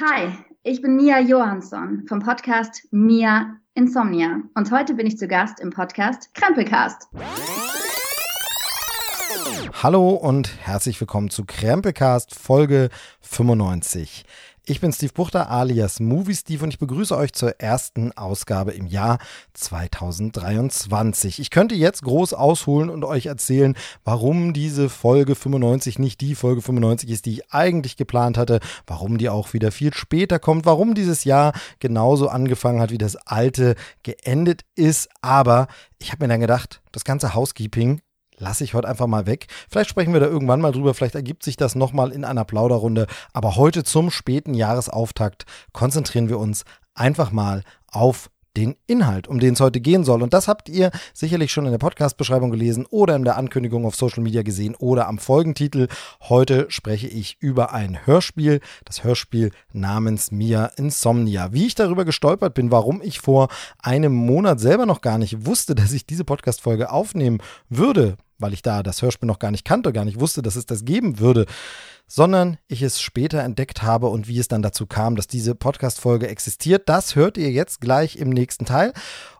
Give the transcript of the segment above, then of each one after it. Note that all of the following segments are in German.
Hi, ich bin Mia Johansson vom Podcast Mia Insomnia und heute bin ich zu Gast im Podcast Krempelcast. Hallo und herzlich willkommen zu Krempelcast Folge 95. Ich bin Steve Buchter alias Movie Steve und ich begrüße euch zur ersten Ausgabe im Jahr 2023. Ich könnte jetzt groß ausholen und euch erzählen, warum diese Folge 95 nicht die Folge 95 ist, die ich eigentlich geplant hatte, warum die auch wieder viel später kommt, warum dieses Jahr genauso angefangen hat, wie das alte geendet ist. Aber ich habe mir dann gedacht, das ganze Housekeeping lasse ich heute einfach mal weg. Vielleicht sprechen wir da irgendwann mal drüber, vielleicht ergibt sich das nochmal in einer Plauderrunde. Aber heute zum späten Jahresauftakt konzentrieren wir uns einfach mal auf den Inhalt, um den es heute gehen soll. Und das habt ihr sicherlich schon in der Podcast-Beschreibung gelesen oder in der Ankündigung auf Social Media gesehen oder am Folgentitel. Heute spreche ich über ein Hörspiel, das Hörspiel namens Mia Insomnia. Wie ich darüber gestolpert bin, warum ich vor einem Monat selber noch gar nicht wusste, dass ich diese Podcast-Folge aufnehmen würde, weil ich da das Hörspiel noch gar nicht kannte, gar nicht wusste, dass es das geben würde, sondern ich es später entdeckt habe und wie es dann dazu kam, dass diese Podcast-Folge existiert. Das hört ihr jetzt gleich im nächsten Teil.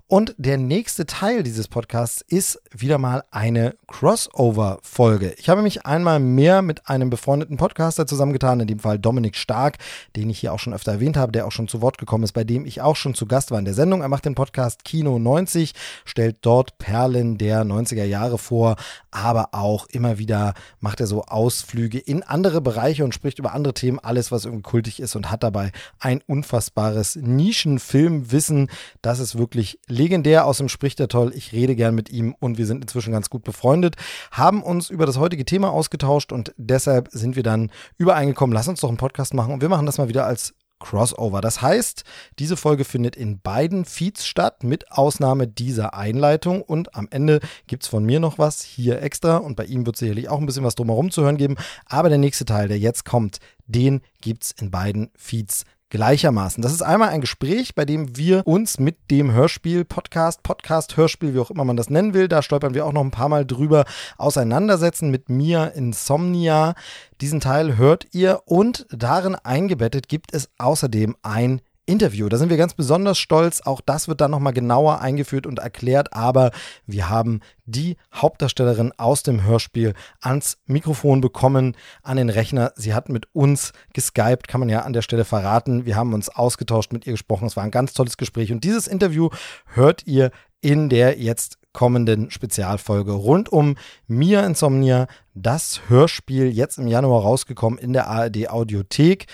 Und der nächste Teil dieses Podcasts ist wieder mal eine Crossover-Folge. Ich habe mich einmal mehr mit einem befreundeten Podcaster zusammengetan, in dem Fall Dominik Stark, den ich hier auch schon öfter erwähnt habe, der auch schon zu Wort gekommen ist, bei dem ich auch schon zu Gast war in der Sendung. Er macht den Podcast Kino 90, stellt dort Perlen der 90er Jahre vor, aber auch immer wieder macht er so Ausflüge in andere Bereiche und spricht über andere Themen, alles, was irgendwie kultig ist und hat dabei ein unfassbares Nischenfilmwissen. Das ist wirklich legendär aus dem Spricht der Toll. Ich rede gern mit ihm und wir sind inzwischen ganz gut befreundet, haben uns über das heutige Thema ausgetauscht und deshalb sind wir dann übereingekommen, lass uns doch einen Podcast machen und wir machen das mal wieder als Crossover. Das heißt, diese Folge findet in beiden Feeds statt, mit Ausnahme dieser Einleitung. Und am Ende gibt es von mir noch was hier extra. Und bei ihm wird sicherlich auch ein bisschen was drumherum zu hören geben. Aber der nächste Teil, der jetzt kommt, den gibt es in beiden Feeds gleichermaßen. Das ist einmal ein Gespräch, bei dem wir uns mit dem Hörspiel, Podcast, Podcast, Hörspiel, wie auch immer man das nennen will, da stolpern wir auch noch ein paar Mal drüber, auseinandersetzen mit mir Insomnia. Diesen Teil hört ihr und darin eingebettet gibt es außerdem ein Interview. Da sind wir ganz besonders stolz. Auch das wird dann nochmal genauer eingeführt und erklärt. Aber wir haben die Hauptdarstellerin aus dem Hörspiel ans Mikrofon bekommen, an den Rechner. Sie hat mit uns geskypt, kann man ja an der Stelle verraten. Wir haben uns ausgetauscht, mit ihr gesprochen. Es war ein ganz tolles Gespräch. Und dieses Interview hört ihr in der jetzt kommenden Spezialfolge rund um Mia Insomnia, das Hörspiel jetzt im Januar rausgekommen in der ARD Audiothek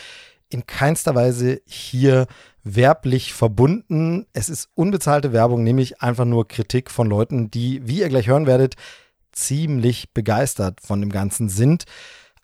in keinster Weise hier werblich verbunden. Es ist unbezahlte Werbung, nämlich einfach nur Kritik von Leuten, die, wie ihr gleich hören werdet, ziemlich begeistert von dem Ganzen sind.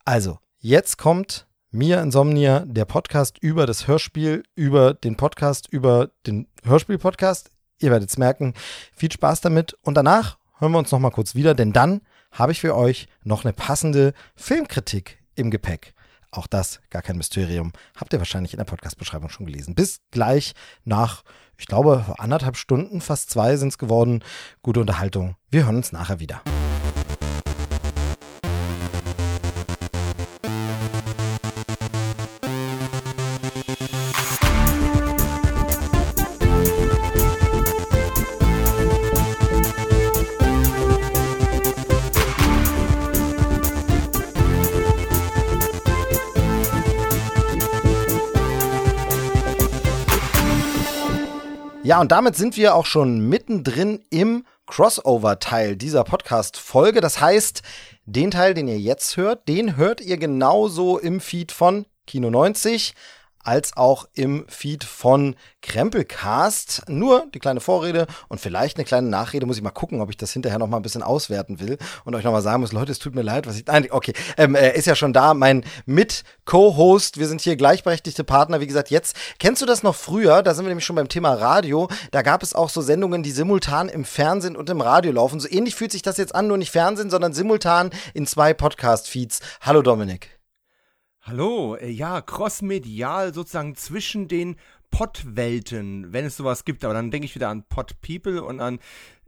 Also, jetzt kommt Mia Insomnia, der Podcast über das Hörspiel, über den Podcast, über den Hörspiel-Podcast. Ihr werdet es merken. Viel Spaß damit. Und danach hören wir uns nochmal kurz wieder, denn dann habe ich für euch noch eine passende Filmkritik im Gepäck. Auch das gar kein Mysterium. Habt ihr wahrscheinlich in der Podcast-Beschreibung schon gelesen. Bis gleich nach, ich glaube, anderthalb Stunden, fast zwei sind es geworden. Gute Unterhaltung. Wir hören uns nachher wieder. Ja, und damit sind wir auch schon mittendrin im Crossover-Teil dieser Podcast-Folge. Das heißt, den Teil, den ihr jetzt hört, den hört ihr genauso im Feed von Kino 90 als auch im Feed von Krempelcast. Nur die kleine Vorrede und vielleicht eine kleine Nachrede. Muss ich mal gucken, ob ich das hinterher noch mal ein bisschen auswerten will und euch noch mal sagen muss, Leute, es tut mir leid, was ich. Nein, okay. Ähm, er ist ja schon da, mein Mit-Co-Host. Wir sind hier gleichberechtigte Partner. Wie gesagt, jetzt kennst du das noch früher? Da sind wir nämlich schon beim Thema Radio. Da gab es auch so Sendungen, die simultan im Fernsehen und im Radio laufen. So ähnlich fühlt sich das jetzt an, nur nicht Fernsehen, sondern simultan in zwei Podcast-Feeds. Hallo Dominik. Hallo, äh, ja, crossmedial sozusagen zwischen den Pod-Welten, wenn es sowas gibt. Aber dann denke ich wieder an Pod People und an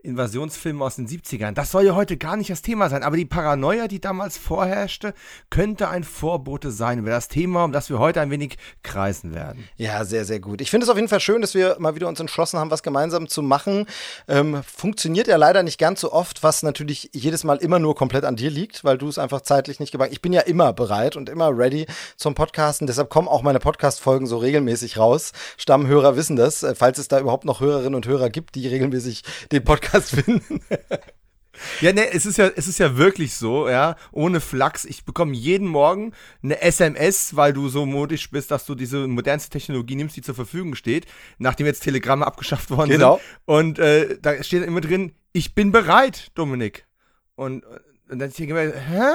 Invasionsfilmen aus den 70ern. Das soll ja heute gar nicht das Thema sein, aber die Paranoia, die damals vorherrschte, könnte ein Vorbote sein über das Thema, um das wir heute ein wenig kreisen werden. Ja, sehr, sehr gut. Ich finde es auf jeden Fall schön, dass wir mal wieder uns entschlossen haben, was gemeinsam zu machen. Ähm, funktioniert ja leider nicht ganz so oft, was natürlich jedes Mal immer nur komplett an dir liegt, weil du es einfach zeitlich nicht gebacken. Ich bin ja immer bereit und immer ready zum Podcasten. Deshalb kommen auch meine Podcast-Folgen so regelmäßig raus. Stammhörer wissen das, äh, falls es da überhaupt noch Hörerinnen und Hörer gibt, die regelmäßig den Podcast finden. Ja, ne, es ist ja, es ist ja wirklich so, ja, ohne Flachs. Ich bekomme jeden Morgen eine SMS, weil du so modisch bist, dass du diese modernste Technologie nimmst, die zur Verfügung steht, nachdem jetzt Telegramme abgeschafft worden genau. sind. Und äh, da steht immer drin, ich bin bereit, Dominik. Und, und dann ich immer, hä?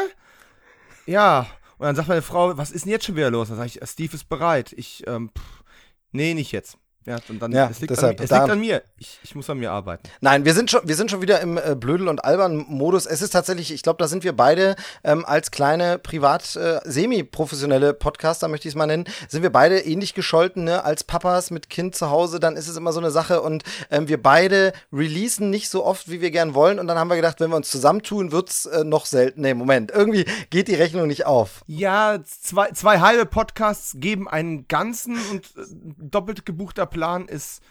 Ja. Und dann sagt meine Frau, was ist denn jetzt schon wieder los? Dann sage ich, Steve ist bereit. Ich, ähm, pff, nee, nicht jetzt. Ja, und dann ja, es, liegt deshalb, an, es liegt an mir. Ich, ich muss an mir arbeiten. Nein, wir sind schon, wir sind schon wieder im äh, Blödel- und Albern-Modus. Es ist tatsächlich, ich glaube, da sind wir beide ähm, als kleine privat äh, semi-professionelle Podcaster, möchte ich es mal nennen, sind wir beide ähnlich gescholten, ne? Als Papas mit Kind zu Hause, dann ist es immer so eine Sache und ähm, wir beide releasen nicht so oft, wie wir gern wollen. Und dann haben wir gedacht, wenn wir uns zusammentun, wird's äh, noch selten. Nee, Moment, irgendwie geht die Rechnung nicht auf. Ja, zwei, zwei halbe Podcasts geben einen ganzen und äh, doppelt gebuchter Plan ist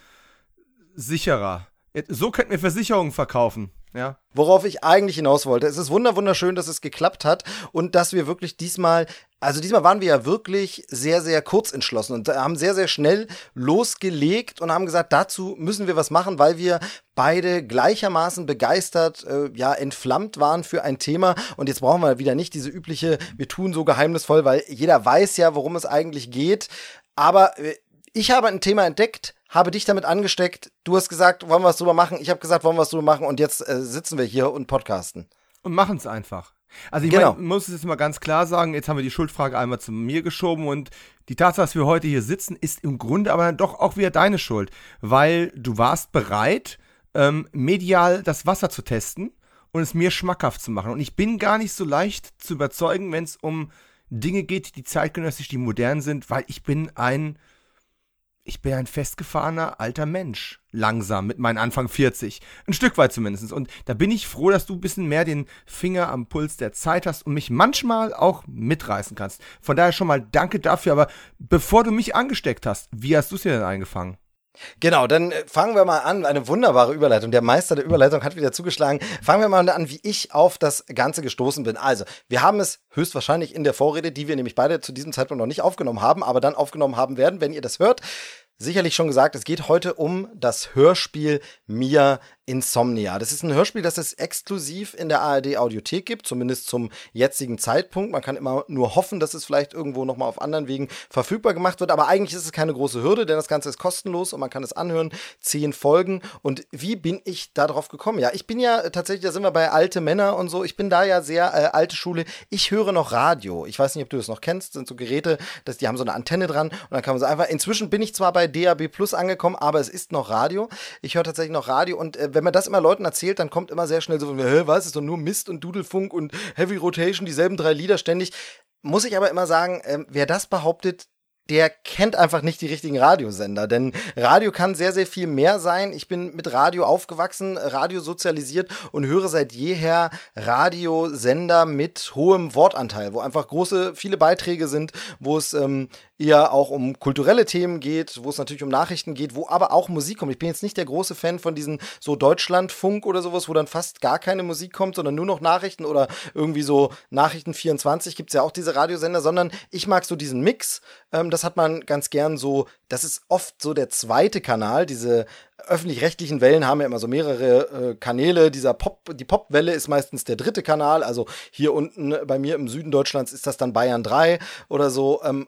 sicherer. So könnten wir Versicherungen verkaufen. Ja. Worauf ich eigentlich hinaus wollte. Es ist wunderschön, dass es geklappt hat und dass wir wirklich diesmal, also diesmal waren wir ja wirklich sehr, sehr kurz entschlossen und haben sehr, sehr schnell losgelegt und haben gesagt, dazu müssen wir was machen, weil wir beide gleichermaßen begeistert, äh, ja, entflammt waren für ein Thema. Und jetzt brauchen wir wieder nicht diese übliche, wir tun so geheimnisvoll, weil jeder weiß ja, worum es eigentlich geht. Aber äh, ich habe ein Thema entdeckt, habe dich damit angesteckt. Du hast gesagt, wollen wir was drüber machen? Ich habe gesagt, wollen wir was drüber machen? Und jetzt äh, sitzen wir hier und podcasten. Und machen es einfach. Also ich Genau. mein, muss es jetzt mal ganz klar sagen, jetzt haben wir die Schuldfrage einmal zu mir geschoben und die Tatsache, dass wir heute hier sitzen, ist im Grunde aber dann doch auch wieder deine Schuld, weil du warst bereit, ähm, medial das Wasser zu testen und es mir schmackhaft zu machen. Und ich bin gar nicht so leicht zu überzeugen, wenn es um Dinge geht, die zeitgenössisch, die modern sind, weil ich bin ein ich bin ein festgefahrener alter Mensch. Langsam, mit meinen Anfang 40. Ein Stück weit zumindest. Und da bin ich froh, dass du ein bisschen mehr den Finger am Puls der Zeit hast und mich manchmal auch mitreißen kannst. Von daher schon mal danke dafür. Aber bevor du mich angesteckt hast, wie hast du es dir denn eingefangen? Genau, dann äh, fangen wir mal an. Eine wunderbare Überleitung. Der Meister der Überleitung hat wieder zugeschlagen. Fangen wir mal an, wie ich auf das Ganze gestoßen bin. Also, wir haben es höchstwahrscheinlich in der Vorrede, die wir nämlich beide zu diesem Zeitpunkt noch nicht aufgenommen haben, aber dann aufgenommen haben werden, wenn ihr das hört. Sicherlich schon gesagt, es geht heute um das Hörspiel Mia Insomnia. Das ist ein Hörspiel, das es exklusiv in der ARD Audiothek gibt, zumindest zum jetzigen Zeitpunkt. Man kann immer nur hoffen, dass es vielleicht irgendwo nochmal auf anderen Wegen verfügbar gemacht wird, aber eigentlich ist es keine große Hürde, denn das Ganze ist kostenlos und man kann es anhören. Zehn Folgen. Und wie bin ich da drauf gekommen? Ja, ich bin ja tatsächlich, da sind wir bei alte Männer und so, ich bin da ja sehr äh, alte Schule. Ich höre noch Radio. Ich weiß nicht, ob du das noch kennst, das sind so Geräte, dass die haben so eine Antenne dran und dann kann man so einfach, inzwischen bin ich zwar bei DAB Plus angekommen, aber es ist noch Radio. Ich höre tatsächlich noch Radio und äh, wenn man das immer Leuten erzählt, dann kommt immer sehr schnell so hä, was, ist doch nur Mist und Dudelfunk und Heavy Rotation, dieselben drei Lieder ständig. Muss ich aber immer sagen, ähm, wer das behauptet, der kennt einfach nicht die richtigen Radiosender, denn Radio kann sehr, sehr viel mehr sein. Ich bin mit Radio aufgewachsen, Radio sozialisiert und höre seit jeher Radiosender mit hohem Wortanteil, wo einfach große, viele Beiträge sind, wo es ähm, eher auch um kulturelle Themen geht, wo es natürlich um Nachrichten geht, wo aber auch Musik kommt. Ich bin jetzt nicht der große Fan von diesen so Deutschlandfunk oder sowas, wo dann fast gar keine Musik kommt, sondern nur noch Nachrichten oder irgendwie so Nachrichten 24 gibt es ja auch diese Radiosender, sondern ich mag so diesen Mix. Ähm, das hat man ganz gern so, das ist oft so der zweite Kanal, diese öffentlich-rechtlichen Wellen haben ja immer so mehrere äh, Kanäle. Dieser Pop, die Popwelle ist meistens der dritte Kanal. Also hier unten bei mir im Süden Deutschlands ist das dann Bayern 3 oder so. Ähm,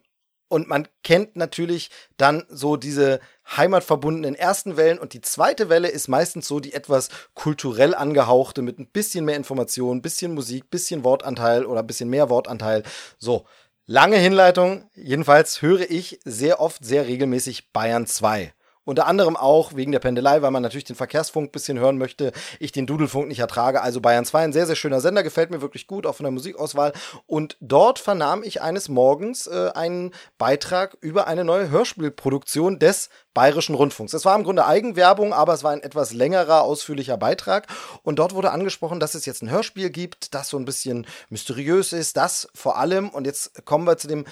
und man kennt natürlich dann so diese heimatverbundenen ersten Wellen und die zweite Welle ist meistens so die etwas kulturell angehauchte mit ein bisschen mehr Information, bisschen Musik, bisschen Wortanteil oder ein bisschen mehr Wortanteil. So, lange Hinleitung. Jedenfalls höre ich sehr oft, sehr regelmäßig Bayern 2. Unter anderem auch wegen der Pendelei, weil man natürlich den Verkehrsfunk ein bisschen hören möchte. Ich den Dudelfunk nicht ertrage. Also Bayern 2, ein sehr, sehr schöner Sender, gefällt mir wirklich gut, auch von der Musikauswahl. Und dort vernahm ich eines Morgens äh, einen Beitrag über eine neue Hörspielproduktion des Bayerischen Rundfunks. Es war im Grunde Eigenwerbung, aber es war ein etwas längerer, ausführlicher Beitrag. Und dort wurde angesprochen, dass es jetzt ein Hörspiel gibt, das so ein bisschen mysteriös ist, das vor allem, und jetzt kommen wir zu dem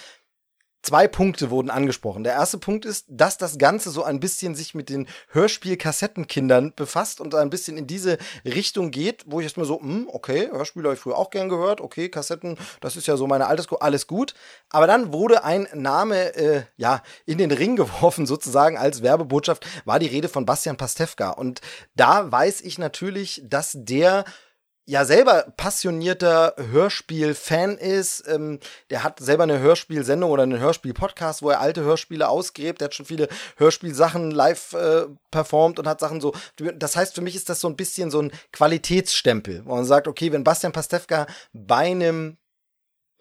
Zwei Punkte wurden angesprochen. Der erste Punkt ist, dass das Ganze so ein bisschen sich mit den Hörspiel-Kassettenkindern befasst und ein bisschen in diese Richtung geht, wo ich jetzt mal so, hm, okay, Hörspiele habe ich früher auch gern gehört, okay, Kassetten, das ist ja so meine Altersgruppe, alles gut. Aber dann wurde ein Name, äh, ja, in den Ring geworfen, sozusagen als Werbebotschaft, war die Rede von Bastian Pastewka. Und da weiß ich natürlich, dass der ja selber passionierter Hörspiel-Fan ist. Ähm, der hat selber eine Hörspielsendung oder einen Hörspiel-Podcast, wo er alte Hörspiele ausgräbt. Der hat schon viele Hörspielsachen live äh, performt und hat Sachen so. Das heißt, für mich ist das so ein bisschen so ein Qualitätsstempel, wo man sagt, okay, wenn Bastian Pastewka bei einem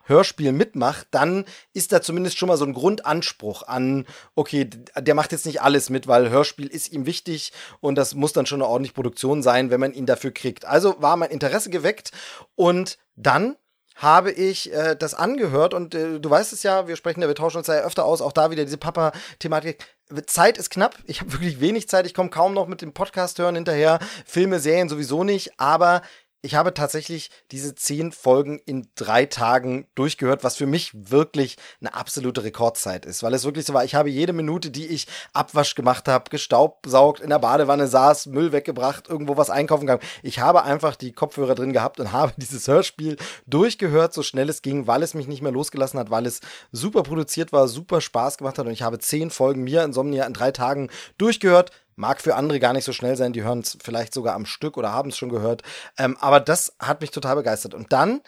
Hörspiel mitmacht, dann ist da zumindest schon mal so ein Grundanspruch an, okay, der macht jetzt nicht alles mit, weil Hörspiel ist ihm wichtig und das muss dann schon eine ordentliche Produktion sein, wenn man ihn dafür kriegt. Also war mein Interesse geweckt und dann habe ich äh, das angehört und äh, du weißt es ja, wir sprechen ja, wir tauschen uns ja öfter aus, auch da wieder diese Papa-Thematik. Zeit ist knapp, ich habe wirklich wenig Zeit, ich komme kaum noch mit dem Podcast hören hinterher, Filme, Serien sowieso nicht, aber ich habe tatsächlich diese zehn Folgen in drei Tagen durchgehört, was für mich wirklich eine absolute Rekordzeit ist, weil es wirklich so war, ich habe jede Minute, die ich Abwasch gemacht habe, gestaubsaugt, in der Badewanne saß, Müll weggebracht, irgendwo was einkaufen gegangen. Ich habe einfach die Kopfhörer drin gehabt und habe dieses Hörspiel durchgehört, so schnell es ging, weil es mich nicht mehr losgelassen hat, weil es super produziert war, super Spaß gemacht hat und ich habe zehn Folgen mir Insomnia in drei Tagen durchgehört. Mag für andere gar nicht so schnell sein, die hören es vielleicht sogar am Stück oder haben es schon gehört. Ähm, aber das hat mich total begeistert. Und dann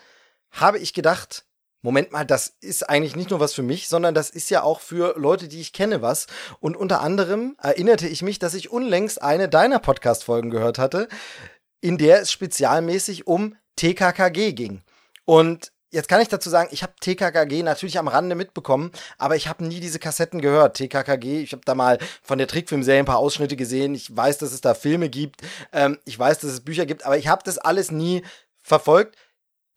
habe ich gedacht, Moment mal, das ist eigentlich nicht nur was für mich, sondern das ist ja auch für Leute, die ich kenne, was. Und unter anderem erinnerte ich mich, dass ich unlängst eine deiner Podcast-Folgen gehört hatte, in der es spezialmäßig um TKKG ging. Und Jetzt kann ich dazu sagen, ich habe TKKG natürlich am Rande mitbekommen, aber ich habe nie diese Kassetten gehört. TKKG, ich habe da mal von der Trickfilmserie ein paar Ausschnitte gesehen. Ich weiß, dass es da Filme gibt. Ähm, ich weiß, dass es Bücher gibt, aber ich habe das alles nie verfolgt.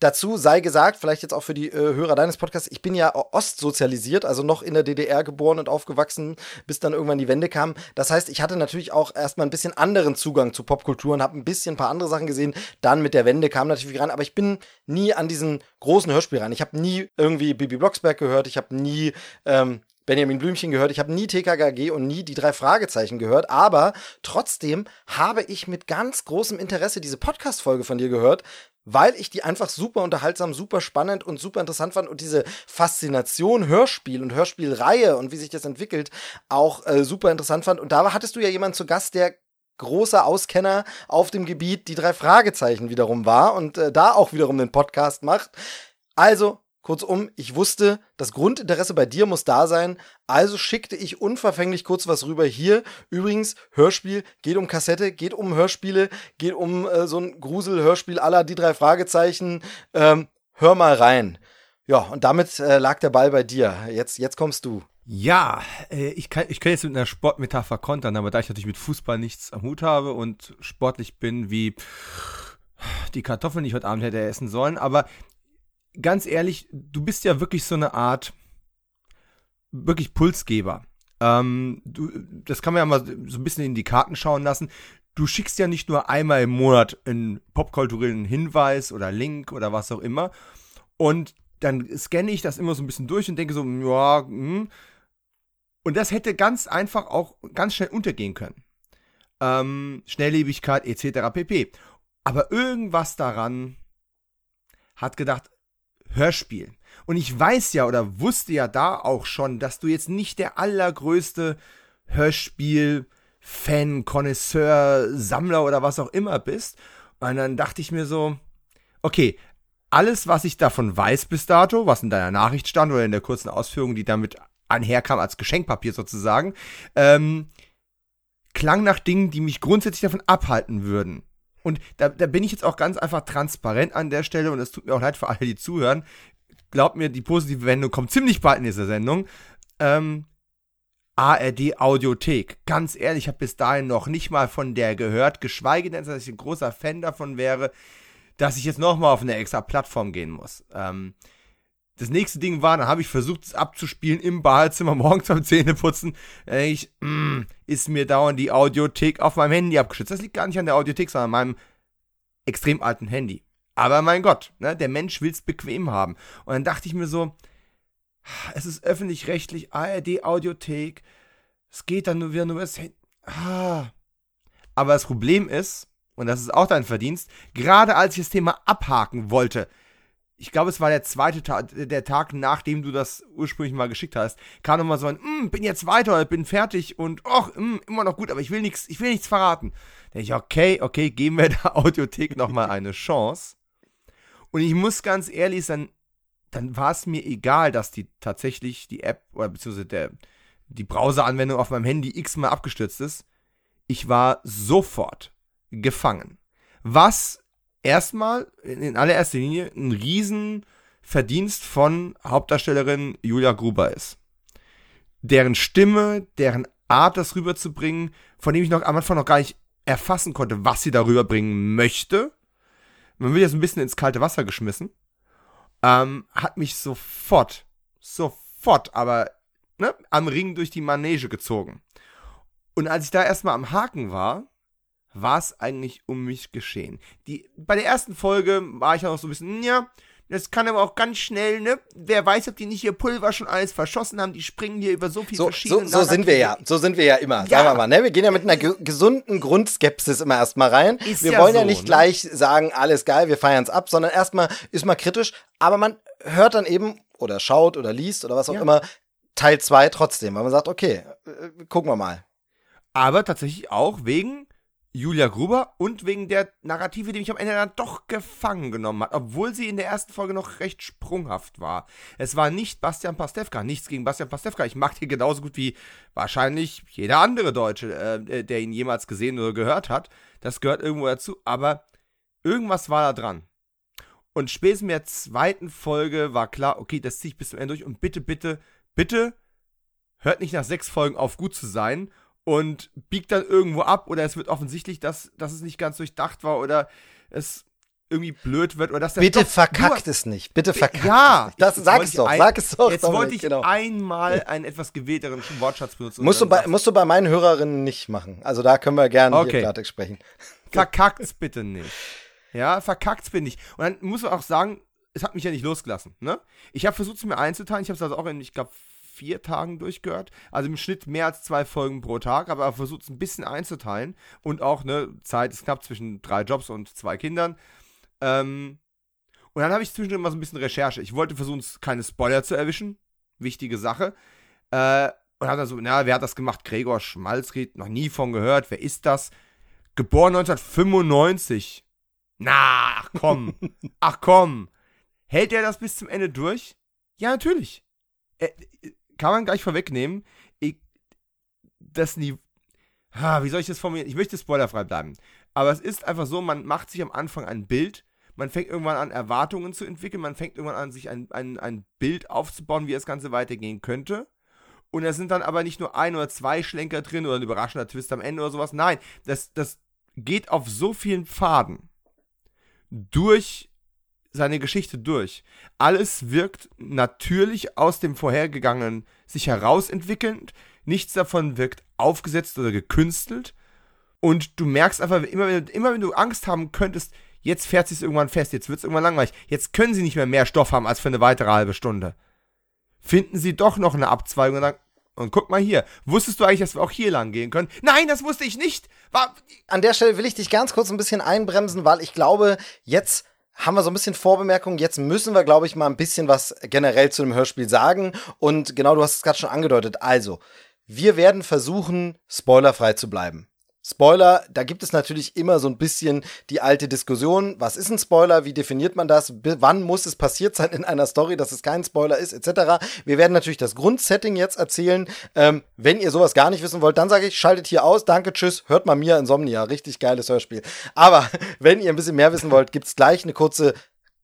Dazu sei gesagt, vielleicht jetzt auch für die äh, Hörer deines Podcasts, ich bin ja ostsozialisiert, also noch in der DDR geboren und aufgewachsen, bis dann irgendwann die Wende kam. Das heißt, ich hatte natürlich auch erstmal ein bisschen anderen Zugang zu Popkultur und habe ein bisschen ein paar andere Sachen gesehen. Dann mit der Wende kam natürlich ran, aber ich bin nie an diesen großen Hörspiel ran. Ich habe nie irgendwie Bibi Blocksberg gehört, ich habe nie ähm, Benjamin Blümchen gehört, ich habe nie TKKG und nie die drei Fragezeichen gehört, aber trotzdem habe ich mit ganz großem Interesse diese Podcast-Folge von dir gehört, weil ich die einfach super unterhaltsam, super spannend und super interessant fand und diese Faszination Hörspiel und Hörspielreihe und wie sich das entwickelt auch äh, super interessant fand. Und da hattest du ja jemanden zu Gast, der großer Auskenner auf dem Gebiet die drei Fragezeichen wiederum war und äh, da auch wiederum den Podcast macht. Also Kurzum, ich wusste, das Grundinteresse bei dir muss da sein, also schickte ich unverfänglich kurz was rüber hier. Übrigens, Hörspiel geht um Kassette, geht um Hörspiele, geht um äh, so ein Grusel-Hörspiel aller die drei Fragezeichen. Ähm, hör mal rein. Ja, und damit äh, lag der Ball bei dir. Jetzt, jetzt kommst du. Ja, äh, ich, kann, ich kann jetzt mit einer Sportmetapher kontern, aber da ich natürlich mit Fußball nichts am Hut habe und sportlich bin wie die Kartoffeln, die ich heute Abend hätte essen sollen, aber ganz ehrlich, du bist ja wirklich so eine Art, wirklich Pulsgeber. Ähm, du, das kann man ja mal so ein bisschen in die Karten schauen lassen. Du schickst ja nicht nur einmal im Monat einen popkulturellen Hinweis oder Link oder was auch immer. Und dann scanne ich das immer so ein bisschen durch und denke so, ja, hm. Und das hätte ganz einfach auch ganz schnell untergehen können. Ähm, Schnelllebigkeit etc. pp. Aber irgendwas daran hat gedacht, Hörspiel. Und ich weiß ja oder wusste ja da auch schon, dass du jetzt nicht der allergrößte Hörspiel-Fan, Connoisseur, Sammler oder was auch immer bist. Und dann dachte ich mir so, okay, alles, was ich davon weiß bis dato, was in deiner Nachricht stand oder in der kurzen Ausführung, die damit einherkam als Geschenkpapier sozusagen, ähm, klang nach Dingen, die mich grundsätzlich davon abhalten würden, und da, da bin ich jetzt auch ganz einfach transparent an der Stelle und es tut mir auch leid für alle, die zuhören. Glaubt mir, die positive Wendung kommt ziemlich bald in dieser Sendung. Ähm, ARD Audiothek. Ganz ehrlich, ich habe bis dahin noch nicht mal von der gehört, geschweige denn, dass ich ein großer Fan davon wäre, dass ich jetzt nochmal auf eine extra Plattform gehen muss. Ähm, das nächste Ding war, dann habe ich versucht, es abzuspielen im Badezimmer morgens beim Zähneputzen. Äh, ich, mm, ist mir dauernd die Audiothek auf meinem Handy abgeschützt. Das liegt gar nicht an der Audiothek, sondern an meinem extrem alten Handy. Aber mein Gott, ne, der Mensch will es bequem haben. Und dann dachte ich mir so, es ist öffentlich-rechtlich, ARD Audiothek. Es geht dann nur wieder nur das Handy. Ah. Aber das Problem ist, und das ist auch dein Verdienst, gerade als ich das Thema abhaken wollte, ich glaube, es war der zweite Tag, der Tag, nachdem du das ursprünglich mal geschickt hast, kam nochmal so ein, mm, bin jetzt weiter, bin fertig und, ach, mm, immer noch gut, aber ich will nichts, ich will nichts verraten. Da ich, okay, okay, geben wir der Audiothek nochmal eine Chance. Und ich muss ganz ehrlich sein, dann war es mir egal, dass die tatsächlich die App oder beziehungsweise der, die Browseranwendung auf meinem Handy x-mal abgestürzt ist. Ich war sofort gefangen. Was erstmal in allererster Linie ein Riesenverdienst von Hauptdarstellerin Julia Gruber ist. Deren Stimme, deren Art, das rüberzubringen, von dem ich noch am Anfang noch gar nicht erfassen konnte, was sie darüber bringen möchte. Man wird jetzt ein bisschen ins kalte Wasser geschmissen. Ähm, hat mich sofort, sofort, aber ne, am Ring durch die Manege gezogen. Und als ich da erstmal am Haken war, war es eigentlich um mich geschehen. Die, bei der ersten Folge war ich auch so ein bisschen, ja, das kann aber auch ganz schnell, ne? Wer weiß, ob die nicht ihr Pulver schon alles verschossen haben, die springen hier über so viele so, verschiedene. So, so sind wir ja, so sind wir ja immer, ja. sagen wir mal, ne? Wir gehen ja mit einer ge gesunden Grundskepsis immer erstmal rein. Ist wir ja wollen so, ja nicht ne? gleich sagen, alles geil, wir feiern es ab, sondern erstmal ist mal kritisch, aber man hört dann eben oder schaut oder liest oder was auch ja. immer Teil 2 trotzdem, weil man sagt, okay, äh, gucken wir mal. Aber tatsächlich auch wegen Julia Gruber und wegen der Narrative, die mich am Ende dann doch gefangen genommen hat, obwohl sie in der ersten Folge noch recht sprunghaft war. Es war nicht Bastian Pastewka, nichts gegen Bastian Pastewka. Ich mag ihn genauso gut wie wahrscheinlich jeder andere Deutsche, äh, der ihn jemals gesehen oder gehört hat. Das gehört irgendwo dazu, aber irgendwas war da dran. Und spätestens in der zweiten Folge war klar, okay, das ziehe ich bis zum Ende durch und bitte, bitte, bitte hört nicht nach sechs Folgen auf, gut zu sein und biegt dann irgendwo ab oder es wird offensichtlich, dass, dass es nicht ganz durchdacht war oder es irgendwie blöd wird oder dass der Bitte Stoff verkackt es nicht. Bitte verkackt ja, es nicht. Das, sag es doch, ein, sag es doch. Jetzt wollte ich genau. einmal einen etwas gewählteren Wortschatz benutzen. Musst du, bei, musst du bei meinen Hörerinnen nicht machen. Also da können wir gerne okay. hier Klartext sprechen. Verkackt's bitte nicht. Ja, verkackt's bitte nicht. Und dann muss man auch sagen, es hat mich ja nicht losgelassen. Ne? Ich habe versucht, es mir einzuteilen. Ich habe es also auch in, ich glaube, vier Tagen durchgehört. Also im Schnitt mehr als zwei Folgen pro Tag, aber versucht es ein bisschen einzuteilen. Und auch, ne, Zeit ist knapp zwischen drei Jobs und zwei Kindern. Ähm, und dann habe ich zwischendrin mal so ein bisschen Recherche. Ich wollte versuchen, keine Spoiler zu erwischen. Wichtige Sache. Äh, und habe dann so, na, wer hat das gemacht? Gregor Schmalzried, noch nie von gehört. Wer ist das? Geboren 1995. Na, ach komm. ach komm. Hält er das bis zum Ende durch? Ja, natürlich. Er, kann man gleich vorwegnehmen, ich, das Niveau. wie soll ich das formulieren? Ich möchte spoilerfrei bleiben. Aber es ist einfach so, man macht sich am Anfang ein Bild, man fängt irgendwann an, Erwartungen zu entwickeln, man fängt irgendwann an, sich ein, ein, ein Bild aufzubauen, wie das Ganze weitergehen könnte. Und da sind dann aber nicht nur ein oder zwei Schlenker drin oder ein überraschender Twist am Ende oder sowas. Nein, das, das geht auf so vielen Pfaden durch seine Geschichte durch. Alles wirkt natürlich aus dem vorhergegangenen sich herausentwickelnd. Nichts davon wirkt aufgesetzt oder gekünstelt. Und du merkst einfach, immer wenn, immer wenn du Angst haben könntest, jetzt fährt sich irgendwann fest, jetzt wird es irgendwann langweilig, jetzt können sie nicht mehr mehr Stoff haben als für eine weitere halbe Stunde. Finden sie doch noch eine Abzweigung und dann, und guck mal hier, wusstest du eigentlich, dass wir auch hier lang gehen können? Nein, das wusste ich nicht. War An der Stelle will ich dich ganz kurz ein bisschen einbremsen, weil ich glaube, jetzt haben wir so ein bisschen Vorbemerkungen. Jetzt müssen wir, glaube ich, mal ein bisschen was generell zu dem Hörspiel sagen. Und genau, du hast es gerade schon angedeutet. Also, wir werden versuchen, spoilerfrei zu bleiben. Spoiler, da gibt es natürlich immer so ein bisschen die alte Diskussion. Was ist ein Spoiler? Wie definiert man das? wann muss es passiert sein in einer Story, dass es kein Spoiler ist, etc. Wir werden natürlich das Grundsetting jetzt erzählen. Ähm, wenn ihr sowas gar nicht wissen wollt, dann sage ich, schaltet hier aus. Danke, tschüss. Hört mal Mia Insomnia. Richtig geiles Hörspiel. Aber wenn ihr ein bisschen mehr wissen wollt, gibt es gleich eine kurze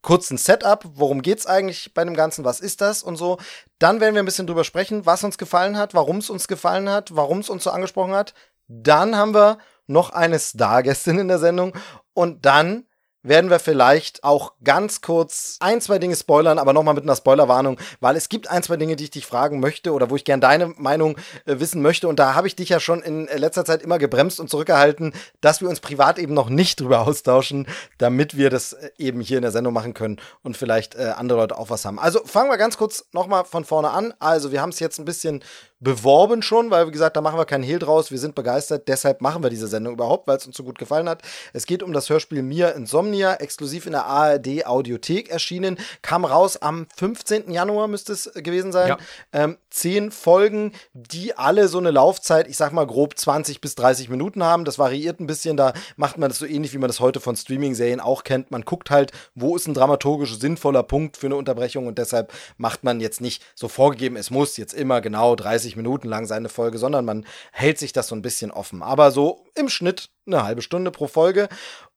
kurzen Setup, worum geht's eigentlich bei dem Ganzen, was ist das und so. Dann werden wir ein bisschen drüber sprechen, was uns gefallen hat, warum es uns gefallen hat, warum es uns so angesprochen hat. Dann haben wir noch eine Stargästin in der Sendung und dann werden wir vielleicht auch ganz kurz ein, zwei Dinge spoilern, aber nochmal mit einer Spoilerwarnung, weil es gibt ein, zwei Dinge, die ich dich fragen möchte oder wo ich gern deine Meinung äh, wissen möchte. Und da habe ich dich ja schon in letzter Zeit immer gebremst und zurückgehalten, dass wir uns privat eben noch nicht drüber austauschen, damit wir das äh, eben hier in der Sendung machen können und vielleicht äh, andere Leute auch was haben. Also fangen wir ganz kurz nochmal von vorne an. Also wir haben es jetzt ein bisschen beworben schon, weil, wie gesagt, da machen wir keinen Hehl draus. Wir sind begeistert, deshalb machen wir diese Sendung überhaupt, weil es uns so gut gefallen hat. Es geht um das Hörspiel Mir Insomnia, exklusiv in der ARD Audiothek erschienen. Kam raus am 15. Januar, müsste es gewesen sein. Ja. Ähm, zehn Folgen, die alle so eine Laufzeit, ich sag mal grob 20 bis 30 Minuten haben. Das variiert ein bisschen, da macht man das so ähnlich, wie man das heute von Streaming-Serien auch kennt. Man guckt halt, wo ist ein dramaturgisch sinnvoller Punkt für eine Unterbrechung und deshalb macht man jetzt nicht so vorgegeben, es muss jetzt immer genau 30 90 Minuten lang seine Folge, sondern man hält sich das so ein bisschen offen. Aber so im Schnitt eine halbe Stunde pro Folge.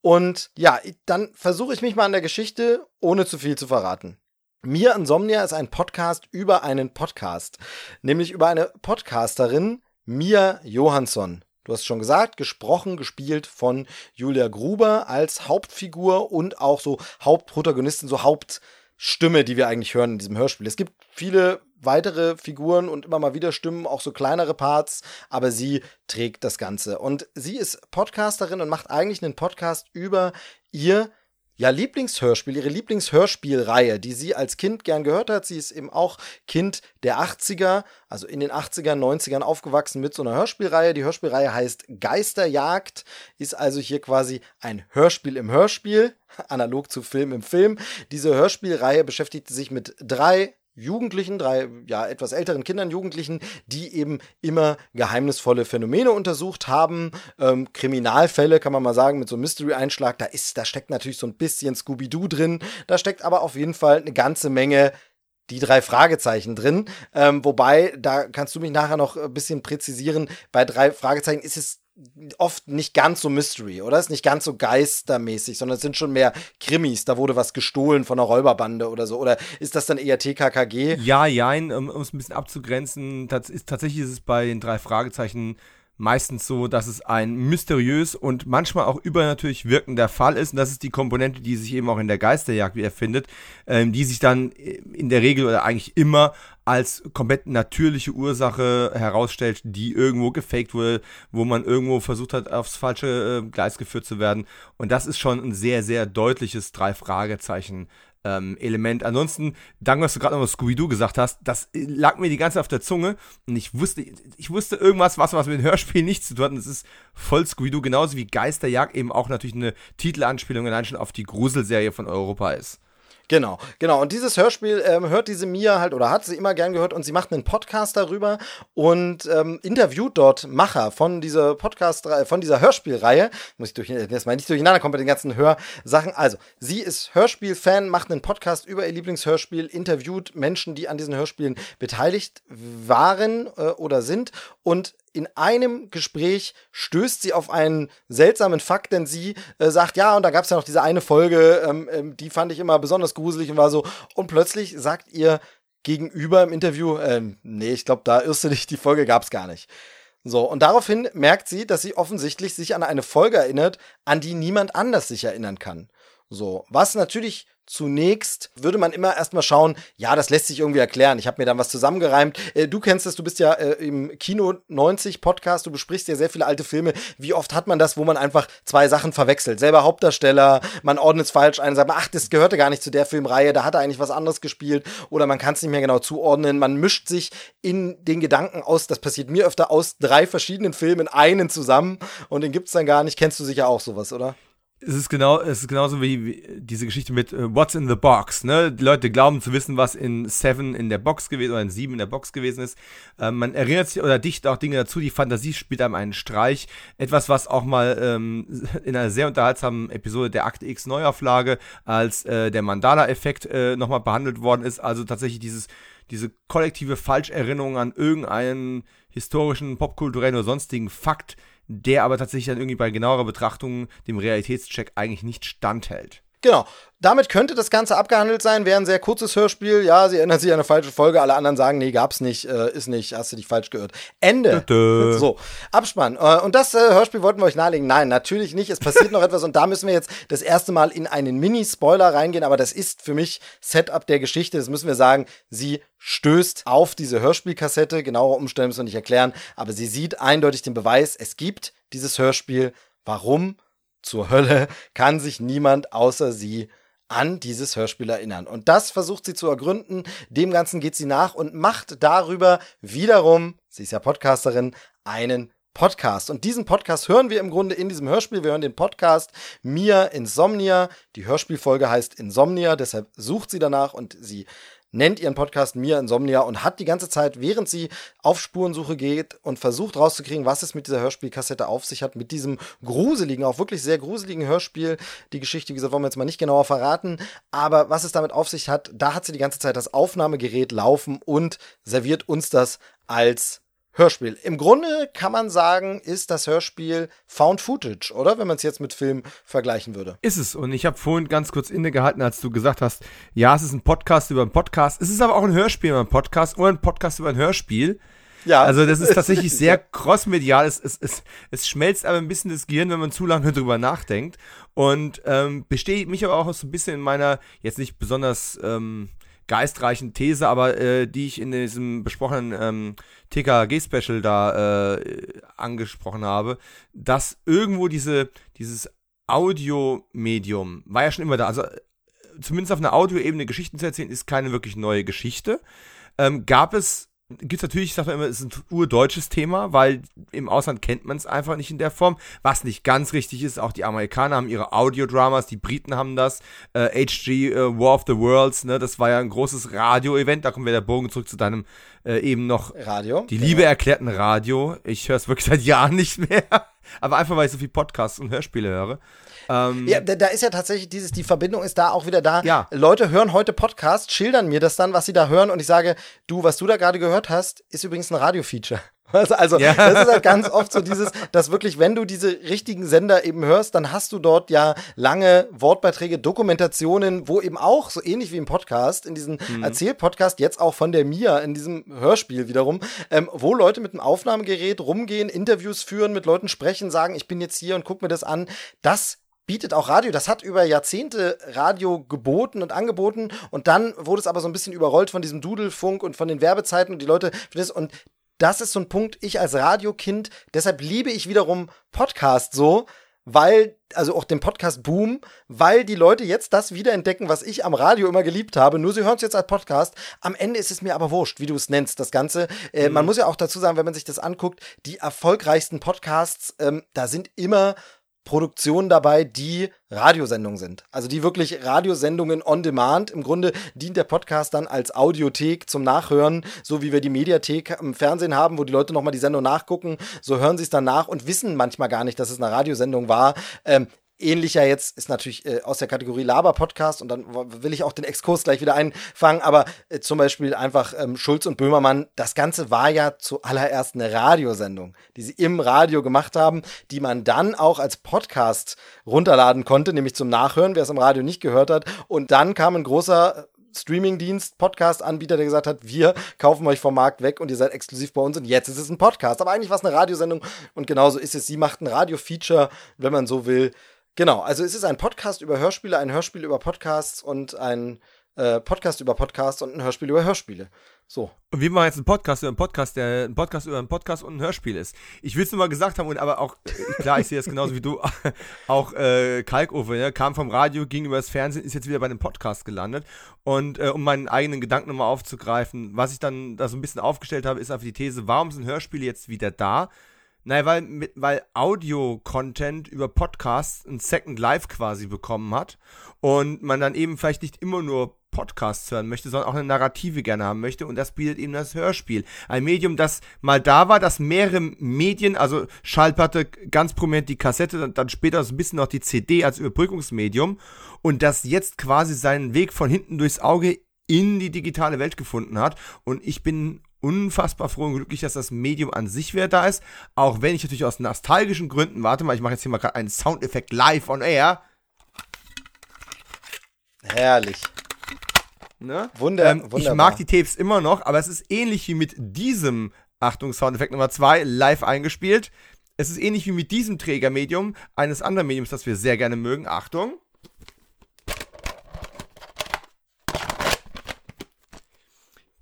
Und ja, dann versuche ich mich mal an der Geschichte, ohne zu viel zu verraten. Mir Insomnia ist ein Podcast über einen Podcast, nämlich über eine Podcasterin, Mia Johansson. Du hast schon gesagt, gesprochen, gespielt von Julia Gruber als Hauptfigur und auch so Hauptprotagonistin, so Hauptstimme, die wir eigentlich hören in diesem Hörspiel. Es gibt viele weitere Figuren und immer mal wieder Stimmen, auch so kleinere Parts, aber sie trägt das Ganze. Und sie ist Podcasterin und macht eigentlich einen Podcast über ihr ja, Lieblingshörspiel, ihre Lieblingshörspielreihe, die sie als Kind gern gehört hat. Sie ist eben auch Kind der 80er, also in den 80ern, 90ern aufgewachsen mit so einer Hörspielreihe. Die Hörspielreihe heißt Geisterjagd, ist also hier quasi ein Hörspiel im Hörspiel, analog zu Film im Film. Diese Hörspielreihe beschäftigt sich mit drei Jugendlichen, drei ja etwas älteren Kindern, Jugendlichen, die eben immer geheimnisvolle Phänomene untersucht haben, ähm, Kriminalfälle kann man mal sagen mit so einem Mystery-Einschlag. Da ist, da steckt natürlich so ein bisschen Scooby-Doo drin, da steckt aber auf jeden Fall eine ganze Menge die drei Fragezeichen drin. Ähm, wobei, da kannst du mich nachher noch ein bisschen präzisieren. Bei drei Fragezeichen ist es oft nicht ganz so Mystery, oder? Ist nicht ganz so geistermäßig, sondern es sind schon mehr Krimis. Da wurde was gestohlen von einer Räuberbande oder so. Oder ist das dann eher TKKG? Ja, jein, um, um es ein bisschen abzugrenzen. Das ist, tatsächlich ist es bei den drei Fragezeichen meistens so, dass es ein mysteriös und manchmal auch übernatürlich wirkender Fall ist. Und das ist die Komponente, die sich eben auch in der Geisterjagd wiederfindet, ähm, die sich dann in der Regel oder eigentlich immer als komplett natürliche Ursache herausstellt, die irgendwo gefaked wurde, wo man irgendwo versucht hat, aufs falsche äh, Gleis geführt zu werden. Und das ist schon ein sehr, sehr deutliches Drei-Fragezeichen ähm, Element. Ansonsten, danke, dass du gerade noch Scooby-Doo gesagt hast, das lag mir die ganze Zeit auf der Zunge und ich wusste, ich wusste irgendwas, was was mit dem Hörspiel nichts zu tun hat und es ist voll Scooby-Doo, genauso wie Geisterjagd eben auch natürlich eine Titelanspielung allein schon auf die Gruselserie von Europa ist. Genau, genau. Und dieses Hörspiel ähm, hört diese Mia halt oder hat sie immer gern gehört und sie macht einen Podcast darüber und ähm, interviewt dort Macher von dieser Podcast, von dieser Hörspielreihe. Muss ich durch, das mal nicht durcheinander kommen bei den ganzen Hörsachen. Also, sie ist Hörspiel-Fan, macht einen Podcast über ihr Lieblingshörspiel, interviewt Menschen, die an diesen Hörspielen beteiligt waren äh, oder sind und in einem Gespräch stößt sie auf einen seltsamen Fakt, denn sie äh, sagt, ja, und da gab es ja noch diese eine Folge, ähm, ähm, die fand ich immer besonders gruselig und war so. Und plötzlich sagt ihr gegenüber im Interview, ähm, nee, ich glaube, da irrst du dich, die Folge gab es gar nicht. So, und daraufhin merkt sie, dass sie offensichtlich sich an eine Folge erinnert, an die niemand anders sich erinnern kann. So, was natürlich Zunächst würde man immer erstmal schauen, ja, das lässt sich irgendwie erklären. Ich habe mir dann was zusammengereimt. Äh, du kennst es, du bist ja äh, im Kino 90 Podcast, du besprichst ja sehr viele alte Filme. Wie oft hat man das, wo man einfach zwei Sachen verwechselt? Selber Hauptdarsteller, man ordnet es falsch ein, sagt, ach, das gehörte gar nicht zu der Filmreihe, da hat er eigentlich was anderes gespielt oder man kann es nicht mehr genau zuordnen. Man mischt sich in den Gedanken aus, das passiert mir öfter, aus drei verschiedenen Filmen einen zusammen und den gibt es dann gar nicht. Kennst du sicher auch sowas, oder? Es ist genau, es ist genauso wie, diese Geschichte mit uh, What's in the Box. Ne? Die Leute glauben zu wissen, was in Seven in der Box gewesen oder in Sieben in der Box gewesen ist. Ähm, man erinnert sich oder dichtet auch Dinge dazu. Die Fantasie spielt einem einen Streich. Etwas, was auch mal ähm, in einer sehr unterhaltsamen Episode der Akte X Neuauflage als äh, der Mandala-Effekt äh, nochmal behandelt worden ist. Also tatsächlich dieses diese kollektive Falscherinnerung an irgendeinen historischen, popkulturellen oder sonstigen Fakt, der aber tatsächlich dann irgendwie bei genauerer Betrachtung dem Realitätscheck eigentlich nicht standhält. Genau. Damit könnte das Ganze abgehandelt sein, wäre ein sehr kurzes Hörspiel. Ja, sie erinnern sich an eine falsche Folge, alle anderen sagen, nee, gab's nicht, äh, ist nicht, hast du dich falsch gehört. Ende. Dö. So, Abspann. Äh, und das äh, Hörspiel wollten wir euch nahelegen. Nein, natürlich nicht. Es passiert noch etwas und da müssen wir jetzt das erste Mal in einen Mini-Spoiler reingehen, aber das ist für mich Setup der Geschichte. Das müssen wir sagen. Sie stößt auf diese Hörspielkassette. Genauere Umstände müssen wir nicht erklären, aber sie sieht eindeutig den Beweis, es gibt dieses Hörspiel. Warum zur Hölle kann sich niemand außer sie an dieses Hörspiel erinnern. Und das versucht sie zu ergründen. Dem Ganzen geht sie nach und macht darüber wiederum, sie ist ja Podcasterin, einen Podcast. Und diesen Podcast hören wir im Grunde in diesem Hörspiel. Wir hören den Podcast Mia Insomnia. Die Hörspielfolge heißt Insomnia, deshalb sucht sie danach und sie nennt ihren Podcast Mia Insomnia und hat die ganze Zeit, während sie auf Spurensuche geht und versucht rauszukriegen, was es mit dieser Hörspielkassette auf sich hat, mit diesem gruseligen, auch wirklich sehr gruseligen Hörspiel. Die Geschichte, wie gesagt, wollen wir jetzt mal nicht genauer verraten, aber was es damit auf sich hat, da hat sie die ganze Zeit das Aufnahmegerät laufen und serviert uns das als Hörspiel. Im Grunde kann man sagen, ist das Hörspiel Found Footage, oder? Wenn man es jetzt mit Film vergleichen würde. Ist es. Und ich habe vorhin ganz kurz innegehalten, als du gesagt hast, ja, es ist ein Podcast über einen Podcast. Es ist aber auch ein Hörspiel über einen Podcast oder ein Podcast über ein Hörspiel. Ja. Also das ist tatsächlich sehr crossmedial. Es, es, es, es schmelzt aber ein bisschen das Gehirn, wenn man zu lange drüber nachdenkt. Und ähm, besteht mich aber auch so ein bisschen in meiner, jetzt nicht besonders ähm, geistreichen These, aber äh, die ich in diesem besprochenen ähm, TKG-Special da äh, angesprochen habe, dass irgendwo diese, dieses Audiomedium war ja schon immer da. Also äh, zumindest auf einer Audioebene Geschichten zu erzählen, ist keine wirklich neue Geschichte. Ähm, gab es gibt es natürlich, ich sage immer, es ist ein urdeutsches Thema, weil im Ausland kennt man es einfach nicht in der Form. Was nicht ganz richtig ist, auch die Amerikaner haben ihre Audiodramas, die Briten haben das. Äh, HG äh, War of the Worlds, ne, das war ja ein großes Radio-Event. Da kommen wir der Bogen zurück zu deinem äh, eben noch Radio. Die Liebe genau. erklärten Radio. Ich höre es wirklich seit Jahren nicht mehr. Aber einfach, weil ich so viel Podcasts und Hörspiele höre. Ähm, ja, da, da, ist ja tatsächlich dieses, die Verbindung ist da auch wieder da. Ja. Leute hören heute Podcasts, schildern mir das dann, was sie da hören und ich sage, du, was du da gerade gehört hast, ist übrigens ein Radio-Feature. Also, ja. das ist halt ganz oft so dieses, dass wirklich, wenn du diese richtigen Sender eben hörst, dann hast du dort ja lange Wortbeiträge, Dokumentationen, wo eben auch, so ähnlich wie im Podcast, in diesem mhm. Erzählpodcast, jetzt auch von der Mia, in diesem Hörspiel wiederum, ähm, wo Leute mit einem Aufnahmegerät rumgehen, Interviews führen, mit Leuten sprechen, sagen, ich bin jetzt hier und guck mir das an. Das bietet auch Radio. Das hat über Jahrzehnte Radio geboten und angeboten und dann wurde es aber so ein bisschen überrollt von diesem Dudelfunk und von den Werbezeiten und die Leute und das ist so ein Punkt, ich als Radiokind, deshalb liebe ich wiederum Podcast so, weil, also auch den Podcast Boom, weil die Leute jetzt das wiederentdecken, was ich am Radio immer geliebt habe. Nur sie hören es jetzt als Podcast. Am Ende ist es mir aber wurscht, wie du es nennst, das Ganze. Äh, mhm. Man muss ja auch dazu sagen, wenn man sich das anguckt, die erfolgreichsten Podcasts, ähm, da sind immer Produktionen dabei, die Radiosendungen sind. Also die wirklich Radiosendungen on demand. Im Grunde dient der Podcast dann als Audiothek zum Nachhören, so wie wir die Mediathek im Fernsehen haben, wo die Leute nochmal die Sendung nachgucken. So hören sie es dann nach und wissen manchmal gar nicht, dass es eine Radiosendung war. Ähm, ähnlicher jetzt ist natürlich äh, aus der Kategorie Laber-Podcast und dann will ich auch den Exkurs gleich wieder einfangen, aber äh, zum Beispiel einfach ähm, Schulz und Böhmermann, das Ganze war ja zuallererst eine Radiosendung, die sie im Radio gemacht haben, die man dann auch als Podcast runterladen konnte, nämlich zum Nachhören, wer es im Radio nicht gehört hat. Und dann kam ein großer Streamingdienst, Podcast-Anbieter, der gesagt hat, wir kaufen euch vom Markt weg und ihr seid exklusiv bei uns und jetzt ist es ein Podcast. Aber eigentlich war es eine Radiosendung und genauso ist es. Sie macht ein Radio-Feature, wenn man so will, Genau, also es ist ein Podcast über Hörspiele, ein Hörspiel über Podcasts und ein äh, Podcast über Podcasts und ein Hörspiel über Hörspiele. So. Und wir machen jetzt einen Podcast über einen Podcast, der ein Podcast über einen Podcast und ein Hörspiel ist. Ich will es nur mal gesagt haben, und aber auch, äh, klar, ich sehe das genauso wie du, auch äh, Kalkofe, ne, kam vom Radio, ging über das Fernsehen, ist jetzt wieder bei einem Podcast gelandet. Und äh, um meinen eigenen Gedanken nochmal aufzugreifen, was ich dann da so ein bisschen aufgestellt habe, ist einfach die These, warum sind Hörspiele jetzt wieder da? Naja, weil, weil Audio-Content über Podcasts ein Second Life quasi bekommen hat und man dann eben vielleicht nicht immer nur Podcasts hören möchte, sondern auch eine Narrative gerne haben möchte und das bietet eben das Hörspiel. Ein Medium, das mal da war, das mehrere Medien, also Schallplatte, ganz prominent die Kassette, dann, dann später so ein bisschen noch die CD als Überbrückungsmedium und das jetzt quasi seinen Weg von hinten durchs Auge in die digitale Welt gefunden hat und ich bin unfassbar froh und glücklich, dass das Medium an sich wieder da ist. Auch wenn ich natürlich aus nostalgischen Gründen, warte mal, ich mache jetzt hier mal gerade einen Soundeffekt live on air. Herrlich. Ne? Wunder, ähm, wunderbar. Ich mag die Tapes immer noch, aber es ist ähnlich wie mit diesem, Achtung, Soundeffekt Nummer 2, live eingespielt. Es ist ähnlich wie mit diesem Trägermedium eines anderen Mediums, das wir sehr gerne mögen. Achtung.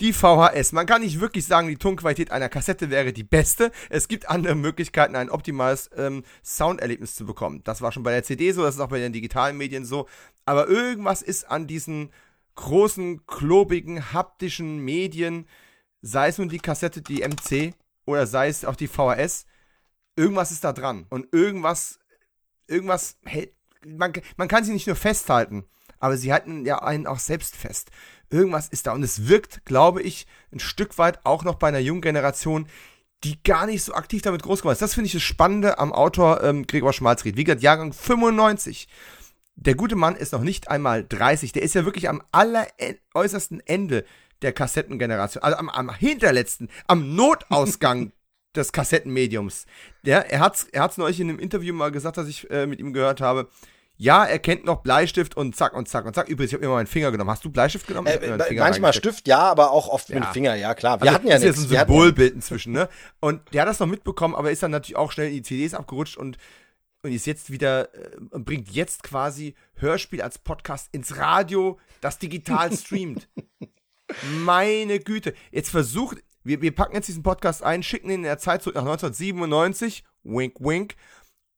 Die VHS. Man kann nicht wirklich sagen, die Tonqualität einer Kassette wäre die beste. Es gibt andere Möglichkeiten, ein optimales ähm, Sounderlebnis zu bekommen. Das war schon bei der CD so, das ist auch bei den digitalen Medien so. Aber irgendwas ist an diesen großen, klobigen, haptischen Medien, sei es nun die Kassette, die MC oder sei es auch die VHS, irgendwas ist da dran. Und irgendwas, irgendwas hält, man, man kann sie nicht nur festhalten, aber sie halten ja einen auch selbst fest. Irgendwas ist da und es wirkt, glaube ich, ein Stück weit auch noch bei einer jungen Generation, die gar nicht so aktiv damit groß geworden ist. Das finde ich das Spannende am Autor ähm, Gregor Schmalzried. Wie gesagt, Jahrgang 95. Der gute Mann ist noch nicht einmal 30. Der ist ja wirklich am alleräußersten Ende der Kassettengeneration. Also am, am hinterletzten, am Notausgang des Kassettenmediums. Der, er hat es er hat's neulich in einem Interview mal gesagt, das ich äh, mit ihm gehört habe. Ja, er kennt noch Bleistift und zack und zack und zack. Übrigens, ich habe immer meinen Finger genommen. Hast du Bleistift genommen? Äh, manchmal Stift, ja, aber auch oft ja. mit dem Finger, ja klar. Wir also, hatten ja nichts. Das ist ein Symbolbild inzwischen, ne? Und der hat das noch mitbekommen, aber ist dann natürlich auch schnell in die CDs abgerutscht und und ist jetzt wieder äh, bringt jetzt quasi Hörspiel als Podcast ins Radio, das digital streamt. Meine Güte. Jetzt versucht, wir, wir packen jetzt diesen Podcast ein, schicken ihn in der Zeit zurück nach 1997, wink, wink,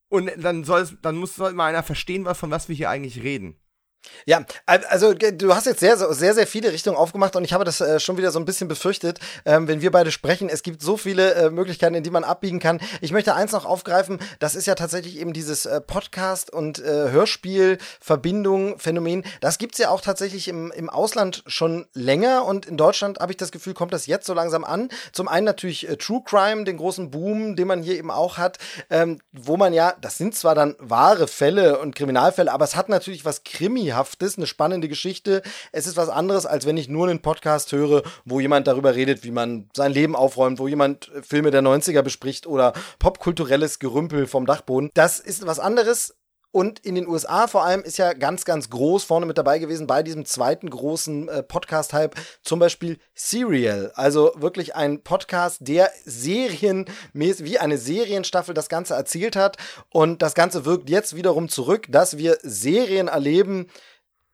und dann soll es, dann muss soll mal einer verstehen, was, von was wir hier eigentlich reden. Ja, also du hast jetzt sehr, sehr, sehr viele Richtungen aufgemacht und ich habe das äh, schon wieder so ein bisschen befürchtet, ähm, wenn wir beide sprechen. Es gibt so viele äh, Möglichkeiten, in die man abbiegen kann. Ich möchte eins noch aufgreifen, das ist ja tatsächlich eben dieses äh, Podcast- und äh, Hörspiel-Verbindung, Phänomen. Das gibt's ja auch tatsächlich im, im Ausland schon länger und in Deutschland habe ich das Gefühl, kommt das jetzt so langsam an. Zum einen natürlich True Crime, den großen Boom, den man hier eben auch hat, ähm, wo man ja, das sind zwar dann wahre Fälle und Kriminalfälle, aber es hat natürlich was Krimi Krimienhaftes, eine spannende Geschichte. Es ist was anderes, als wenn ich nur einen Podcast höre, wo jemand darüber redet, wie man sein Leben aufräumt, wo jemand Filme der 90er bespricht oder popkulturelles Gerümpel vom Dachboden. Das ist was anderes. Und in den USA vor allem ist ja ganz, ganz groß vorne mit dabei gewesen bei diesem zweiten großen äh, Podcast-Hype, zum Beispiel Serial. Also wirklich ein Podcast, der serienmäßig, wie eine Serienstaffel das Ganze erzählt hat. Und das Ganze wirkt jetzt wiederum zurück, dass wir Serien erleben,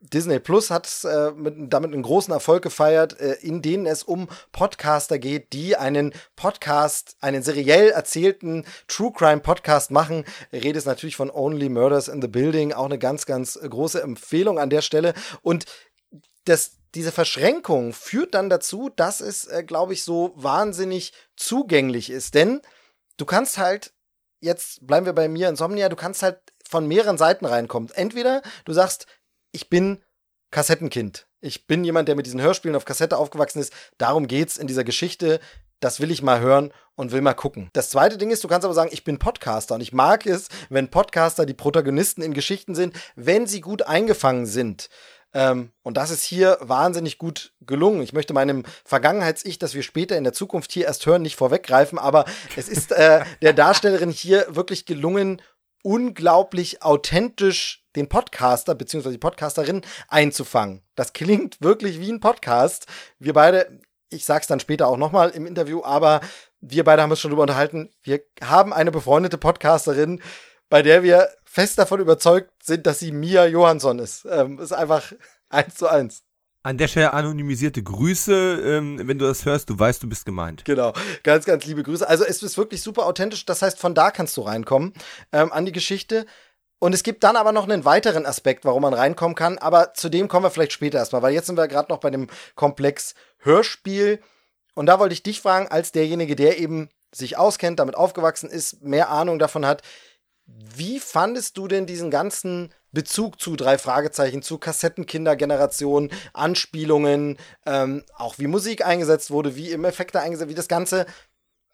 Disney Plus hat äh, mit, damit einen großen Erfolg gefeiert, äh, in denen es um Podcaster geht, die einen Podcast, einen seriell erzählten True Crime Podcast machen. Rede ist natürlich von Only Murders in the Building, auch eine ganz, ganz große Empfehlung an der Stelle. Und das, diese Verschränkung führt dann dazu, dass es, äh, glaube ich, so wahnsinnig zugänglich ist. Denn du kannst halt, jetzt bleiben wir bei mir Insomnia, du kannst halt von mehreren Seiten reinkommen. Entweder du sagst, ich bin Kassettenkind. Ich bin jemand, der mit diesen Hörspielen auf Kassette aufgewachsen ist. Darum geht's in dieser Geschichte. Das will ich mal hören und will mal gucken. Das zweite Ding ist, du kannst aber sagen, ich bin Podcaster und ich mag es, wenn Podcaster die Protagonisten in Geschichten sind, wenn sie gut eingefangen sind. Ähm, und das ist hier wahnsinnig gut gelungen. Ich möchte meinem Vergangenheits-Ich, das wir später in der Zukunft hier erst hören, nicht vorweggreifen, aber es ist äh, der Darstellerin hier wirklich gelungen, unglaublich authentisch den Podcaster bzw. die Podcasterin einzufangen. Das klingt wirklich wie ein Podcast. Wir beide, ich sag's dann später auch nochmal im Interview, aber wir beide haben uns schon darüber unterhalten. Wir haben eine befreundete Podcasterin, bei der wir fest davon überzeugt sind, dass sie Mia Johansson ist. Ähm, ist einfach eins zu eins. An der Stelle anonymisierte Grüße, ähm, wenn du das hörst, du weißt, du bist gemeint. Genau, ganz, ganz liebe Grüße. Also es ist wirklich super authentisch, das heißt, von da kannst du reinkommen ähm, an die Geschichte. Und es gibt dann aber noch einen weiteren Aspekt, warum man reinkommen kann, aber zu dem kommen wir vielleicht später erstmal, weil jetzt sind wir gerade noch bei dem Komplex Hörspiel. Und da wollte ich dich fragen, als derjenige, der eben sich auskennt, damit aufgewachsen ist, mehr Ahnung davon hat, wie fandest du denn diesen ganzen Bezug zu drei Fragezeichen, zu Kassettenkindergeneration, Anspielungen, ähm, auch wie Musik eingesetzt wurde, wie im Effekte eingesetzt, wie das Ganze.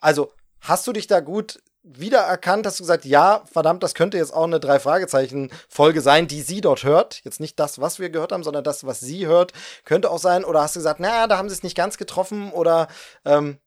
Also, hast du dich da gut wiedererkannt? Hast du gesagt, ja, verdammt, das könnte jetzt auch eine drei Fragezeichen Folge sein, die sie dort hört? Jetzt nicht das, was wir gehört haben, sondern das, was sie hört, könnte auch sein. Oder hast du gesagt, naja, da haben sie es nicht ganz getroffen? Oder ähm,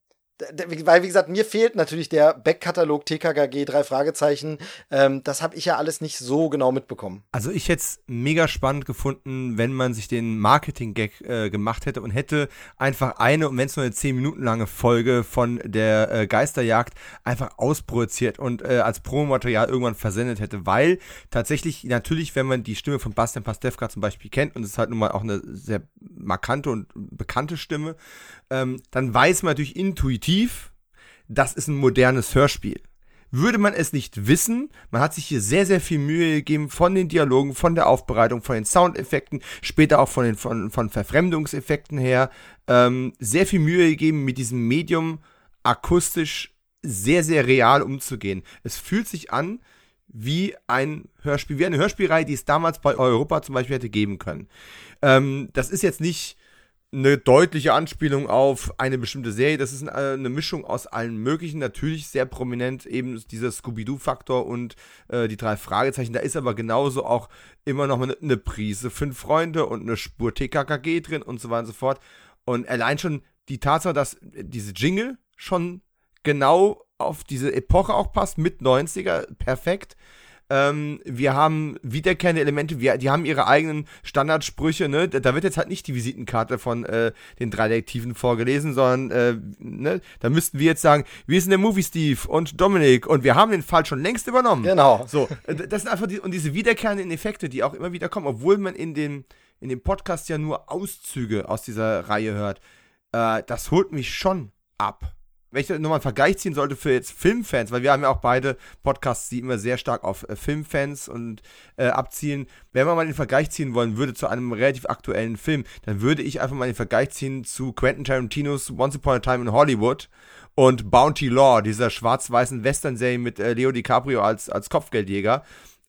weil wie gesagt, mir fehlt natürlich der Backkatalog TKKG, drei Fragezeichen. Ähm, das habe ich ja alles nicht so genau mitbekommen. Also ich hätte es mega spannend gefunden, wenn man sich den Marketing-Gag äh, gemacht hätte und hätte einfach eine, und wenn es nur eine zehn Minuten lange Folge von der äh, Geisterjagd einfach ausprojiziert und äh, als Promomaterial irgendwann versendet hätte, weil tatsächlich natürlich, wenn man die Stimme von Bastian Pastewka zum Beispiel kennt und es ist halt nun mal auch eine sehr markante und bekannte Stimme, ähm, dann weiß man natürlich intuitiv, das ist ein modernes Hörspiel. Würde man es nicht wissen, man hat sich hier sehr, sehr viel Mühe gegeben von den Dialogen, von der Aufbereitung, von den Soundeffekten, später auch von den von, von Verfremdungseffekten her, ähm, sehr viel Mühe gegeben, mit diesem Medium akustisch sehr, sehr real umzugehen. Es fühlt sich an wie ein Hörspiel, wie eine Hörspielreihe, die es damals bei Europa zum Beispiel hätte geben können. Ähm, das ist jetzt nicht eine deutliche Anspielung auf eine bestimmte Serie. Das ist eine Mischung aus allen möglichen. Natürlich sehr prominent eben dieser Scooby-Doo-Faktor und äh, die drei Fragezeichen. Da ist aber genauso auch immer noch eine, eine Prise Fünf Freunde und eine Spur TKKG drin und so weiter und so fort. Und allein schon die Tatsache, dass diese Jingle schon genau auf diese Epoche auch passt, mit 90er, perfekt. Ähm, wir haben wiederkehrende Elemente, wir, die haben ihre eigenen Standardsprüche, ne? Da wird jetzt halt nicht die Visitenkarte von äh, den drei Detektiven vorgelesen, sondern äh, ne? da müssten wir jetzt sagen, wir sind der Movie Steve und Dominik und wir haben den Fall schon längst übernommen. Genau. So, äh, das sind einfach die, und diese wiederkehrenden Effekte, die auch immer wieder kommen, obwohl man in dem, in dem Podcast ja nur Auszüge aus dieser Reihe hört. Äh, das holt mich schon ab wenn ich nochmal einen Vergleich ziehen sollte für jetzt Filmfans, weil wir haben ja auch beide Podcasts, die immer sehr stark auf äh, Filmfans und äh, abzielen. Wenn man mal den Vergleich ziehen wollen würde zu einem relativ aktuellen Film, dann würde ich einfach mal den Vergleich ziehen zu Quentin Tarantinos Once Upon a Time in Hollywood und Bounty Law, dieser schwarz-weißen Western-Serie mit äh, Leo DiCaprio als, als Kopfgeldjäger,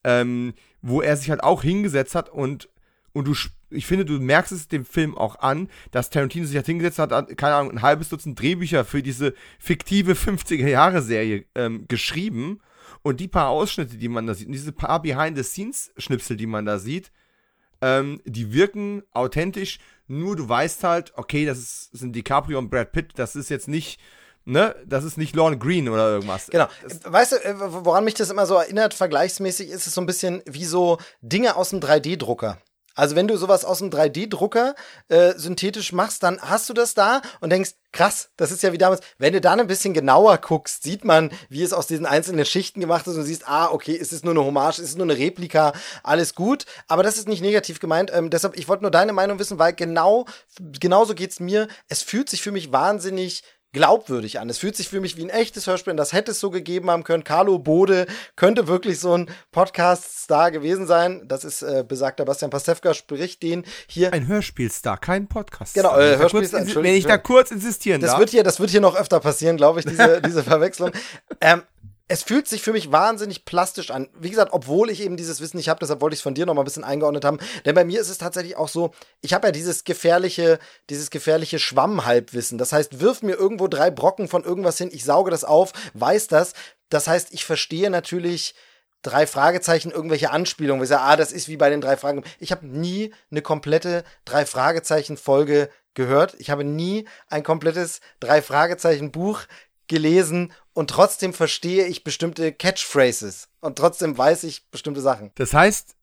ähm, wo er sich halt auch hingesetzt hat und, und du ich finde, du merkst es dem Film auch an, dass Tarantino sich halt hingesetzt hat, keine Ahnung, ein halbes Dutzend Drehbücher für diese fiktive 50er-Jahre-Serie ähm, geschrieben. Und die paar Ausschnitte, die man da sieht, und diese paar Behind-the-Scenes-Schnipsel, die man da sieht, ähm, die wirken authentisch. Nur du weißt halt, okay, das ist, sind DiCaprio und Brad Pitt, das ist jetzt nicht ne, das ist nicht Lorne Green oder irgendwas. Genau. Weißt du, äh, woran mich das immer so erinnert, vergleichsmäßig ist es so ein bisschen wie so Dinge aus dem 3D-Drucker. Also wenn du sowas aus dem 3D-Drucker äh, synthetisch machst, dann hast du das da und denkst, krass, das ist ja wie damals. Wenn du dann ein bisschen genauer guckst, sieht man, wie es aus diesen einzelnen Schichten gemacht ist und siehst, ah, okay, ist es nur eine Hommage, ist es nur eine Replika, alles gut. Aber das ist nicht negativ gemeint. Ähm, deshalb, ich wollte nur deine Meinung wissen, weil genau, genauso geht's mir. Es fühlt sich für mich wahnsinnig glaubwürdig an. Es fühlt sich für mich wie ein echtes Hörspiel. Das hätte es so gegeben haben können. Carlo Bode könnte wirklich so ein Podcast-Star gewesen sein. Das ist äh, besagter Bastian Pastewka, spricht den hier. Ein Hörspielstar, kein Podcast. Genau, äh, Hörspielstar. Wenn ich da kurz insistieren das darf. Wird hier, das wird hier noch öfter passieren, glaube ich, diese, diese Verwechslung. Ähm, es fühlt sich für mich wahnsinnig plastisch an. Wie gesagt, obwohl ich eben dieses Wissen nicht habe, deshalb wollte ich es von dir noch mal ein bisschen eingeordnet haben. Denn bei mir ist es tatsächlich auch so, ich habe ja dieses gefährliche, dieses gefährliche Schwammhalbwissen. Das heißt, wirf mir irgendwo drei Brocken von irgendwas hin, ich sauge das auf, weiß das. Das heißt, ich verstehe natürlich drei Fragezeichen, irgendwelche Anspielungen. Ich sage, ah, das ist wie bei den drei Fragen. Ich habe nie eine komplette drei Fragezeichen Folge gehört. Ich habe nie ein komplettes drei Fragezeichen Buch gelesen und trotzdem verstehe ich bestimmte Catchphrases und trotzdem weiß ich bestimmte Sachen. Das heißt,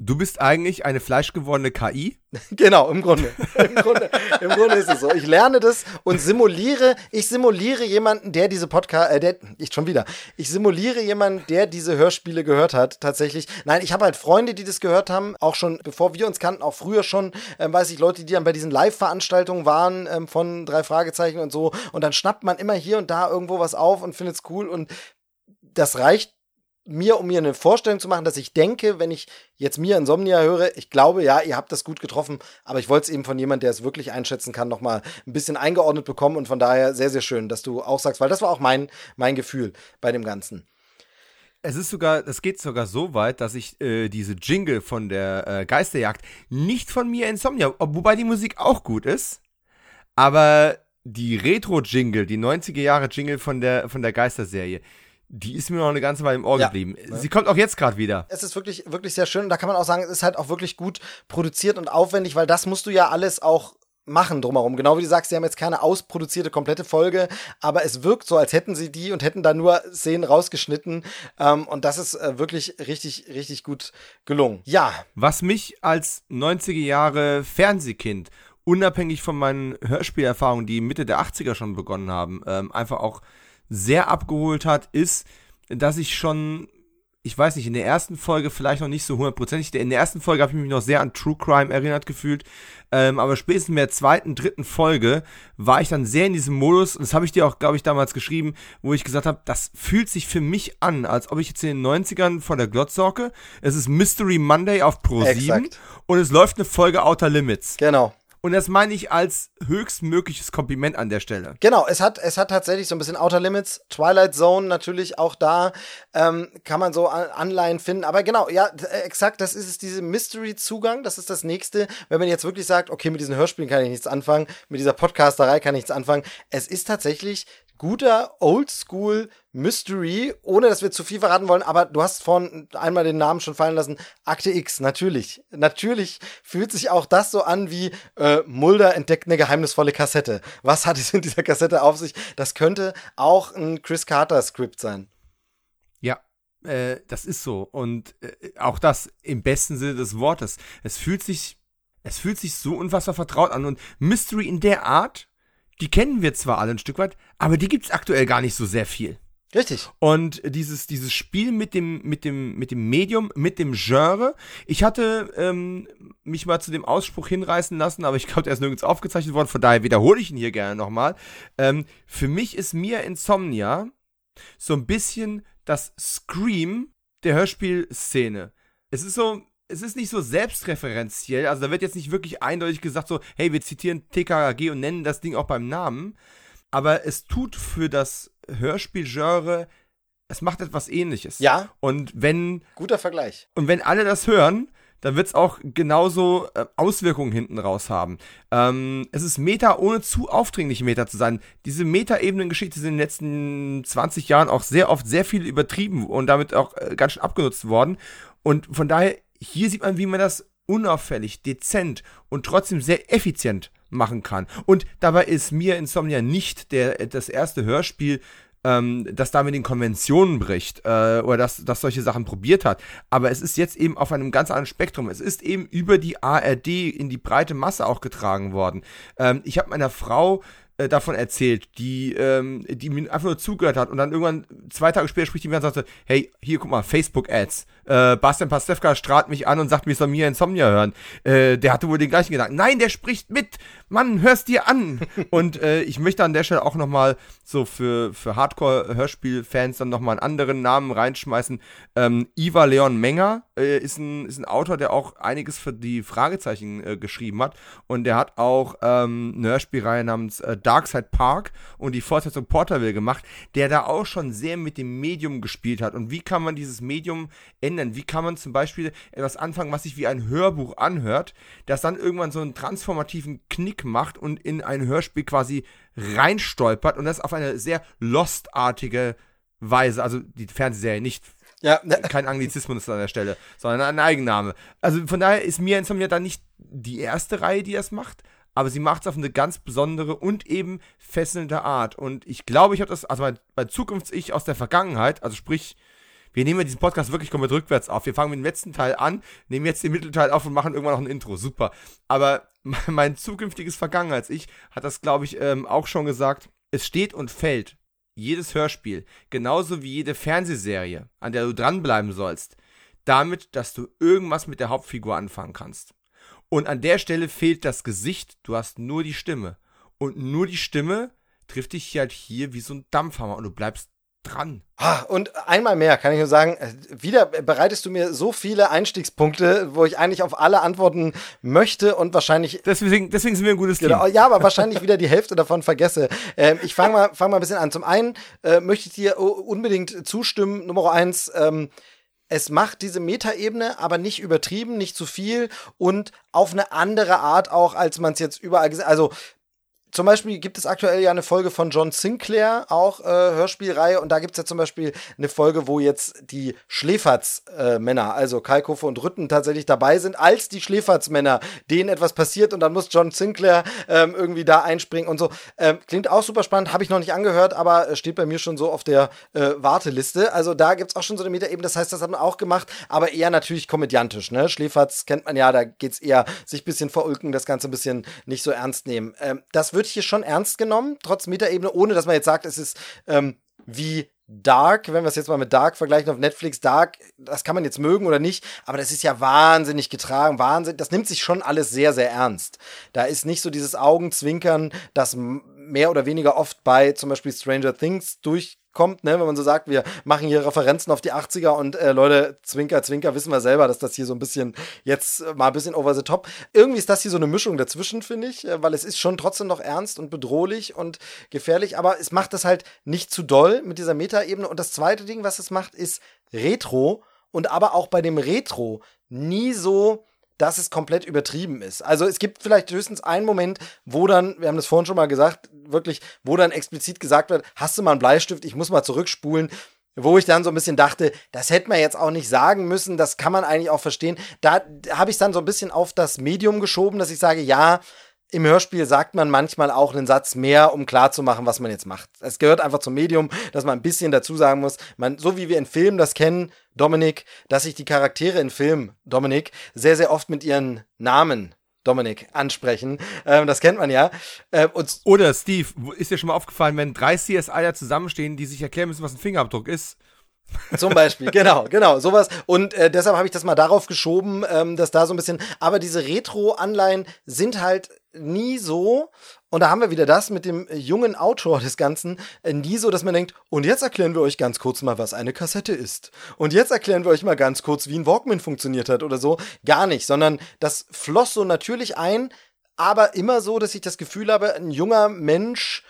Du bist eigentlich eine fleischgewordene KI? genau, im Grunde. Im Grunde, Im Grunde ist es so. Ich lerne das und simuliere, ich simuliere jemanden, der diese Podcast, äh, der, ich schon wieder, ich simuliere jemanden, der diese Hörspiele gehört hat, tatsächlich. Nein, ich habe halt Freunde, die das gehört haben, auch schon, bevor wir uns kannten, auch früher schon, ähm, weiß ich, Leute, die dann bei diesen Live-Veranstaltungen waren ähm, von drei Fragezeichen und so. Und dann schnappt man immer hier und da irgendwo was auf und findet es cool und das reicht mir, um mir eine Vorstellung zu machen, dass ich denke, wenn ich jetzt mir Insomnia höre, ich glaube, ja, ihr habt das gut getroffen, aber ich wollte es eben von jemandem, der es wirklich einschätzen kann, nochmal ein bisschen eingeordnet bekommen und von daher sehr, sehr schön, dass du auch sagst, weil das war auch mein, mein Gefühl bei dem Ganzen. Es ist sogar, es geht sogar so weit, dass ich äh, diese Jingle von der äh, Geisterjagd nicht von mir Insomnia, wobei die Musik auch gut ist, aber die Retro-Jingle, die 90er Jahre Jingle von der, von der Geisterserie, die ist mir noch eine ganze Weile im Ohr ja. geblieben. Sie kommt auch jetzt gerade wieder. Es ist wirklich, wirklich sehr schön. Und da kann man auch sagen, es ist halt auch wirklich gut produziert und aufwendig, weil das musst du ja alles auch machen drumherum. Genau wie du sagst, sie haben jetzt keine ausproduzierte komplette Folge, aber es wirkt so, als hätten sie die und hätten da nur Szenen rausgeschnitten. Ähm, und das ist äh, wirklich richtig, richtig gut gelungen. Ja. Was mich als 90er Jahre Fernsehkind unabhängig von meinen Hörspielerfahrungen, die Mitte der 80er schon begonnen haben, ähm, einfach auch sehr abgeholt hat, ist, dass ich schon ich weiß nicht, in der ersten Folge vielleicht noch nicht so hundertprozentig. In der ersten Folge habe ich mich noch sehr an True Crime erinnert gefühlt. Ähm, aber spätestens in der zweiten, dritten Folge war ich dann sehr in diesem Modus. Und das habe ich dir auch, glaube ich, damals geschrieben, wo ich gesagt habe, das fühlt sich für mich an, als ob ich jetzt in den 90ern vor der Glotzorke. Es ist Mystery Monday auf Pro 7 und es läuft eine Folge Outer Limits. Genau. Und das meine ich als höchstmögliches Kompliment an der Stelle. Genau, es hat, es hat tatsächlich so ein bisschen Outer Limits, Twilight Zone natürlich auch da, ähm, kann man so Anleihen finden. Aber genau, ja, exakt, das ist es, diese Mystery-Zugang, das ist das nächste. Wenn man jetzt wirklich sagt, okay, mit diesen Hörspielen kann ich nichts anfangen, mit dieser Podcasterei kann ich nichts anfangen. Es ist tatsächlich guter Oldschool Mystery, ohne dass wir zu viel verraten wollen, aber du hast vorhin einmal den Namen schon fallen lassen. Akte X, natürlich. Natürlich fühlt sich auch das so an wie äh, Mulder entdeckt eine geheimnisvolle Kassette. Was hat es in dieser Kassette auf sich? Das könnte auch ein Chris Carter Skript sein. Ja, äh, das ist so. Und äh, auch das im besten Sinne des Wortes. Es fühlt sich, es fühlt sich so unfassbar vertraut an. Und Mystery in der Art, die kennen wir zwar alle ein Stück weit, aber die gibt es aktuell gar nicht so sehr viel. Richtig. Und dieses, dieses Spiel mit dem, mit dem, mit dem Medium, mit dem Genre. Ich hatte ähm, mich mal zu dem Ausspruch hinreißen lassen, aber ich glaube, der ist nirgends aufgezeichnet worden, von daher wiederhole ich ihn hier gerne nochmal. Ähm, für mich ist Mia Insomnia so ein bisschen das Scream der Hörspielszene. Es ist so, es ist nicht so selbstreferenziell, also da wird jetzt nicht wirklich eindeutig gesagt, so, hey, wir zitieren TKG und nennen das Ding auch beim Namen, aber es tut für das Hörspielgenre, es macht etwas ähnliches. Ja. Und wenn. Guter Vergleich. Und wenn alle das hören, dann wird es auch genauso äh, Auswirkungen hinten raus haben. Ähm, es ist Meta, ohne zu aufdringlich Meta zu sein. Diese Meta-Ebenen-Geschichte sind in den letzten 20 Jahren auch sehr oft sehr viel übertrieben und damit auch äh, ganz schön abgenutzt worden. Und von daher hier sieht man, wie man das unauffällig, dezent und trotzdem sehr effizient machen kann. Und dabei ist mir Insomnia nicht der, das erste Hörspiel, ähm, das da mit den Konventionen bricht äh, oder das, das solche Sachen probiert hat. Aber es ist jetzt eben auf einem ganz anderen Spektrum. Es ist eben über die ARD in die breite Masse auch getragen worden. Ähm, ich habe meiner Frau äh, davon erzählt, die, ähm, die mir einfach nur zugehört hat und dann irgendwann zwei Tage später spricht die mir und sagte, hey, hier guck mal, Facebook-Ads. Äh, Bastian Pastewka strahlt mich an und sagt, mir soll mir Insomnia hören. Äh, der hatte wohl den gleichen Gedanken. Nein, der spricht mit. Mann, hörst dir an. und äh, ich möchte an der Stelle auch nochmal so für, für Hardcore-Hörspiel-Fans dann nochmal einen anderen Namen reinschmeißen. Ähm, Iva Leon Menger äh, ist, ein, ist ein Autor, der auch einiges für die Fragezeichen äh, geschrieben hat. Und der hat auch ähm, eine Hörspielreihe namens äh, Darkside Park und die Fortsetzung Porterville gemacht, der da auch schon sehr mit dem Medium gespielt hat. Und wie kann man dieses Medium ändern? Wie kann man zum Beispiel etwas anfangen, was sich wie ein Hörbuch anhört, das dann irgendwann so einen transformativen Knick macht und in ein Hörspiel quasi reinstolpert und das auf eine sehr Lost-artige Weise, also die Fernsehserie nicht ja. Kein Anglizismus an der Stelle, sondern ein Eigenname. Also von daher ist mir Insomnia dann nicht die erste Reihe, die das macht, aber sie macht es auf eine ganz besondere und eben fesselnde Art. Und ich glaube, ich habe das, also mein, mein Zukunfts-Ich aus der Vergangenheit, also sprich, wir nehmen diesen Podcast wirklich komplett rückwärts auf. Wir fangen mit dem letzten Teil an, nehmen jetzt den Mittelteil auf und machen irgendwann noch ein Intro. Super. Aber mein zukünftiges Vergangenheits-Ich hat das, glaube ich, ähm, auch schon gesagt. Es steht und fällt jedes Hörspiel, genauso wie jede Fernsehserie, an der du dranbleiben sollst, damit, dass du irgendwas mit der Hauptfigur anfangen kannst. Und an der Stelle fehlt das Gesicht, du hast nur die Stimme. Und nur die Stimme trifft dich halt hier wie so ein Dampfhammer und du bleibst dran. Und einmal mehr kann ich nur sagen, äh, wieder bereitest du mir so viele Einstiegspunkte, wo ich eigentlich auf alle antworten möchte und wahrscheinlich. Deswegen, deswegen sind wir ein gutes genau, Team. Ja, aber wahrscheinlich wieder die Hälfte davon vergesse. Ähm, ich fange mal, fang mal ein bisschen an. Zum einen äh, möchte ich dir unbedingt zustimmen. Nummer eins, ähm, es macht diese Metaebene, aber nicht übertrieben, nicht zu viel und auf eine andere Art auch, als man es jetzt überall gesehen Also zum Beispiel gibt es aktuell ja eine Folge von John Sinclair, auch äh, Hörspielreihe, und da gibt es ja zum Beispiel eine Folge, wo jetzt die Schläferz-Männer, äh, also Kalkofe und Rütten, tatsächlich dabei sind, als die Schläferz-Männer, denen etwas passiert und dann muss John Sinclair ähm, irgendwie da einspringen und so. Ähm, klingt auch super spannend, habe ich noch nicht angehört, aber steht bei mir schon so auf der äh, Warteliste. Also da gibt es auch schon so eine Metaebene, das heißt, das hat man auch gemacht, aber eher natürlich komödiantisch. Ne? Schläferz kennt man ja, da geht es eher sich ein bisschen verulken, das Ganze ein bisschen nicht so ernst nehmen. Ähm, das wird hier schon ernst genommen, trotz Metaebene, ohne dass man jetzt sagt, es ist ähm, wie Dark, wenn wir es jetzt mal mit Dark vergleichen auf Netflix, Dark, das kann man jetzt mögen oder nicht, aber das ist ja wahnsinnig getragen, wahnsinnig, das nimmt sich schon alles sehr, sehr ernst. Da ist nicht so dieses Augenzwinkern, das mehr oder weniger oft bei zum Beispiel Stranger Things durch kommt, ne, wenn man so sagt, wir machen hier Referenzen auf die 80er und äh, Leute, Zwinker, Zwinker, wissen wir selber, dass das hier so ein bisschen jetzt mal ein bisschen over the top. Irgendwie ist das hier so eine Mischung dazwischen, finde ich, äh, weil es ist schon trotzdem noch ernst und bedrohlich und gefährlich, aber es macht das halt nicht zu doll mit dieser Metaebene. Und das zweite Ding, was es macht, ist Retro und aber auch bei dem Retro nie so dass es komplett übertrieben ist. Also es gibt vielleicht höchstens einen Moment, wo dann, wir haben das vorhin schon mal gesagt, wirklich, wo dann explizit gesagt wird, hast du mal einen Bleistift, ich muss mal zurückspulen wo ich dann so ein bisschen dachte, das hätte man jetzt auch nicht sagen müssen, das kann man eigentlich auch verstehen. Da habe ich dann so ein bisschen auf das Medium geschoben, dass ich sage, ja, im Hörspiel sagt man manchmal auch einen Satz mehr, um klarzumachen, was man jetzt macht. Es gehört einfach zum Medium, dass man ein bisschen dazu sagen muss, man, so wie wir in Filmen das kennen, Dominik, dass sich die Charaktere in Filmen, Dominik, sehr, sehr oft mit ihren Namen Dominik ansprechen. Ähm, das kennt man ja. Ähm, Oder Steve, ist dir schon mal aufgefallen, wenn drei CSI zusammenstehen, die sich erklären müssen, was ein Fingerabdruck ist? Zum Beispiel, genau, genau, sowas. Und äh, deshalb habe ich das mal darauf geschoben, ähm, dass da so ein bisschen. Aber diese Retro-Anleihen sind halt nie so. Und da haben wir wieder das mit dem jungen Autor des Ganzen, äh, nie so, dass man denkt, und jetzt erklären wir euch ganz kurz mal, was eine Kassette ist. Und jetzt erklären wir euch mal ganz kurz, wie ein Walkman funktioniert hat oder so. Gar nicht, sondern das floss so natürlich ein, aber immer so, dass ich das Gefühl habe, ein junger Mensch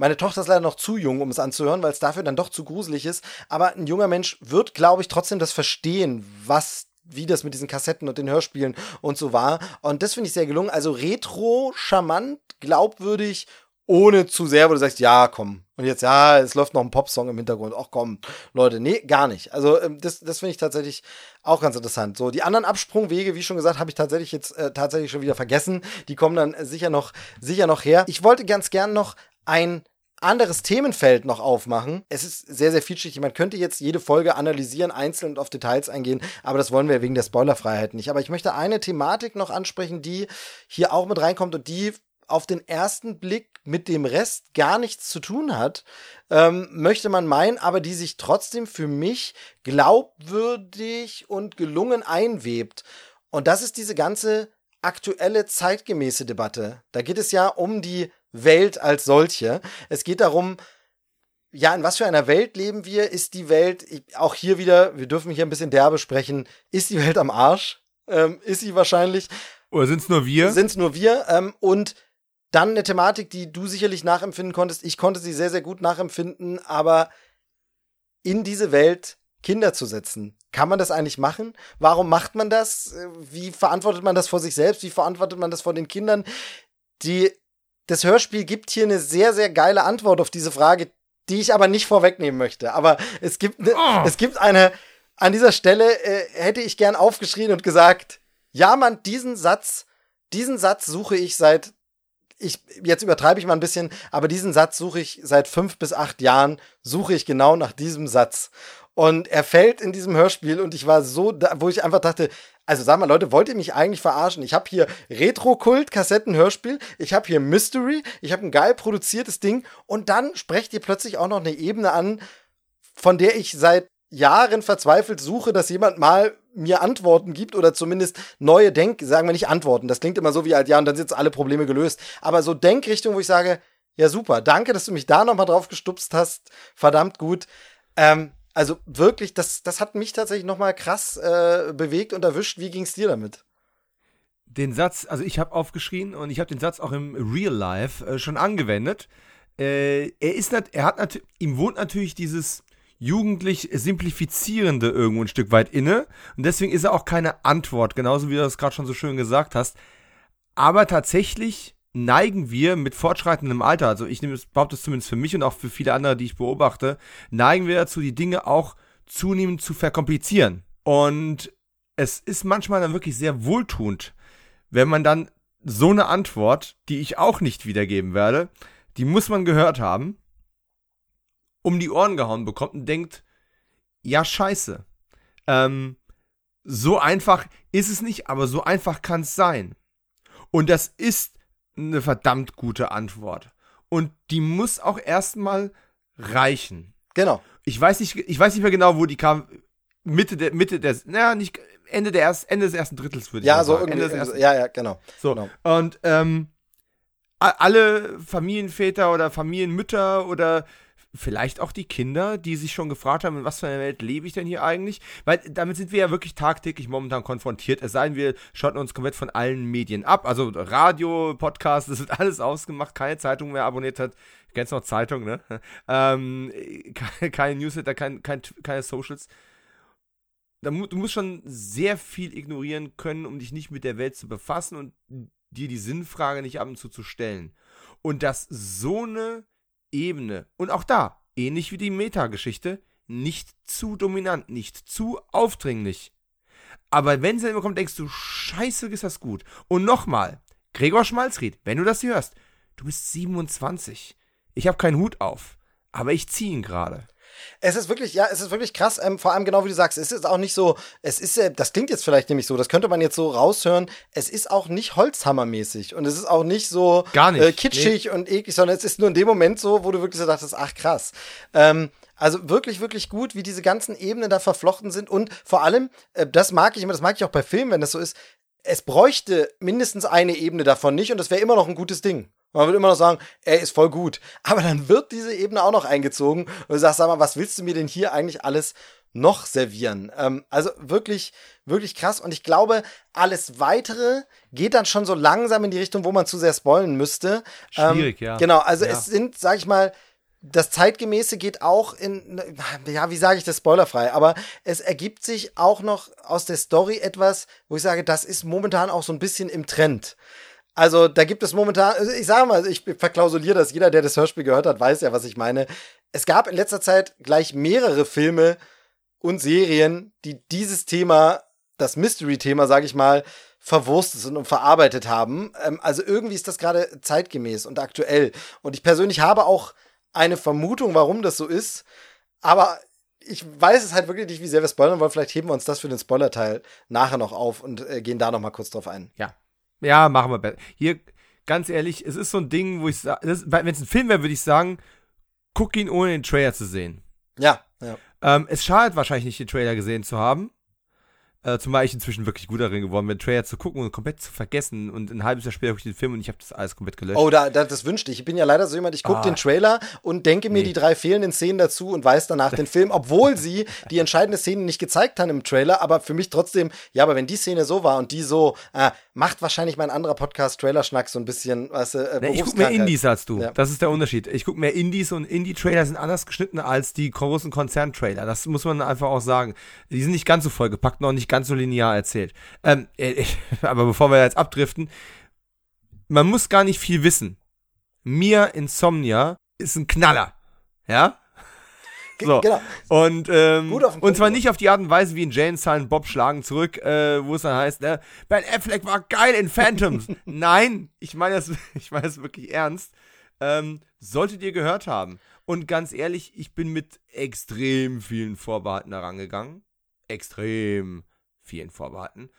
meine Tochter ist leider noch zu jung, um es anzuhören, weil es dafür dann doch zu gruselig ist. Aber ein junger Mensch wird, glaube ich, trotzdem das verstehen, was wie das mit diesen Kassetten und den Hörspielen und so war. Und das finde ich sehr gelungen. Also retro, charmant, glaubwürdig, ohne zu sehr, wo du sagst, ja, komm. Und jetzt, ja, es läuft noch ein Popsong im Hintergrund. Ach komm, Leute, nee, gar nicht. Also ähm, das, das finde ich tatsächlich auch ganz interessant. So, die anderen Absprungwege, wie schon gesagt, habe ich tatsächlich jetzt äh, tatsächlich schon wieder vergessen. Die kommen dann sicher noch, sicher noch her. Ich wollte ganz gern noch ein anderes Themenfeld noch aufmachen. Es ist sehr, sehr vielschichtig. Man könnte jetzt jede Folge analysieren, einzeln und auf Details eingehen, aber das wollen wir wegen der Spoilerfreiheit nicht. Aber ich möchte eine Thematik noch ansprechen, die hier auch mit reinkommt und die auf den ersten Blick mit dem Rest gar nichts zu tun hat, ähm, möchte man meinen, aber die sich trotzdem für mich glaubwürdig und gelungen einwebt. Und das ist diese ganze aktuelle zeitgemäße Debatte. Da geht es ja um die Welt als solche. Es geht darum, ja, in was für einer Welt leben wir? Ist die Welt, auch hier wieder, wir dürfen hier ein bisschen derbe sprechen, ist die Welt am Arsch? Ähm, ist sie wahrscheinlich. Oder sind es nur wir? Sind es nur wir? Ähm, und dann eine Thematik, die du sicherlich nachempfinden konntest. Ich konnte sie sehr, sehr gut nachempfinden, aber in diese Welt Kinder zu setzen. Kann man das eigentlich machen? Warum macht man das? Wie verantwortet man das vor sich selbst? Wie verantwortet man das vor den Kindern? Die das Hörspiel gibt hier eine sehr, sehr geile Antwort auf diese Frage, die ich aber nicht vorwegnehmen möchte. Aber es gibt, ne, oh. es gibt eine, an dieser Stelle äh, hätte ich gern aufgeschrien und gesagt, ja, Mann, diesen Satz, diesen Satz suche ich seit, ich, jetzt übertreibe ich mal ein bisschen, aber diesen Satz suche ich seit fünf bis acht Jahren, suche ich genau nach diesem Satz. Und er fällt in diesem Hörspiel und ich war so, da, wo ich einfach dachte, also sag mal, Leute, wollt ihr mich eigentlich verarschen? Ich habe hier Retro-Kult-Kassetten-Hörspiel, ich habe hier Mystery, ich habe ein geil produziertes Ding und dann sprecht ihr plötzlich auch noch eine Ebene an, von der ich seit Jahren verzweifelt suche, dass jemand mal mir Antworten gibt oder zumindest neue Denk, sagen wir nicht Antworten, das klingt immer so wie halt, ja, und dann sind alle Probleme gelöst, aber so Denkrichtung, wo ich sage, ja super, danke, dass du mich da nochmal drauf gestupst hast, verdammt gut. Ähm, also wirklich, das, das hat mich tatsächlich nochmal krass äh, bewegt und erwischt. Wie ging es dir damit? Den Satz, also ich habe aufgeschrien und ich habe den Satz auch im Real Life äh, schon angewendet. Äh, er ist, er hat natürlich, ihm wohnt natürlich dieses jugendlich simplifizierende irgendwo ein Stück weit inne und deswegen ist er auch keine Antwort, genauso wie du das gerade schon so schön gesagt hast. Aber tatsächlich neigen wir mit fortschreitendem Alter, also ich nehme es, behaupte es zumindest für mich und auch für viele andere, die ich beobachte, neigen wir dazu, die Dinge auch zunehmend zu verkomplizieren. Und es ist manchmal dann wirklich sehr wohltuend, wenn man dann so eine Antwort, die ich auch nicht wiedergeben werde, die muss man gehört haben, um die Ohren gehauen bekommt und denkt, ja, scheiße. Ähm, so einfach ist es nicht, aber so einfach kann es sein. Und das ist eine verdammt gute Antwort. Und die muss auch erstmal reichen. Genau. Ich weiß nicht, ich weiß nicht mehr genau, wo die kam. Mitte der, Mitte des, naja, nicht, Ende, der erst, Ende des ersten Drittels würde ich ja, so sagen. Ende des ersten, ja, ja, genau. So. Genau. Und ähm, alle Familienväter oder Familienmütter oder vielleicht auch die Kinder, die sich schon gefragt haben, in was für einer Welt lebe ich denn hier eigentlich? Weil damit sind wir ja wirklich tagtäglich momentan konfrontiert. Es sei denn, wir schotten uns komplett von allen Medien ab. Also Radio, Podcast, das wird alles ausgemacht, keine Zeitung mehr abonniert hat. Kennst noch Zeitung, ne? Ähm, keine, Newsletter, kein, kein, keine Socials. Du musst schon sehr viel ignorieren können, um dich nicht mit der Welt zu befassen und dir die Sinnfrage nicht ab und zu zu stellen. Und dass so eine Ebene und auch da, ähnlich wie die Metageschichte, nicht zu dominant, nicht zu aufdringlich. Aber wenn sie dann kommt, denkst du, scheiße, ist das gut. Und nochmal, Gregor Schmalzried, wenn du das hier hörst, du bist 27. Ich habe keinen Hut auf, aber ich ziehe ihn gerade. Es ist wirklich, ja, es ist wirklich krass, ähm, vor allem genau wie du sagst, es ist auch nicht so, es ist, äh, das klingt jetzt vielleicht nämlich so, das könnte man jetzt so raushören, es ist auch nicht Holzhammermäßig und es ist auch nicht so Gar nicht, äh, kitschig nee. und eklig, sondern es ist nur in dem Moment so, wo du wirklich so dachtest, ach krass. Ähm, also wirklich, wirklich gut, wie diese ganzen Ebenen da verflochten sind und vor allem, äh, das mag ich immer, das mag ich auch bei Filmen, wenn das so ist, es bräuchte mindestens eine Ebene davon nicht und das wäre immer noch ein gutes Ding. Man würde immer noch sagen, er ist voll gut. Aber dann wird diese Ebene auch noch eingezogen und du sagst, sag mal, was willst du mir denn hier eigentlich alles noch servieren? Ähm, also wirklich, wirklich krass. Und ich glaube, alles weitere geht dann schon so langsam in die Richtung, wo man zu sehr spoilen müsste. Schwierig, ähm, ja. Genau, also ja. es sind, sag ich mal, das Zeitgemäße geht auch in, ja, wie sage ich das spoilerfrei, aber es ergibt sich auch noch aus der Story etwas, wo ich sage, das ist momentan auch so ein bisschen im Trend. Also da gibt es momentan, also ich sage mal, ich verklausuliere das, jeder, der das Hörspiel gehört hat, weiß ja, was ich meine. Es gab in letzter Zeit gleich mehrere Filme und Serien, die dieses Thema, das Mystery-Thema, sage ich mal, verwurstet sind und verarbeitet haben. Ähm, also irgendwie ist das gerade zeitgemäß und aktuell. Und ich persönlich habe auch eine Vermutung, warum das so ist. Aber ich weiß es halt wirklich nicht, wie sehr wir spoilern wollen. Vielleicht heben wir uns das für den Spoiler-Teil nachher noch auf und äh, gehen da noch mal kurz drauf ein. Ja, ja, machen wir besser. Hier, ganz ehrlich, es ist so ein Ding, wo ich sage, wenn es ein Film wäre, würde ich sagen, guck ihn ohne den Trailer zu sehen. Ja, ja. Ähm, es schadet wahrscheinlich nicht, den Trailer gesehen zu haben. Äh, zumal ich inzwischen wirklich gut darin geworden bin, Trailer zu gucken und komplett zu vergessen. Und ein halbes Jahr später gucke ich den Film und ich habe das alles komplett gelöscht. Oh, da, da, das wünschte ich. Ich bin ja leider so jemand, ich gucke ah. den Trailer und denke mir nee. die drei fehlenden Szenen dazu und weiß danach den Film, obwohl sie die entscheidende Szene nicht gezeigt haben im Trailer, aber für mich trotzdem, ja, aber wenn die Szene so war und die so, äh, macht wahrscheinlich mein anderer Podcast Trailer-Schnack so ein bisschen, weißt du, äh, nee, Ich gucke mehr Indies als du. Ja. Das ist der Unterschied. Ich gucke mehr Indies und Indie-Trailer sind anders geschnitten als die großen Konzern-Trailer. Das muss man einfach auch sagen. Die sind nicht ganz so vollgepackt, noch nicht ganz so linear erzählt. Ähm, äh, aber bevor wir jetzt abdriften, man muss gar nicht viel wissen. Mir Insomnia ist ein Knaller. Ja? So. Genau. Und, ähm, und zwar nicht auf die Art und Weise wie in Jane Silent Bob schlagen zurück, äh, wo es dann heißt, ne, Ben Affleck war geil in Phantoms. Nein, ich meine das, ich meine das wirklich ernst. Ähm, solltet ihr gehört haben. Und ganz ehrlich, ich bin mit extrem vielen Vorbehalten herangegangen. Extrem vielen Vorbehalten.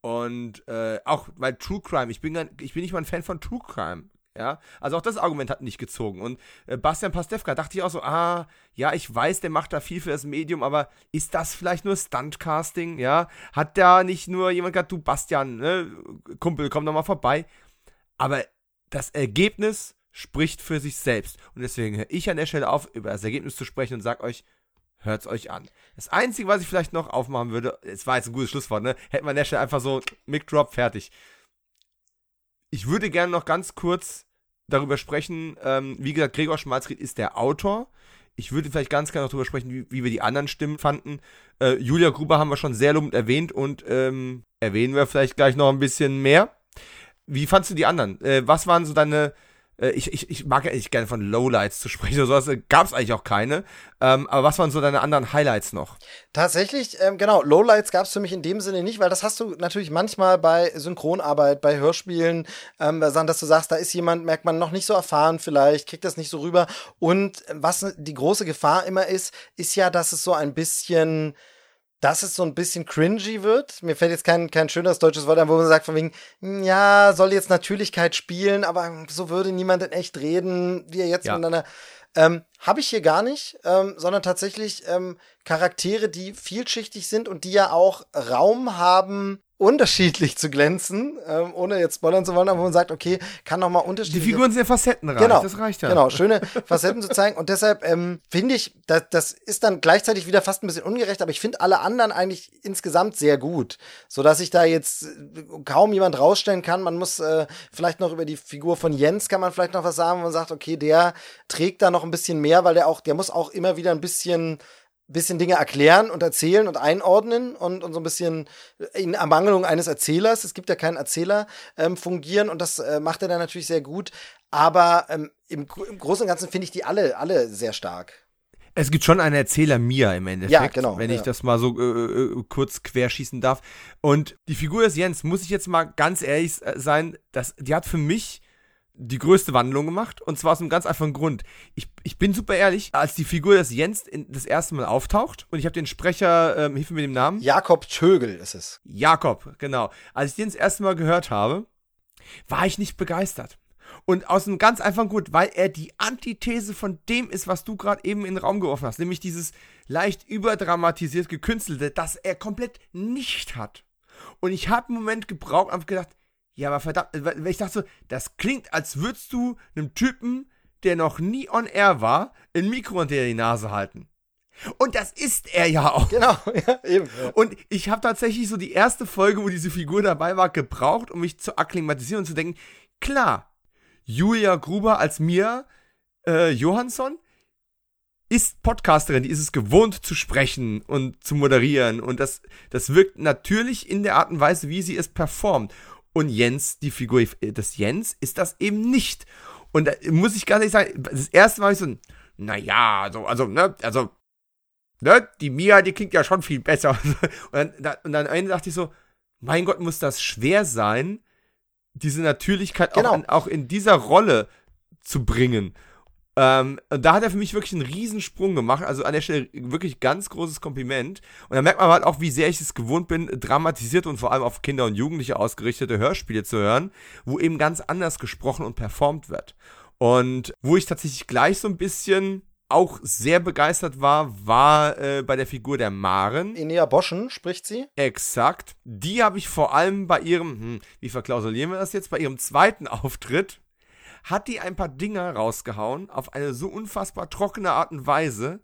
Und äh, auch weil True Crime, ich bin, ich bin nicht mal ein Fan von True Crime. Ja, also auch das Argument hat nicht gezogen. Und äh, Bastian Pastewka dachte ich auch so, ah, ja, ich weiß, der macht da viel für das Medium, aber ist das vielleicht nur Stuntcasting? Ja, hat da nicht nur jemand gesagt, du Bastian, ne, Kumpel, komm doch mal vorbei. Aber das Ergebnis spricht für sich selbst. Und deswegen höre ich an der Stelle auf, über das Ergebnis zu sprechen und sage euch, hört es euch an. Das Einzige, was ich vielleicht noch aufmachen würde, es war jetzt ein gutes Schlusswort, ne? Hätte man an der Stelle einfach so Mic Drop fertig. Ich würde gerne noch ganz kurz darüber sprechen, ähm, wie gesagt, Gregor Schmalzried ist der Autor. Ich würde vielleicht ganz gerne noch darüber sprechen, wie, wie wir die anderen Stimmen fanden. Äh, Julia Gruber haben wir schon sehr lobend erwähnt und ähm, erwähnen wir vielleicht gleich noch ein bisschen mehr. Wie fandst du die anderen? Äh, was waren so deine ich, ich, ich mag ja nicht gerne von Lowlights zu sprechen oder sowas, gab es eigentlich auch keine. Ähm, aber was waren so deine anderen Highlights noch? Tatsächlich, ähm, genau, Lowlights gab es für mich in dem Sinne nicht, weil das hast du natürlich manchmal bei Synchronarbeit, bei Hörspielen, ähm, dass du sagst, da ist jemand, merkt man noch nicht so erfahren vielleicht, kriegt das nicht so rüber. Und was die große Gefahr immer ist, ist ja, dass es so ein bisschen dass es so ein bisschen cringy wird. Mir fällt jetzt kein, kein schönes deutsches Wort ein, wo man sagt von wegen, ja, soll jetzt Natürlichkeit spielen, aber so würde niemand in echt reden, wie er jetzt ja. miteinander. Ähm, Habe ich hier gar nicht, ähm, sondern tatsächlich ähm, Charaktere, die vielschichtig sind und die ja auch Raum haben, unterschiedlich zu glänzen, ähm, ohne jetzt spoilern zu wollen, aber man sagt, okay, kann noch mal unterschiedlich. Die Figuren sind ja facettenreich, genau, das reicht ja. Genau, schöne Facetten zu zeigen und deshalb ähm, finde ich, das, das ist dann gleichzeitig wieder fast ein bisschen ungerecht, aber ich finde alle anderen eigentlich insgesamt sehr gut, so dass ich da jetzt äh, kaum jemand rausstellen kann. Man muss äh, vielleicht noch über die Figur von Jens kann man vielleicht noch was sagen, wo man sagt, okay, der trägt da noch ein bisschen mehr, weil der auch, der muss auch immer wieder ein bisschen bisschen Dinge erklären und erzählen und einordnen und, und so ein bisschen in Ermangelung eines Erzählers, es gibt ja keinen Erzähler, ähm, fungieren und das äh, macht er dann natürlich sehr gut. Aber ähm, im, im Großen und Ganzen finde ich die alle, alle sehr stark. Es gibt schon einen Erzähler Mia im Endeffekt, ja, genau, wenn ich ja. das mal so äh, äh, kurz querschießen darf. Und die Figur des Jens, muss ich jetzt mal ganz ehrlich sein, das, die hat für mich die größte Wandlung gemacht. Und zwar aus einem ganz einfachen Grund. Ich, ich bin super ehrlich, als die Figur des Jens in, das erste Mal auftaucht und ich habe den Sprecher, ähm, hilf mir mit dem Namen. Jakob Tögel ist es. Jakob, genau. Als ich den das erste Mal gehört habe, war ich nicht begeistert. Und aus einem ganz einfachen Grund, weil er die Antithese von dem ist, was du gerade eben in den Raum geworfen hast. Nämlich dieses leicht überdramatisiert gekünstelte, das er komplett nicht hat. Und ich habe einen Moment gebraucht und gedacht, ja, aber verdammt, weil ich dachte so, das klingt, als würdest du einem Typen, der noch nie on air war, ein Mikro unter die Nase halten. Und das ist er ja auch. Genau, ja, eben. Ja. Und ich habe tatsächlich so die erste Folge, wo diese Figur dabei war, gebraucht, um mich zu akklimatisieren und zu denken, klar, Julia Gruber als Mia äh, Johansson ist Podcasterin, die ist es gewohnt zu sprechen und zu moderieren und das, das wirkt natürlich in der Art und Weise, wie sie es performt. Und Jens, die Figur des Jens, ist das eben nicht. Und da muss ich ganz ehrlich sagen, das erste Mal ich so, naja, also, also, ne, also, ne, die Mia, die klingt ja schon viel besser. Und dann, und dann am Ende dachte ich so, mein Gott, muss das schwer sein, diese Natürlichkeit genau. auch, in, auch in dieser Rolle zu bringen. Ähm, da hat er für mich wirklich einen Riesensprung gemacht. Also an der Stelle wirklich ganz großes Kompliment. Und da merkt man halt auch, wie sehr ich es gewohnt bin, dramatisiert und vor allem auf Kinder und Jugendliche ausgerichtete Hörspiele zu hören, wo eben ganz anders gesprochen und performt wird. Und wo ich tatsächlich gleich so ein bisschen auch sehr begeistert war, war äh, bei der Figur der Maren. Inea Boschen spricht sie. Exakt. Die habe ich vor allem bei ihrem, hm, wie verklausulieren wir das jetzt, bei ihrem zweiten Auftritt hat die ein paar Dinger rausgehauen auf eine so unfassbar trockene Art und Weise.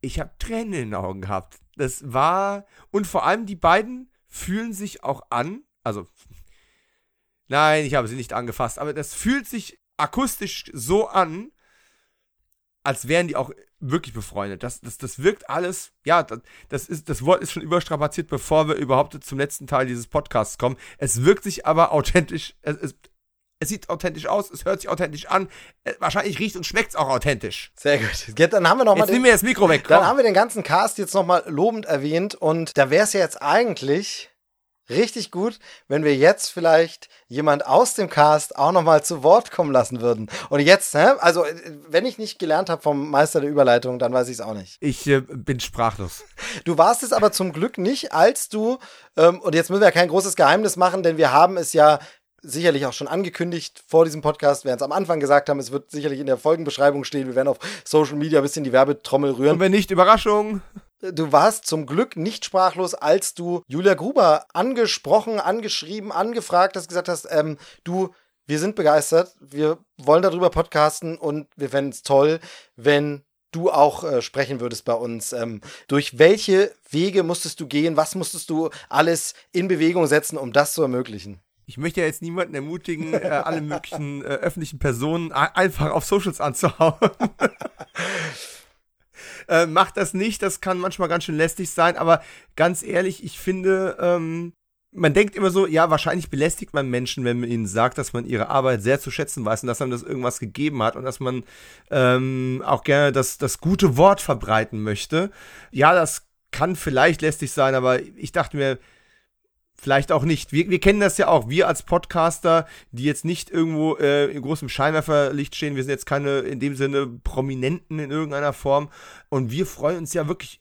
Ich habe Tränen in den Augen gehabt. Das war und vor allem die beiden fühlen sich auch an, also nein, ich habe sie nicht angefasst, aber das fühlt sich akustisch so an, als wären die auch wirklich befreundet. Das, das, das wirkt alles, ja, das, das, ist, das Wort ist schon überstrapaziert, bevor wir überhaupt zum letzten Teil dieses Podcasts kommen. Es wirkt sich aber authentisch, es, es, es sieht authentisch aus, es hört sich authentisch an. Äh, wahrscheinlich riecht und schmeckt es auch authentisch. Sehr gut. Jetzt, dann haben wir noch jetzt mal nimm mir das Mikro weg. Komm. Dann haben wir den ganzen Cast jetzt noch mal lobend erwähnt und da wäre es ja jetzt eigentlich richtig gut, wenn wir jetzt vielleicht jemand aus dem Cast auch noch mal zu Wort kommen lassen würden. Und jetzt, ne? also wenn ich nicht gelernt habe vom Meister der Überleitung, dann weiß ich es auch nicht. Ich äh, bin sprachlos. Du warst es aber zum Glück nicht, als du, ähm, und jetzt müssen wir ja kein großes Geheimnis machen, denn wir haben es ja sicherlich auch schon angekündigt vor diesem Podcast, während es am Anfang gesagt haben, es wird sicherlich in der Folgenbeschreibung stehen. Wir werden auf Social Media ein bisschen die Werbetrommel rühren. Und wenn nicht, Überraschung. Du warst zum Glück nicht sprachlos, als du Julia Gruber angesprochen, angeschrieben, angefragt hast, gesagt hast, ähm, du, wir sind begeistert, wir wollen darüber podcasten und wir fänden es toll, wenn du auch äh, sprechen würdest bei uns. Ähm, durch welche Wege musstest du gehen? Was musstest du alles in Bewegung setzen, um das zu ermöglichen? Ich möchte ja jetzt niemanden ermutigen, äh, alle möglichen äh, öffentlichen Personen einfach auf Socials anzuhauen. äh, macht das nicht, das kann manchmal ganz schön lästig sein, aber ganz ehrlich, ich finde, ähm, man denkt immer so, ja, wahrscheinlich belästigt man Menschen, wenn man ihnen sagt, dass man ihre Arbeit sehr zu schätzen weiß und dass einem das irgendwas gegeben hat und dass man ähm, auch gerne das, das gute Wort verbreiten möchte. Ja, das kann vielleicht lästig sein, aber ich dachte mir, vielleicht auch nicht. Wir, wir kennen das ja auch. Wir als Podcaster, die jetzt nicht irgendwo äh, in großem Scheinwerferlicht stehen, wir sind jetzt keine in dem Sinne Prominenten in irgendeiner Form. Und wir freuen uns ja wirklich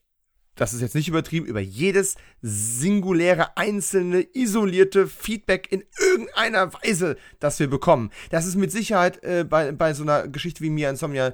das ist jetzt nicht übertrieben, über jedes singuläre, einzelne, isolierte Feedback in irgendeiner Weise, das wir bekommen. Das ist mit Sicherheit äh, bei, bei so einer Geschichte wie Mia Insomnia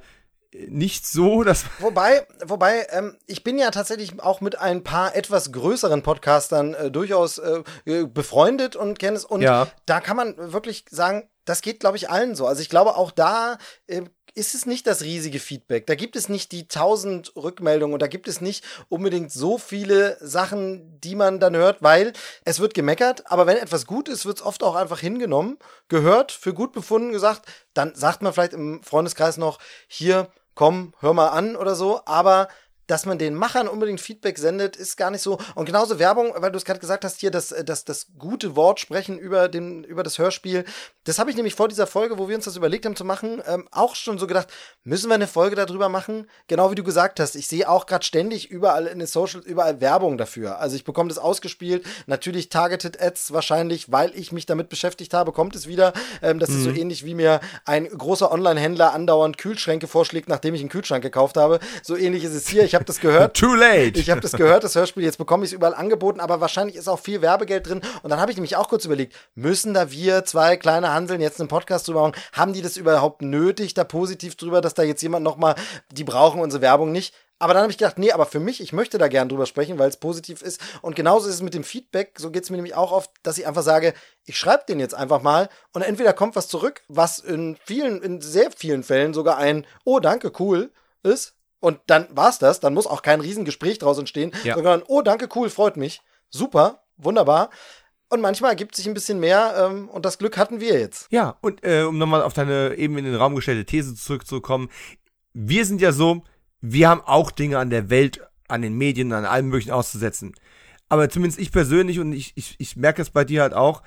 nicht so, dass. Wobei, wobei, ähm, ich bin ja tatsächlich auch mit ein paar etwas größeren Podcastern äh, durchaus äh, befreundet und kenne es. Und ja. da kann man wirklich sagen, das geht, glaube ich, allen so. Also ich glaube, auch da äh, ist es nicht das riesige Feedback. Da gibt es nicht die tausend Rückmeldungen und da gibt es nicht unbedingt so viele Sachen, die man dann hört, weil es wird gemeckert, aber wenn etwas gut ist, wird es oft auch einfach hingenommen, gehört, für gut befunden, gesagt. Dann sagt man vielleicht im Freundeskreis noch, hier, komm, hör mal an oder so, aber dass man den Machern unbedingt Feedback sendet, ist gar nicht so. Und genauso Werbung, weil du es gerade gesagt hast, hier das, das, das gute Wort sprechen über, den, über das Hörspiel. Das habe ich nämlich vor dieser Folge, wo wir uns das überlegt haben zu machen, ähm, auch schon so gedacht, müssen wir eine Folge darüber machen? Genau wie du gesagt hast. Ich sehe auch gerade ständig überall in den Socials, überall Werbung dafür. Also ich bekomme das ausgespielt. Natürlich Targeted Ads wahrscheinlich, weil ich mich damit beschäftigt habe, kommt es wieder. Ähm, das mhm. ist so mhm. ähnlich wie mir ein großer Online-Händler andauernd Kühlschränke vorschlägt, nachdem ich einen Kühlschrank gekauft habe. So ähnlich ist es hier. Ich habe das gehört. Too late. Ich habe das gehört, das Hörspiel. Jetzt bekomme ich es überall angeboten, aber wahrscheinlich ist auch viel Werbegeld drin. Und dann habe ich nämlich auch kurz überlegt, müssen da wir zwei kleine Hanseln jetzt einen Podcast drüber machen? Haben die das überhaupt nötig, da positiv drüber, dass da jetzt jemand nochmal, die brauchen unsere Werbung nicht? Aber dann habe ich gedacht, nee, aber für mich, ich möchte da gern drüber sprechen, weil es positiv ist. Und genauso ist es mit dem Feedback. So geht es mir nämlich auch oft, dass ich einfach sage, ich schreibe den jetzt einfach mal und entweder kommt was zurück, was in vielen, in sehr vielen Fällen sogar ein, oh, danke, cool ist. Und dann war's das. Dann muss auch kein Riesengespräch draus entstehen, ja. sondern, oh, danke, cool, freut mich. Super, wunderbar. Und manchmal ergibt sich ein bisschen mehr ähm, und das Glück hatten wir jetzt. Ja, und äh, um nochmal auf deine eben in den Raum gestellte These zurückzukommen, wir sind ja so, wir haben auch Dinge an der Welt, an den Medien, an allem möglichen auszusetzen. Aber zumindest ich persönlich und ich, ich, ich merke es bei dir halt auch,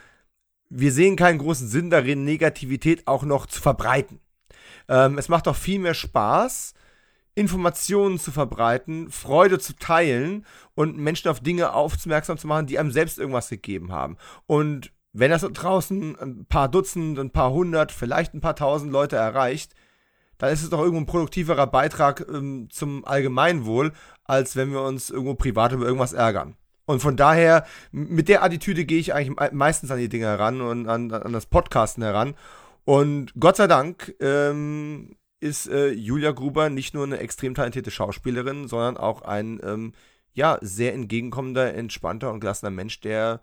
wir sehen keinen großen Sinn darin, Negativität auch noch zu verbreiten. Ähm, es macht doch viel mehr Spaß, Informationen zu verbreiten, Freude zu teilen und Menschen auf Dinge aufmerksam zu machen, die einem selbst irgendwas gegeben haben. Und wenn das draußen ein paar Dutzend, ein paar hundert, vielleicht ein paar tausend Leute erreicht, dann ist es doch irgendwo ein produktiverer Beitrag ähm, zum Allgemeinwohl, als wenn wir uns irgendwo privat über irgendwas ärgern. Und von daher, mit der Attitüde gehe ich eigentlich meistens an die Dinge heran und an, an das Podcasten heran. Und Gott sei Dank ähm, ist äh, Julia Gruber nicht nur eine extrem talentierte Schauspielerin, sondern auch ein ähm, ja, sehr entgegenkommender, entspannter und gelassener Mensch, der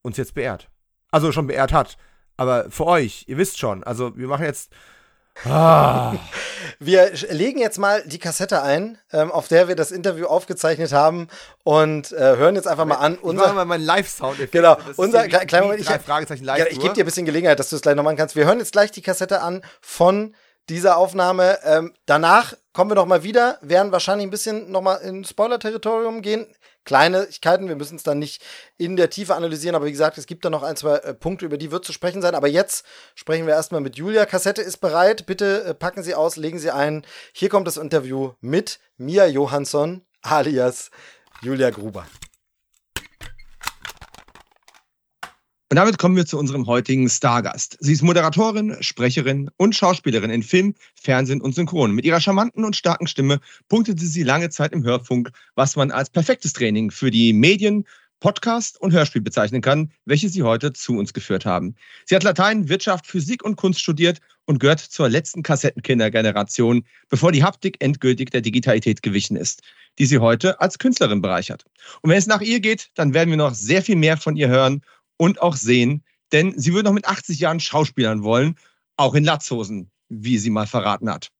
uns jetzt beehrt. Also schon beehrt hat. Aber für euch, ihr wisst schon, also wir machen jetzt. Ah. Wir legen jetzt mal die Kassette ein, ähm, auf der wir das Interview aufgezeichnet haben und äh, hören jetzt einfach mal an. Unser, ich mal meinen Live-Sound. Genau, unser kleiner Moment. Ich, ja, ich gebe dir ein bisschen Gelegenheit, dass du es gleich noch machen kannst. Wir hören jetzt gleich die Kassette an von dieser Aufnahme. Ähm, danach kommen wir noch mal wieder, werden wahrscheinlich ein bisschen noch mal in Spoiler-Territorium gehen. Kleinigkeiten, wir müssen es dann nicht in der Tiefe analysieren, aber wie gesagt, es gibt da noch ein, zwei äh, Punkte, über die wird zu sprechen sein. Aber jetzt sprechen wir erstmal mit Julia. Kassette ist bereit. Bitte äh, packen Sie aus, legen Sie ein. Hier kommt das Interview mit Mia Johansson alias Julia Gruber. Und damit kommen wir zu unserem heutigen Stargast. Sie ist Moderatorin, Sprecherin und Schauspielerin in Film, Fernsehen und Synchron. Mit ihrer charmanten und starken Stimme punktete sie lange Zeit im Hörfunk, was man als perfektes Training für die Medien, Podcast und Hörspiel bezeichnen kann, welche sie heute zu uns geführt haben. Sie hat Latein, Wirtschaft, Physik und Kunst studiert und gehört zur letzten Kassettenkindergeneration, bevor die Haptik endgültig der Digitalität gewichen ist, die sie heute als Künstlerin bereichert. Und wenn es nach ihr geht, dann werden wir noch sehr viel mehr von ihr hören und auch sehen, denn sie würde noch mit 80 Jahren Schauspielern wollen, auch in Latzhosen, wie sie mal verraten hat.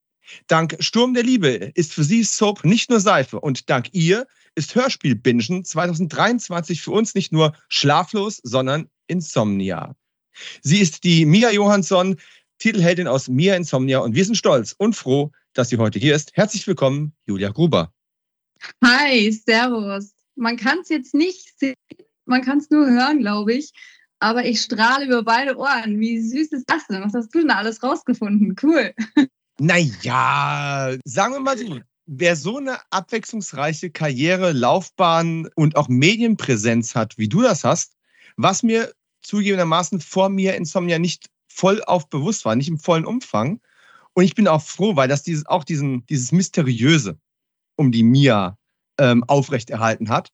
Dank Sturm der Liebe ist für sie Soap nicht nur Seife und dank ihr ist Hörspielbingen 2023 für uns nicht nur schlaflos, sondern Insomnia. Sie ist die Mia Johansson, Titelheldin aus Mia Insomnia und wir sind stolz und froh, dass sie heute hier ist. Herzlich willkommen, Julia Gruber. Hi, Servus. Man kann es jetzt nicht sehen, Man kann es nur hören, glaube ich. Aber ich strahle über beide Ohren. Wie süß ist das denn? Was hast du denn alles rausgefunden? Cool. Naja, sagen wir mal so, wer so eine abwechslungsreiche Karriere, Laufbahn und auch Medienpräsenz hat, wie du das hast, was mir zugegebenermaßen vor mir Insomnia nicht voll auf bewusst war, nicht im vollen Umfang. Und ich bin auch froh, weil das dieses, auch diesen, dieses Mysteriöse um die Mia ähm, aufrechterhalten hat.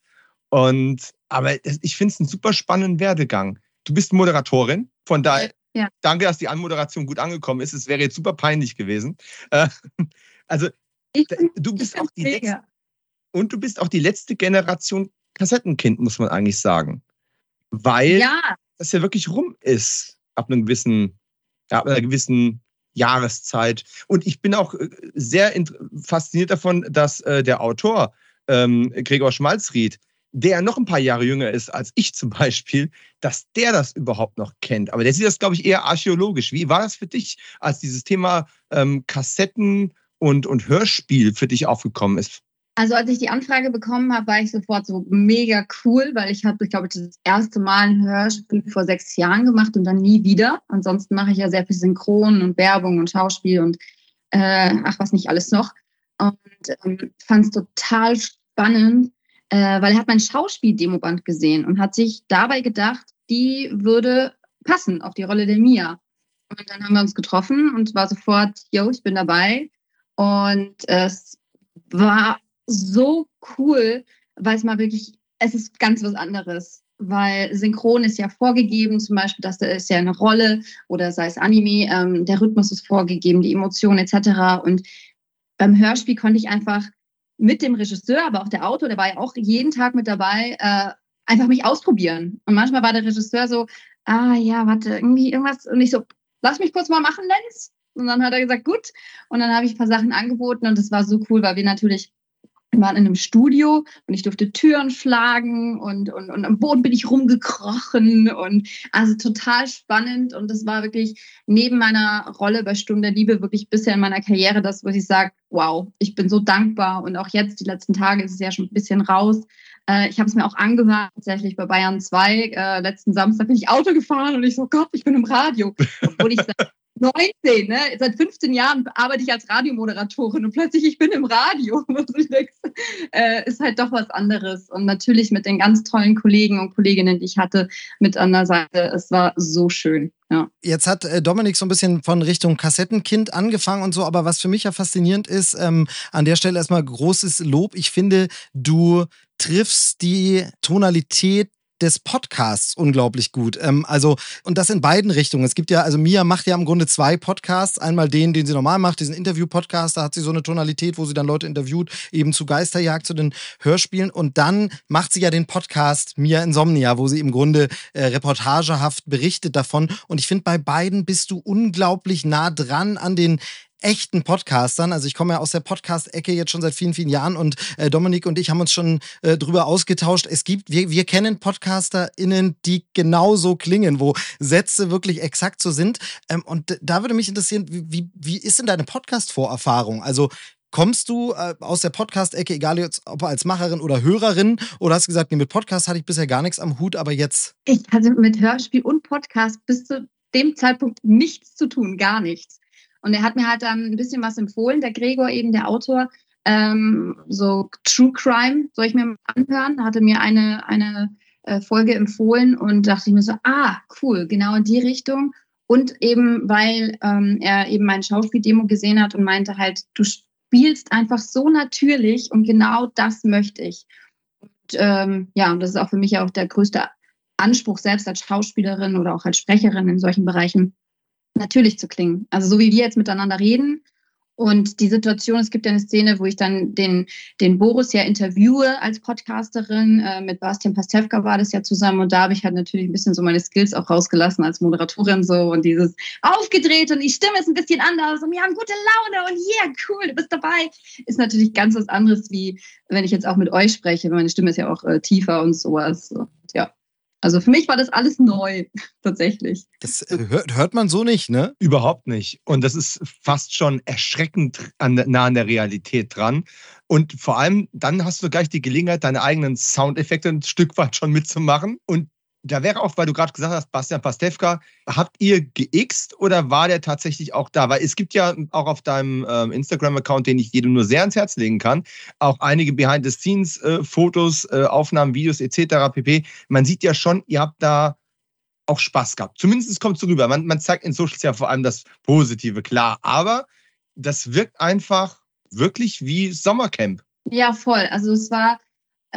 Und aber ich finde es einen super spannenden Werdegang. Du bist Moderatorin, von daher ja. danke, dass die Anmoderation gut angekommen ist. Es wäre jetzt super peinlich gewesen. Äh, also ich, du bist auch die letzte, und du bist auch die letzte Generation Kassettenkind, muss man eigentlich sagen. Weil ja. das ja wirklich rum ist ab einem gewissen, ab einer gewissen Jahreszeit. Und ich bin auch äh, sehr fasziniert davon, dass äh, der Autor ähm, Gregor Schmalzried, der noch ein paar Jahre jünger ist als ich zum Beispiel, dass der das überhaupt noch kennt. Aber der sieht das, glaube ich, eher archäologisch. Wie war das für dich, als dieses Thema ähm, Kassetten und, und Hörspiel für dich aufgekommen ist? Also als ich die Anfrage bekommen habe, war ich sofort so mega cool, weil ich habe, ich glaube, das erste Mal ein Hörspiel vor sechs Jahren gemacht und dann nie wieder. Ansonsten mache ich ja sehr viel Synchron und Werbung und Schauspiel und äh, ach was nicht alles noch. Und ähm, fand es total spannend, äh, weil er hat mein Schauspiel-Demoband gesehen und hat sich dabei gedacht, die würde passen auf die Rolle der Mia. Und dann haben wir uns getroffen und war sofort, yo, ich bin dabei. Und es war so cool, weil es mal wirklich, es ist ganz was anderes. Weil Synchron ist ja vorgegeben, zum Beispiel, dass da ist ja eine Rolle oder sei es Anime, ähm, der Rhythmus ist vorgegeben, die Emotionen etc. Und beim Hörspiel konnte ich einfach mit dem Regisseur, aber auch der Autor, der war ja auch jeden Tag mit dabei, äh, einfach mich ausprobieren. Und manchmal war der Regisseur so, ah ja, warte, irgendwie irgendwas. Und ich so, lass mich kurz mal machen, Lenz. Und dann hat er gesagt, gut. Und dann habe ich ein paar Sachen angeboten und das war so cool, weil wir natürlich wir waren in einem Studio und ich durfte Türen schlagen und, und, und am Boden bin ich rumgekrochen und also total spannend und das war wirklich neben meiner Rolle bei Sturm der Liebe wirklich bisher in meiner Karriere das, wo ich sage, wow, ich bin so dankbar und auch jetzt, die letzten Tage ist es ja schon ein bisschen raus. Äh, ich habe es mir auch angehört, tatsächlich bei Bayern 2. Äh, letzten Samstag bin ich Auto gefahren und ich so, Gott, ich bin im Radio. Obwohl ich sage, 19, ne? Seit 15 Jahren arbeite ich als Radiomoderatorin und plötzlich ich bin im Radio. äh, ist halt doch was anderes. Und natürlich mit den ganz tollen Kollegen und Kolleginnen, die ich hatte, mit an der Seite. Es war so schön. Ja. Jetzt hat äh, Dominik so ein bisschen von Richtung Kassettenkind angefangen und so, aber was für mich ja faszinierend ist, ähm, an der Stelle erstmal großes Lob. Ich finde, du triffst die Tonalität des Podcasts unglaublich gut. Ähm, also, und das in beiden Richtungen. Es gibt ja, also Mia macht ja im Grunde zwei Podcasts. Einmal den, den sie normal macht, diesen Interview-Podcast, da hat sie so eine Tonalität, wo sie dann Leute interviewt, eben zu Geisterjagd, zu den Hörspielen. Und dann macht sie ja den Podcast Mia Insomnia, wo sie im Grunde äh, reportagehaft berichtet davon. Und ich finde, bei beiden bist du unglaublich nah dran an den echten Podcastern. Also ich komme ja aus der Podcast-Ecke jetzt schon seit vielen, vielen Jahren und äh, Dominik und ich haben uns schon äh, drüber ausgetauscht. Es gibt, wir, wir kennen PodcasterInnen, die genauso klingen, wo Sätze wirklich exakt so sind. Ähm, und da würde mich interessieren, wie, wie ist denn deine Podcast-Vorerfahrung? Also Kommst du äh, aus der Podcast-Ecke, egal jetzt, ob als Macherin oder Hörerin, oder hast du gesagt, nee, mit Podcast hatte ich bisher gar nichts am Hut, aber jetzt? Ich hatte mit Hörspiel und Podcast bis zu dem Zeitpunkt nichts zu tun, gar nichts. Und er hat mir halt dann ein bisschen was empfohlen, der Gregor eben, der Autor, ähm, so True Crime soll ich mir mal anhören. Da hatte mir eine, eine äh, Folge empfohlen und dachte ich mir so, ah, cool, genau in die Richtung. Und eben, weil ähm, er eben mein Schauspieldemo gesehen hat und meinte halt, du spielst einfach so natürlich und genau das möchte ich. Und ähm, ja, und das ist auch für mich auch der größte Anspruch, selbst als Schauspielerin oder auch als Sprecherin in solchen Bereichen, natürlich zu klingen. Also so wie wir jetzt miteinander reden. Und die Situation, es gibt ja eine Szene, wo ich dann den, den Boris ja interviewe als Podcasterin. Äh, mit Bastian Pastewka war das ja zusammen. Und da habe ich halt natürlich ein bisschen so meine Skills auch rausgelassen als Moderatorin so und dieses aufgedreht und die Stimme ist ein bisschen anders und wir haben gute Laune und yeah, cool, du bist dabei. Ist natürlich ganz was anderes, wie wenn ich jetzt auch mit euch spreche. Meine Stimme ist ja auch äh, tiefer und sowas. So, ja. Also für mich war das alles neu, tatsächlich. Das äh, hört, hört man so nicht, ne? Überhaupt nicht. Und das ist fast schon erschreckend an, nah an der Realität dran. Und vor allem, dann hast du gleich die Gelegenheit, deine eigenen Soundeffekte ein Stück weit schon mitzumachen. Und da wäre auch, weil du gerade gesagt hast, Bastian Pastewka, habt ihr geixt oder war der tatsächlich auch da? Weil es gibt ja auch auf deinem ähm, Instagram-Account, den ich jedem nur sehr ans Herz legen kann, auch einige Behind-the-Scenes-Fotos, äh, äh, Aufnahmen, Videos etc. pp. Man sieht ja schon, ihr habt da auch Spaß gehabt. Zumindest kommt es so rüber. Man, man zeigt in Socials ja vor allem das Positive, klar. Aber das wirkt einfach wirklich wie Sommercamp. Ja, voll. Also es war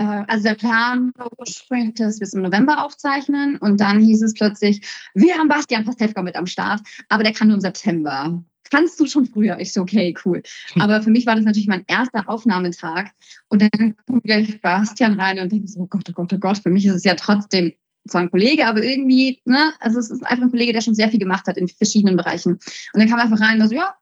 also der Plan war ursprünglich, dass wir es im November aufzeichnen und dann hieß es plötzlich, wir haben Bastian Pastewka mit am Start, aber der kann nur im September. Kannst du schon früher? Ich so, okay, cool. Hm. Aber für mich war das natürlich mein erster Aufnahmetag und dann kommt gleich Bastian rein und denke so, oh Gott, oh Gott, oh Gott, für mich ist es ja trotzdem zwar ein Kollege, aber irgendwie, ne, also es ist einfach ein Kollege, der schon sehr viel gemacht hat in verschiedenen Bereichen. Und dann kam er einfach rein und so, ja,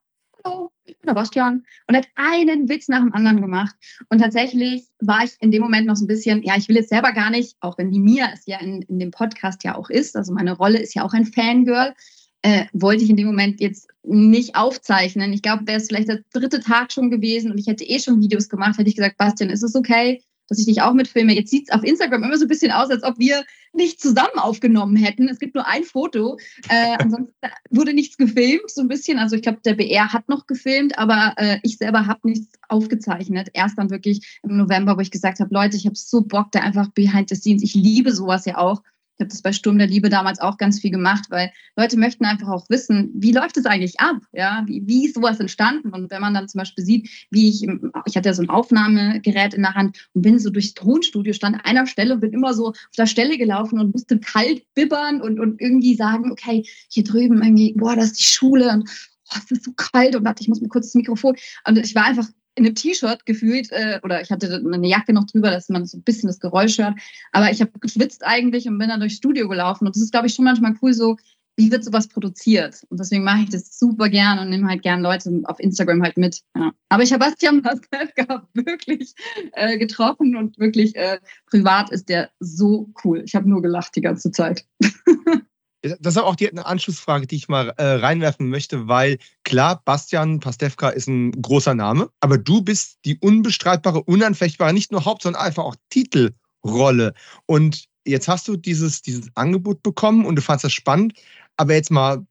hallo, ich der Bastian. Und hat einen Witz nach dem anderen gemacht. Und tatsächlich war ich in dem Moment noch so ein bisschen, ja, ich will jetzt selber gar nicht, auch wenn die Mia es ja in, in dem Podcast ja auch ist, also meine Rolle ist ja auch ein Fangirl, äh, wollte ich in dem Moment jetzt nicht aufzeichnen. Ich glaube, wäre es vielleicht der dritte Tag schon gewesen und ich hätte eh schon Videos gemacht, hätte ich gesagt, Bastian, ist es okay? dass ich dich auch mitfilme. Jetzt sieht es auf Instagram immer so ein bisschen aus, als ob wir nicht zusammen aufgenommen hätten. Es gibt nur ein Foto. Äh, ansonsten wurde nichts gefilmt, so ein bisschen. Also ich glaube, der BR hat noch gefilmt, aber äh, ich selber habe nichts aufgezeichnet. Erst dann wirklich im November, wo ich gesagt habe, Leute, ich habe so Bock, da einfach behind the scenes. Ich liebe sowas ja auch. Ich habe das bei Sturm der Liebe damals auch ganz viel gemacht, weil Leute möchten einfach auch wissen, wie läuft es eigentlich ab? Ja, wie, wie ist sowas entstanden? Und wenn man dann zum Beispiel sieht, wie ich, ich hatte ja so ein Aufnahmegerät in der Hand und bin so durchs Tonstudio, stand an einer Stelle und bin immer so auf der Stelle gelaufen und musste kalt bibbern und, und irgendwie sagen, okay, hier drüben irgendwie, boah, das ist die Schule und oh, es ist so kalt und warte, ich muss mir kurz das Mikrofon. Und ich war einfach in einem T-Shirt gefühlt, äh, oder ich hatte eine Jacke noch drüber, dass man so ein bisschen das Geräusch hört. Aber ich habe geschwitzt eigentlich und bin dann durchs Studio gelaufen. Und das ist, glaube ich, schon manchmal cool, so, wie wird sowas produziert? Und deswegen mache ich das super gern und nehme halt gern Leute auf Instagram halt mit. Ja. Aber ich habe Bastian Pascal wirklich äh, getroffen und wirklich äh, privat ist der so cool. Ich habe nur gelacht die ganze Zeit. Das ist auch die eine Anschlussfrage, die ich mal äh, reinwerfen möchte, weil klar, Bastian Pastewka ist ein großer Name, aber du bist die unbestreitbare, unanfechtbare, nicht nur Haupt, sondern einfach auch Titelrolle. Und jetzt hast du dieses, dieses Angebot bekommen und du fandest das spannend, aber jetzt mal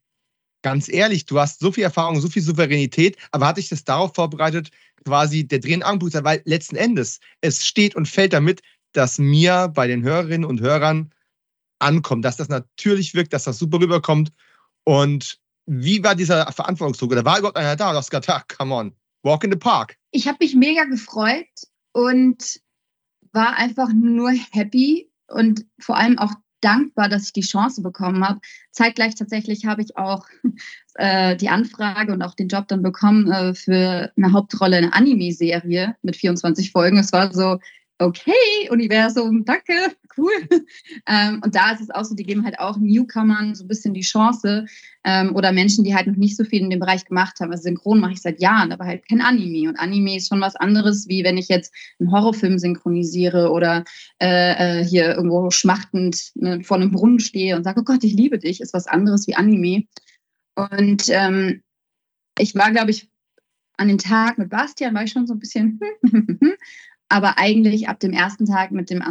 ganz ehrlich, du hast so viel Erfahrung, so viel Souveränität, aber hat dich das darauf vorbereitet, quasi der drehende Angebot, weil letzten Endes es steht und fällt damit, dass mir bei den Hörerinnen und Hörern ankommt, dass das natürlich wirkt, dass das super rüberkommt. Und wie war dieser Verantwortungsdruck? Oder war überhaupt einer da? Du hast gesagt, ah, come on, walk in the park. Ich habe mich mega gefreut und war einfach nur happy und vor allem auch dankbar, dass ich die Chance bekommen habe. Zeitgleich tatsächlich habe ich auch äh, die Anfrage und auch den Job dann bekommen äh, für eine Hauptrolle in einer Anime-Serie mit 24 Folgen. Es war so, okay, Universum, danke, cool. Ähm, und da ist es auch so, die geben halt auch Newcomern so ein bisschen die Chance ähm, oder Menschen, die halt noch nicht so viel in dem Bereich gemacht haben. Also Synchron mache ich seit Jahren, aber halt kein Anime. Und Anime ist schon was anderes, wie wenn ich jetzt einen Horrorfilm synchronisiere oder äh, äh, hier irgendwo schmachtend ne, vor einem Brunnen stehe und sage, oh Gott, ich liebe dich, ist was anderes wie Anime. Und ähm, ich war, glaube ich, an dem Tag mit Bastian war ich schon so ein bisschen, aber eigentlich ab dem ersten Tag mit dem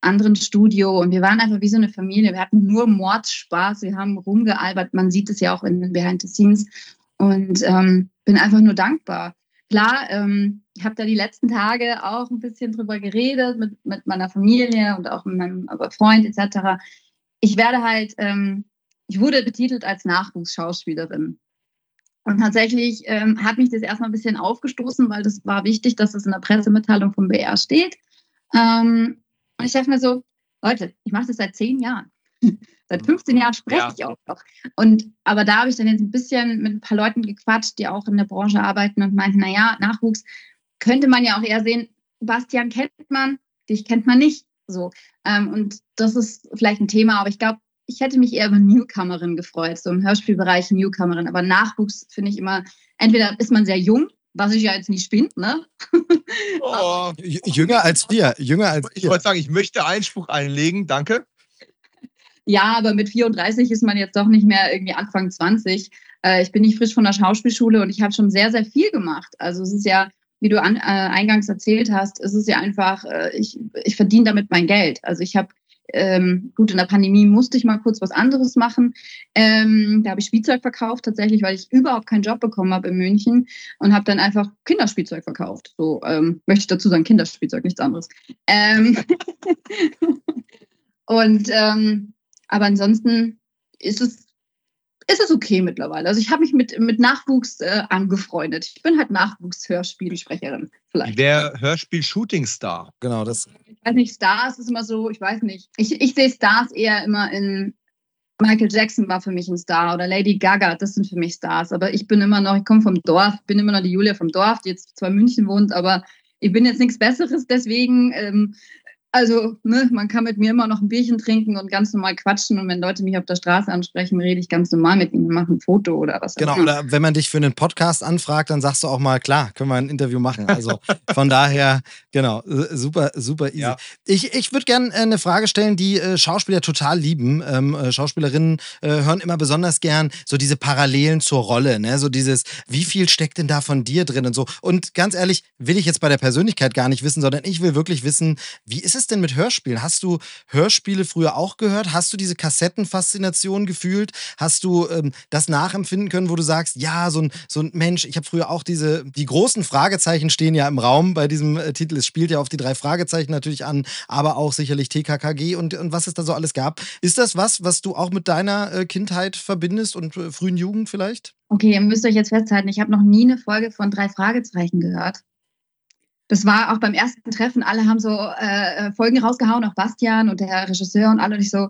anderen Studio und wir waren einfach wie so eine Familie. Wir hatten nur Mordspaß, wir haben rumgealbert. Man sieht es ja auch in den Behind the Scenes und ähm, bin einfach nur dankbar. Klar, ähm, ich habe da die letzten Tage auch ein bisschen drüber geredet mit, mit meiner Familie und auch mit meinem Freund etc. Ich werde halt, ähm, ich wurde betitelt als Nachwuchsschauspielerin. Und tatsächlich ähm, hat mich das erstmal ein bisschen aufgestoßen, weil das war wichtig, dass es in der Pressemitteilung vom BR steht. Ähm, und ich dachte mir so, Leute, ich mache das seit zehn Jahren. seit 15 Jahren spreche ja. ich auch noch. Und aber da habe ich dann jetzt ein bisschen mit ein paar Leuten gequatscht, die auch in der Branche arbeiten und meinten, naja, Nachwuchs könnte man ja auch eher sehen, Bastian kennt man, dich kennt man nicht. So. Ähm, und das ist vielleicht ein Thema, aber ich glaube, ich hätte mich eher über Newcomerin gefreut, so im Hörspielbereich Newcomerin. Aber Nachwuchs finde ich immer, entweder ist man sehr jung, was ich ja jetzt nicht bin, ne? Oh, jünger als wir, jünger als Ich wollte sagen, ich möchte Einspruch einlegen, danke. ja, aber mit 34 ist man jetzt doch nicht mehr irgendwie Anfang 20. Äh, ich bin nicht frisch von der Schauspielschule und ich habe schon sehr, sehr viel gemacht. Also es ist ja, wie du an, äh, eingangs erzählt hast, es ist ja einfach, äh, ich, ich verdiene damit mein Geld. Also ich habe ähm, gut, in der Pandemie musste ich mal kurz was anderes machen. Ähm, da habe ich Spielzeug verkauft, tatsächlich, weil ich überhaupt keinen Job bekommen habe in München und habe dann einfach Kinderspielzeug verkauft. So ähm, möchte ich dazu sagen, Kinderspielzeug, nichts anderes. Ähm und ähm, aber ansonsten ist es ist es okay mittlerweile. Also ich habe mich mit, mit Nachwuchs äh, angefreundet. Ich bin halt Nachwuchs-Hörspielsprecherin vielleicht. Wer Hörspiel-Shooting-Star? Genau, das ich weiß nicht, Stars ist immer so, ich weiß nicht. Ich, ich sehe Stars eher immer in Michael Jackson war für mich ein Star oder Lady Gaga, das sind für mich Stars. Aber ich bin immer noch, ich komme vom Dorf, bin immer noch die Julia vom Dorf, die jetzt zwar in München wohnt, aber ich bin jetzt nichts Besseres, deswegen ähm, also, ne, man kann mit mir immer noch ein Bierchen trinken und ganz normal quatschen. Und wenn Leute mich auf der Straße ansprechen, rede ich ganz normal mit ihnen, mache ein Foto oder was. Genau, oder wenn man dich für einen Podcast anfragt, dann sagst du auch mal, klar, können wir ein Interview machen. Also von daher, genau, super, super easy. Ja. Ich, ich würde gerne äh, eine Frage stellen, die äh, Schauspieler total lieben. Ähm, äh, Schauspielerinnen äh, hören immer besonders gern so diese Parallelen zur Rolle, ne? So dieses, wie viel steckt denn da von dir drin und so. Und ganz ehrlich, will ich jetzt bei der Persönlichkeit gar nicht wissen, sondern ich will wirklich wissen, wie ist es es denn mit Hörspielen? Hast du Hörspiele früher auch gehört? Hast du diese Kassettenfaszination gefühlt? Hast du ähm, das nachempfinden können, wo du sagst, ja, so ein, so ein Mensch, ich habe früher auch diese, die großen Fragezeichen stehen ja im Raum bei diesem äh, Titel. Es spielt ja auf die drei Fragezeichen natürlich an, aber auch sicherlich TKKG und, und was es da so alles gab. Ist das was, was du auch mit deiner äh, Kindheit verbindest und äh, frühen Jugend vielleicht? Okay, ihr müsst euch jetzt festhalten, ich habe noch nie eine Folge von drei Fragezeichen gehört das war auch beim ersten Treffen, alle haben so äh, Folgen rausgehauen, auch Bastian und der Regisseur und alle. Und ich so,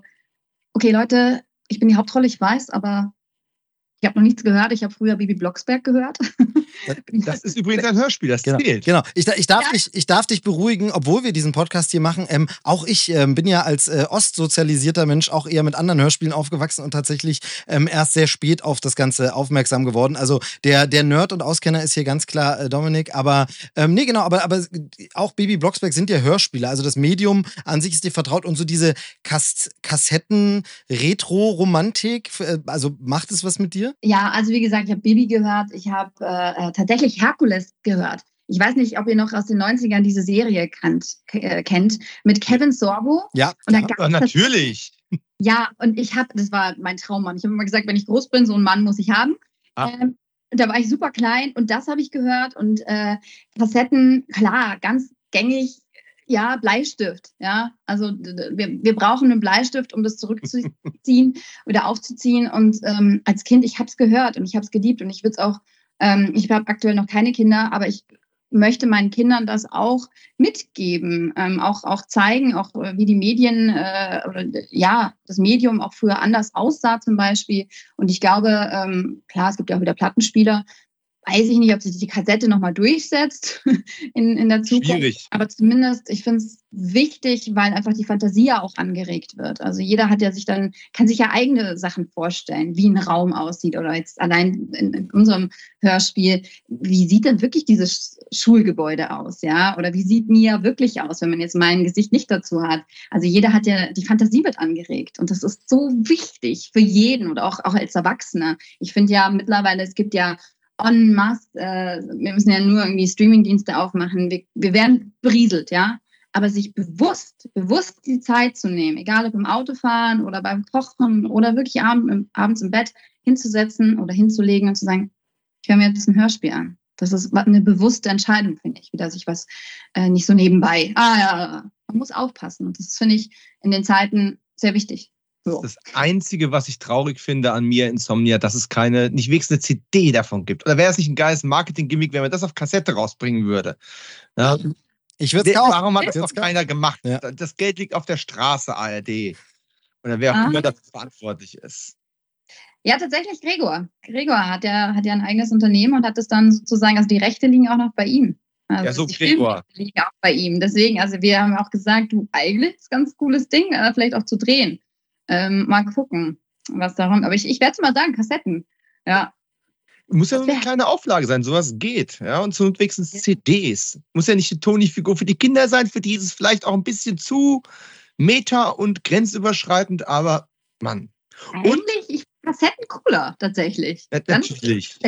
okay, Leute, ich bin die Hauptrolle, ich weiß, aber ich habe noch nichts gehört. Ich habe früher Bibi Blocksberg gehört. Das ist übrigens ein Hörspiel, das genau, zählt. Genau. Ich, ich, darf ja. dich, ich darf dich beruhigen, obwohl wir diesen Podcast hier machen. Ähm, auch ich ähm, bin ja als äh, ostsozialisierter Mensch auch eher mit anderen Hörspielen aufgewachsen und tatsächlich ähm, erst sehr spät auf das Ganze aufmerksam geworden. Also der, der Nerd und Auskenner ist hier ganz klar äh, Dominik. Aber ähm, nee, genau, aber, aber auch Bibi Blocksberg sind ja Hörspiele. Also das Medium an sich ist dir vertraut und so diese Kas Kassetten, Retro-Romantik, äh, also macht es was mit dir? Ja, also wie gesagt, ich habe Baby gehört, ich habe äh, tatsächlich Herkules gehört. Ich weiß nicht, ob ihr noch aus den 90ern diese Serie kannt, äh, kennt, mit Kevin Sorbo. Ja, und ja natürlich. Das, ja, und ich habe, das war mein Traummann. Ich habe immer gesagt, wenn ich groß bin, so einen Mann muss ich haben. Ah. Ähm, da war ich super klein und das habe ich gehört und äh, Kassetten, klar, ganz gängig ja, Bleistift. Ja, also wir, wir brauchen einen Bleistift, um das zurückzuziehen oder aufzuziehen. Und ähm, als Kind, ich habe es gehört und ich habe es geliebt und ich würde es auch, ähm, ich habe aktuell noch keine Kinder, aber ich möchte meinen Kindern das auch mitgeben, ähm, auch, auch zeigen, auch äh, wie die Medien äh, oder ja, das Medium auch früher anders aussah zum Beispiel. Und ich glaube, ähm, klar, es gibt ja auch wieder Plattenspieler, weiß ich nicht, ob sich die Kassette nochmal durchsetzt in, in der Zukunft. Schwierig. Aber zumindest, ich finde es wichtig, weil einfach die Fantasie ja auch angeregt wird. Also jeder hat ja sich dann, kann sich ja eigene Sachen vorstellen, wie ein Raum aussieht oder jetzt allein in, in unserem Hörspiel, wie sieht denn wirklich dieses Schulgebäude aus, ja? Oder wie sieht Mia wirklich aus, wenn man jetzt mein Gesicht nicht dazu hat? Also jeder hat ja, die Fantasie wird angeregt und das ist so wichtig für jeden und auch, auch als Erwachsener. Ich finde ja mittlerweile, es gibt ja en masse, äh, wir müssen ja nur irgendwie Streamingdienste aufmachen, wir, wir werden berieselt, ja. Aber sich bewusst, bewusst die Zeit zu nehmen, egal ob im Autofahren oder beim Kochen oder wirklich abend, abends im Bett hinzusetzen oder hinzulegen und zu sagen, ich höre mir jetzt ein Hörspiel an. Das ist eine bewusste Entscheidung, finde ich, wieder sich was äh, nicht so nebenbei. Ah ja, man muss aufpassen. Und das finde ich in den Zeiten sehr wichtig. So. Das Einzige, was ich traurig finde an mir Insomnia, dass es keine, nicht wenigstens eine CD davon gibt. Oder wäre es nicht ein geiles Marketing-Gimmick, wenn man das auf Kassette rausbringen würde? Ja. Ich würde es kaufen. Warum hat das noch keiner gemacht? Ja. Das Geld liegt auf der Straße, ARD. Oder wer auch ah. immer dafür verantwortlich ist. Ja, tatsächlich Gregor. Gregor hat ja, hat ja ein eigenes Unternehmen und hat es dann sozusagen, also die Rechte liegen auch noch bei ihm. Also ja, so Gregor. liegen auch bei ihm. Deswegen, also wir haben auch gesagt, du, eigentlich ist ein ganz cooles Ding, äh, vielleicht auch zu drehen. Ähm, mal gucken, was da kommt. Aber ich, ich werde es mal sagen, Kassetten. Ja. Muss ja nur eine kleine Auflage sein, sowas geht. Ja, und so wenigstens CDs. Muss ja nicht die Tony-Figur für die Kinder sein, für die ist es vielleicht auch ein bisschen zu meta und grenzüberschreitend, aber Mann. Eigentlich, ich Kassetten cooler, tatsächlich. Ja, natürlich.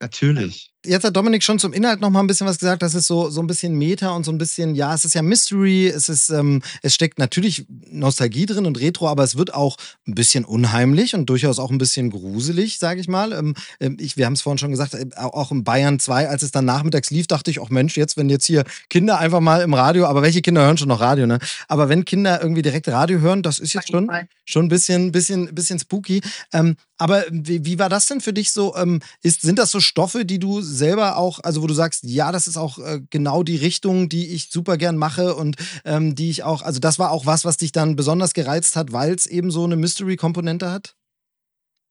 Natürlich. Jetzt hat Dominik schon zum Inhalt noch mal ein bisschen was gesagt. Das ist so, so ein bisschen Meta und so ein bisschen, ja, es ist ja Mystery. Es ist, ähm, es steckt natürlich Nostalgie drin und Retro, aber es wird auch ein bisschen unheimlich und durchaus auch ein bisschen gruselig, sage ich mal. Ähm, ähm ich, wir haben es vorhin schon gesagt, äh, auch in Bayern 2, als es dann nachmittags lief, dachte ich, auch Mensch, jetzt, wenn jetzt hier Kinder einfach mal im Radio, aber welche Kinder hören schon noch Radio, ne? Aber wenn Kinder irgendwie direkt Radio hören, das ist jetzt schon, schon ein bisschen, bisschen, bisschen spooky. Ähm, aber wie, wie, war das denn für dich so? Ähm, ist, sind das so Stoffe, die du selber auch, also wo du sagst, ja, das ist auch äh, genau die Richtung, die ich super gern mache und ähm, die ich auch, also das war auch was, was dich dann besonders gereizt hat, weil es eben so eine Mystery-Komponente hat?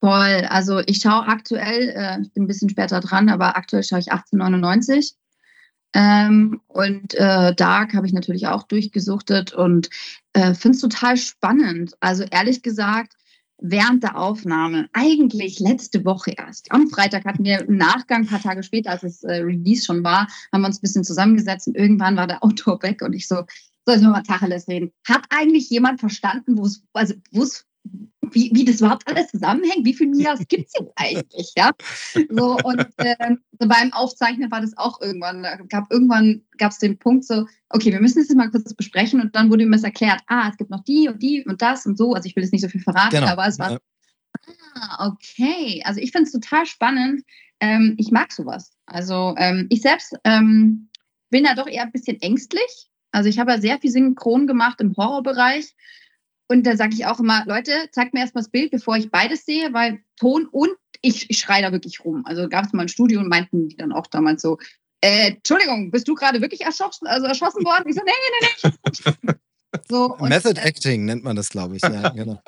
Voll. Also ich schaue aktuell, äh, ich bin ein bisschen später dran, aber aktuell schaue ich 1899. Ähm, und äh, Dark habe ich natürlich auch durchgesuchtet und äh, finde es total spannend. Also ehrlich gesagt, während der Aufnahme, eigentlich letzte Woche erst. Am Freitag hatten wir im Nachgang, ein paar Tage später, als es äh, Release schon war, haben wir uns ein bisschen zusammengesetzt und irgendwann war der Autor weg und ich so, soll ich mal Tacheles reden? Hat eigentlich jemand verstanden, wo es, also wo es wie, wie das überhaupt alles zusammenhängt, wie viele Mias gibt es jetzt eigentlich, ja? So, und äh, so beim Aufzeichnen war das auch irgendwann, gab irgendwann gab es den Punkt so, okay, wir müssen das jetzt mal kurz besprechen und dann wurde mir das erklärt, ah, es gibt noch die und die und das und so, also ich will jetzt nicht so viel verraten, genau. aber es war, ah, okay, also ich finde es total spannend, ähm, ich mag sowas, also ähm, ich selbst ähm, bin da doch eher ein bisschen ängstlich, also ich habe ja sehr viel Synchron gemacht im Horrorbereich und da sage ich auch immer, Leute, zeigt mir erstmal das Bild, bevor ich beides sehe, weil Ton und ich, ich schreie da wirklich rum. Also gab es mal ein Studio und meinten die dann auch damals so, äh, Entschuldigung, bist du gerade wirklich erschossen, also erschossen worden? Ich so, nee, nee, nee. So, und, Method äh, Acting nennt man das, glaube ich. Ja, genau.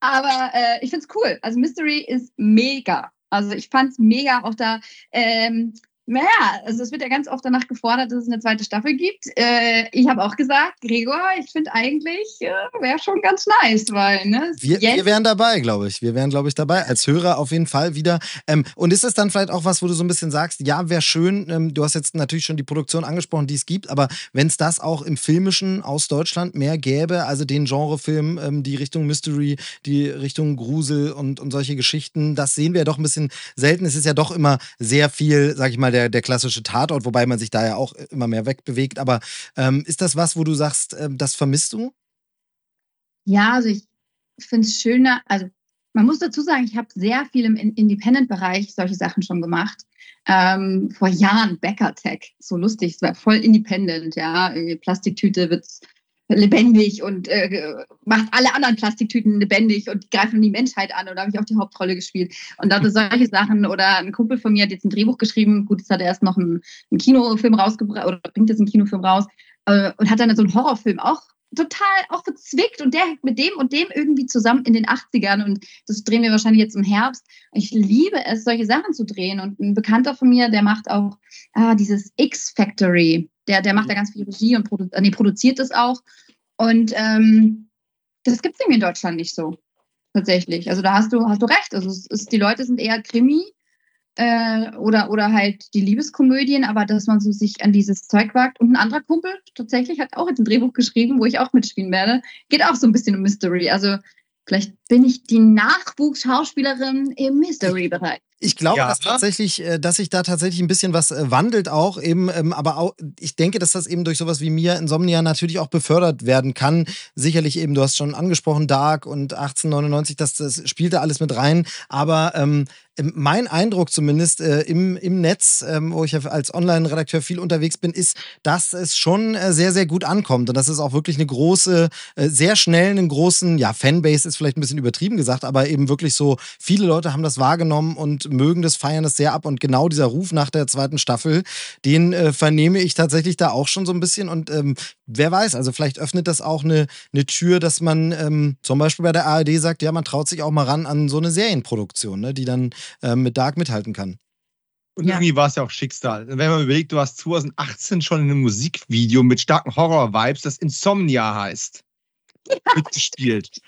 Aber äh, ich finde es cool. Also Mystery ist mega. Also ich fand es mega auch da. Ähm, naja, also es wird ja ganz oft danach gefordert, dass es eine zweite Staffel gibt. Äh, ich habe auch gesagt, Gregor, ich finde eigentlich, äh, wäre schon ganz nice, weil, ne? Wir, wir wären dabei, glaube ich. Wir wären, glaube ich, dabei. Als Hörer auf jeden Fall wieder. Ähm, und ist es dann vielleicht auch was, wo du so ein bisschen sagst, ja, wäre schön, ähm, du hast jetzt natürlich schon die Produktion angesprochen, die es gibt, aber wenn es das auch im Filmischen aus Deutschland mehr gäbe, also den Genrefilm, ähm, die Richtung Mystery, die Richtung Grusel und, und solche Geschichten, das sehen wir ja doch ein bisschen selten. Es ist ja doch immer sehr viel, sag ich mal, der der, der klassische Tatort, wobei man sich da ja auch immer mehr wegbewegt. Aber ähm, ist das was, wo du sagst, äh, das vermisst du? Ja, also ich finde es schöner, also man muss dazu sagen, ich habe sehr viel im Independent-Bereich solche Sachen schon gemacht. Ähm, vor Jahren Becker Tech, so lustig, es war voll independent, ja. Plastiktüte wird lebendig und äh, macht alle anderen Plastiktüten lebendig und greifen die Menschheit an. Und da habe ich auch die Hauptrolle gespielt. Und da solche Sachen. Oder ein Kumpel von mir hat jetzt ein Drehbuch geschrieben. Gut, jetzt hat er erst noch einen, einen Kinofilm rausgebracht oder bringt jetzt einen Kinofilm raus äh, und hat dann so einen Horrorfilm auch total auch verzwickt und der mit dem und dem irgendwie zusammen in den 80ern und das drehen wir wahrscheinlich jetzt im Herbst. Ich liebe es, solche Sachen zu drehen und ein Bekannter von mir, der macht auch ah, dieses X-Factory. Der, der macht da ganz viel Regie und produ nee, produziert das auch. Und ähm, das gibt es irgendwie in Deutschland nicht so. Tatsächlich. Also da hast du, hast du recht. Also es ist, die Leute sind eher Krimi äh, oder, oder halt die Liebeskomödien, aber dass man so sich an dieses Zeug wagt. Und ein anderer Kumpel tatsächlich hat auch jetzt ein Drehbuch geschrieben, wo ich auch mitspielen werde. Geht auch so ein bisschen um Mystery. Also vielleicht bin ich die Nachwuchsschauspielerin im Mystery-Bereich. Ich glaube ja. dass tatsächlich, äh, dass sich da tatsächlich ein bisschen was äh, wandelt auch eben, ähm, aber auch, ich denke, dass das eben durch sowas wie mir Insomnia natürlich auch befördert werden kann. Sicherlich eben, du hast schon angesprochen, Dark und 1899, das, das spielt da alles mit rein, aber ähm, mein Eindruck zumindest äh, im, im Netz, ähm, wo ich als Online-Redakteur viel unterwegs bin, ist, dass es schon äh, sehr, sehr gut ankommt und dass es auch wirklich eine große, äh, sehr schnell einen großen, ja, Fanbase ist vielleicht ein bisschen übertrieben gesagt, aber eben wirklich so, viele Leute haben das wahrgenommen und mögen das, feiern das sehr ab und genau dieser Ruf nach der zweiten Staffel, den äh, vernehme ich tatsächlich da auch schon so ein bisschen und ähm, wer weiß, also vielleicht öffnet das auch eine, eine Tür, dass man ähm, zum Beispiel bei der ARD sagt, ja, man traut sich auch mal ran an so eine Serienproduktion, ne, die dann äh, mit Dark mithalten kann. Und ja. irgendwie war es ja auch Schicksal. Wenn man überlegt, du hast 2018 schon in einem Musikvideo mit starken Horror-Vibes, das Insomnia heißt, ja. mitgespielt.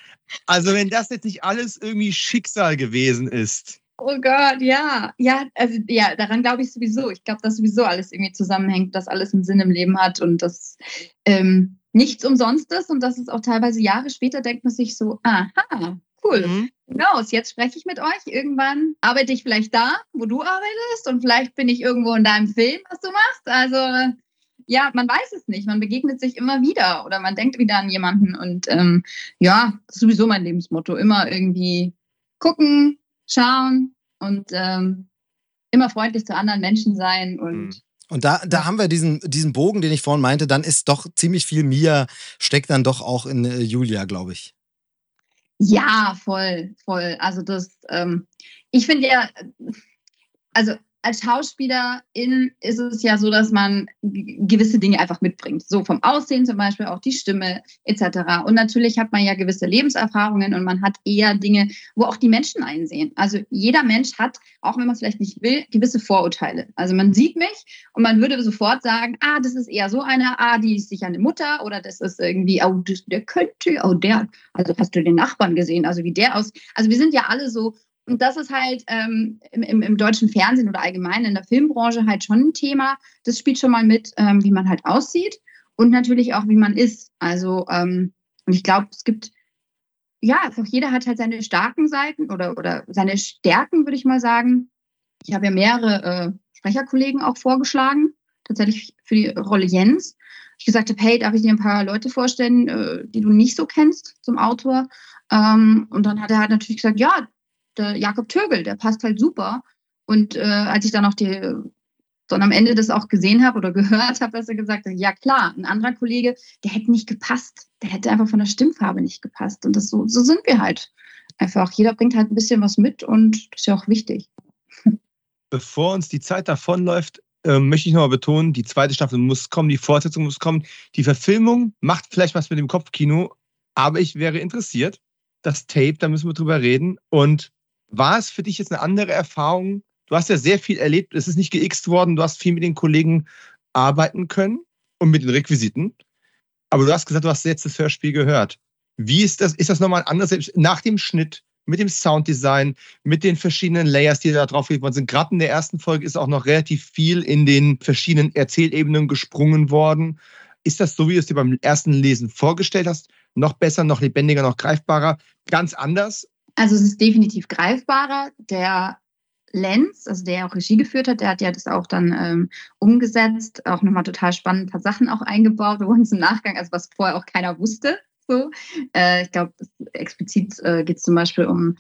Also wenn das jetzt nicht alles irgendwie Schicksal gewesen ist. Oh Gott, ja. Ja, also ja, daran glaube ich sowieso. Ich glaube, dass sowieso alles irgendwie zusammenhängt, dass alles einen Sinn im Leben hat und das, ähm, nichts Umsonstes und das ist auch teilweise Jahre später, denkt man sich so, aha, cool. Mhm. Hinaus, jetzt spreche ich mit euch. Irgendwann arbeite ich vielleicht da, wo du arbeitest und vielleicht bin ich irgendwo in deinem Film, was du machst. Also ja, man weiß es nicht. Man begegnet sich immer wieder oder man denkt wieder an jemanden. Und ähm, ja, das ist sowieso mein Lebensmotto. Immer irgendwie gucken, schauen und ähm, immer freundlich zu anderen Menschen sein und mhm. Und da, da haben wir diesen, diesen Bogen, den ich vorhin meinte, dann ist doch ziemlich viel Mia, steckt dann doch auch in äh, Julia, glaube ich. Ja, voll, voll. Also das, ähm, ich finde ja, also als Schauspielerin ist es ja so, dass man gewisse Dinge einfach mitbringt. So vom Aussehen zum Beispiel, auch die Stimme etc. Und natürlich hat man ja gewisse Lebenserfahrungen und man hat eher Dinge, wo auch die Menschen einsehen. Also jeder Mensch hat, auch wenn man es vielleicht nicht will, gewisse Vorurteile. Also man sieht mich und man würde sofort sagen, ah, das ist eher so eine, ah, die ist sicher eine Mutter oder das ist irgendwie, oh, das, der könnte, oh, der, also hast du den Nachbarn gesehen, also wie der aus. Also wir sind ja alle so und das ist halt ähm, im, im, deutschen Fernsehen oder allgemein in der Filmbranche halt schon ein Thema. Das spielt schon mal mit, ähm, wie man halt aussieht und natürlich auch, wie man ist. Also, ähm, und ich glaube, es gibt, ja, einfach jeder hat halt seine starken Seiten oder, oder seine Stärken, würde ich mal sagen. Ich habe ja mehrere äh, Sprecherkollegen auch vorgeschlagen, tatsächlich für die Rolle Jens. Ich gesagt habe, hey, darf ich dir ein paar Leute vorstellen, äh, die du nicht so kennst zum Autor? Ähm, und dann hat er halt natürlich gesagt, ja, der Jakob Türgel, der passt halt super. Und äh, als ich dann auch die dann am Ende das auch gesehen habe oder gehört habe, dass er gesagt hat, ja klar, ein anderer Kollege, der hätte nicht gepasst. Der hätte einfach von der Stimmfarbe nicht gepasst. Und das so, so sind wir halt. Einfach, jeder bringt halt ein bisschen was mit und das ist ja auch wichtig. Bevor uns die Zeit davonläuft, äh, möchte ich nochmal betonen, die zweite Staffel muss kommen, die Fortsetzung muss kommen. Die Verfilmung macht vielleicht was mit dem Kopfkino, aber ich wäre interessiert. Das Tape, da müssen wir drüber reden. Und war es für dich jetzt eine andere Erfahrung? Du hast ja sehr viel erlebt, es ist nicht geixt worden, du hast viel mit den Kollegen arbeiten können und mit den Requisiten. Aber du hast gesagt, du hast jetzt das Hörspiel gehört. Wie ist das? Ist das nochmal anders nach dem Schnitt, mit dem Sounddesign, mit den verschiedenen Layers, die da drauf worden sind? Gerade in der ersten Folge ist auch noch relativ viel in den verschiedenen Erzählebenen gesprungen worden. Ist das so, wie du es dir beim ersten Lesen vorgestellt hast? Noch besser, noch lebendiger, noch greifbarer? Ganz anders? Also es ist definitiv greifbarer. Der Lenz, also der auch Regie geführt hat, der hat ja das auch dann ähm, umgesetzt, auch nochmal total spannend, ein paar Sachen auch eingebaut, wo uns im Nachgang, also was vorher auch keiner wusste. So. Äh, ich glaube, explizit äh, geht es zum Beispiel um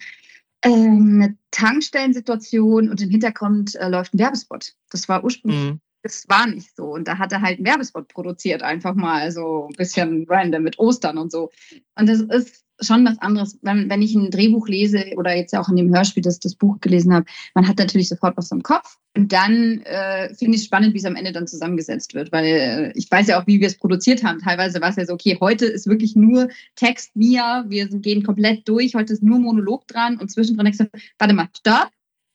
äh, eine Tankstellensituation und im Hintergrund äh, läuft ein Werbespot. Das war ursprünglich mhm es war nicht so. Und da hat er halt einen Werbespot produziert, einfach mal so ein bisschen random mit Ostern und so. Und das ist schon was anderes, wenn, wenn ich ein Drehbuch lese oder jetzt auch in dem Hörspiel das, das Buch gelesen habe, man hat natürlich sofort was im Kopf. Und dann äh, finde ich es spannend, wie es am Ende dann zusammengesetzt wird, weil äh, ich weiß ja auch, wie wir es produziert haben. Teilweise war es ja so, okay, heute ist wirklich nur Text Mia, wir gehen komplett durch, heute ist nur Monolog dran und zwischendrin warte mal, stopp,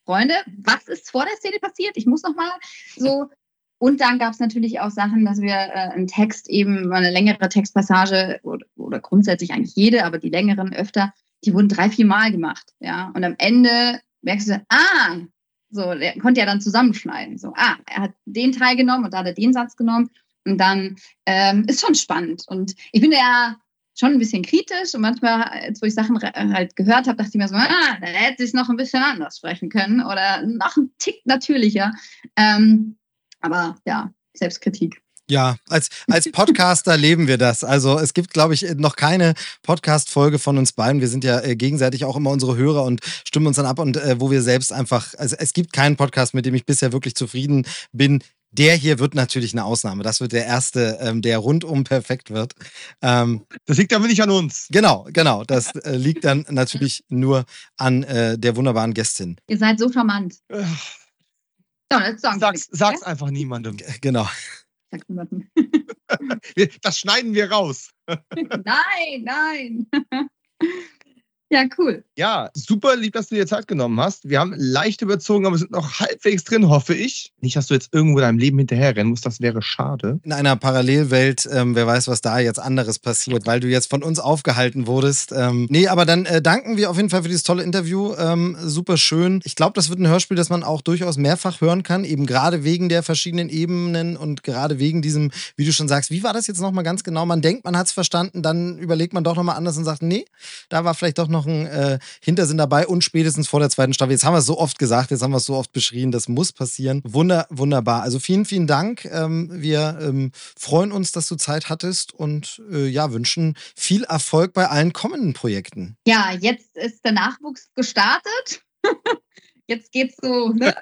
Freunde, was ist vor der Szene passiert? Ich muss noch mal so und dann gab es natürlich auch Sachen, dass wir äh, einen Text eben, eine längere Textpassage oder, oder, grundsätzlich eigentlich jede, aber die längeren öfter, die wurden drei, vier Mal gemacht. Ja, und am Ende merkst du, ah, so, der konnte ja dann zusammenschneiden. So, ah, er hat den Teil genommen und da hat er den Satz genommen. Und dann ähm, ist schon spannend. Und ich bin ja schon ein bisschen kritisch und manchmal, als wo ich Sachen halt gehört habe, dachte ich mir so, ah, da hätte ich noch ein bisschen anders sprechen können oder noch ein Tick natürlicher. Ähm, aber ja, Selbstkritik. Ja, als, als Podcaster leben wir das. Also es gibt, glaube ich, noch keine Podcast-Folge von uns beiden. Wir sind ja äh, gegenseitig auch immer unsere Hörer und stimmen uns dann ab und äh, wo wir selbst einfach, also es gibt keinen Podcast, mit dem ich bisher wirklich zufrieden bin. Der hier wird natürlich eine Ausnahme. Das wird der erste, ähm, der rundum perfekt wird. Ähm, das liegt aber nicht an uns. Genau, genau. Das äh, liegt dann natürlich nur an äh, der wunderbaren Gästin. Ihr seid so charmant. Sagen sag's, sag's einfach niemandem. Genau. Sag niemandem. das schneiden wir raus. nein, nein. Ja, cool. Ja, super lieb, dass du dir Zeit genommen hast. Wir haben leicht überzogen, aber sind noch halbwegs drin, hoffe ich. Nicht, dass du jetzt irgendwo deinem Leben hinterherrennen musst, das wäre schade. In einer Parallelwelt, ähm, wer weiß, was da jetzt anderes passiert, weil du jetzt von uns aufgehalten wurdest. Ähm, nee, aber dann äh, danken wir auf jeden Fall für dieses tolle Interview. Ähm, super schön. Ich glaube, das wird ein Hörspiel, das man auch durchaus mehrfach hören kann, eben gerade wegen der verschiedenen Ebenen und gerade wegen diesem, wie du schon sagst, wie war das jetzt nochmal ganz genau? Man denkt, man hat es verstanden, dann überlegt man doch nochmal anders und sagt, nee, da war vielleicht doch noch ein äh, Hintersinn dabei und spätestens vor der zweiten Staffel. Jetzt haben wir es so oft gesagt, jetzt haben wir es so oft beschrieben, das muss passieren. Wunder, wunderbar. Also vielen, vielen Dank. Ähm, wir ähm, freuen uns, dass du Zeit hattest und äh, ja, wünschen viel Erfolg bei allen kommenden Projekten. Ja, jetzt ist der Nachwuchs gestartet. jetzt geht's so, ne?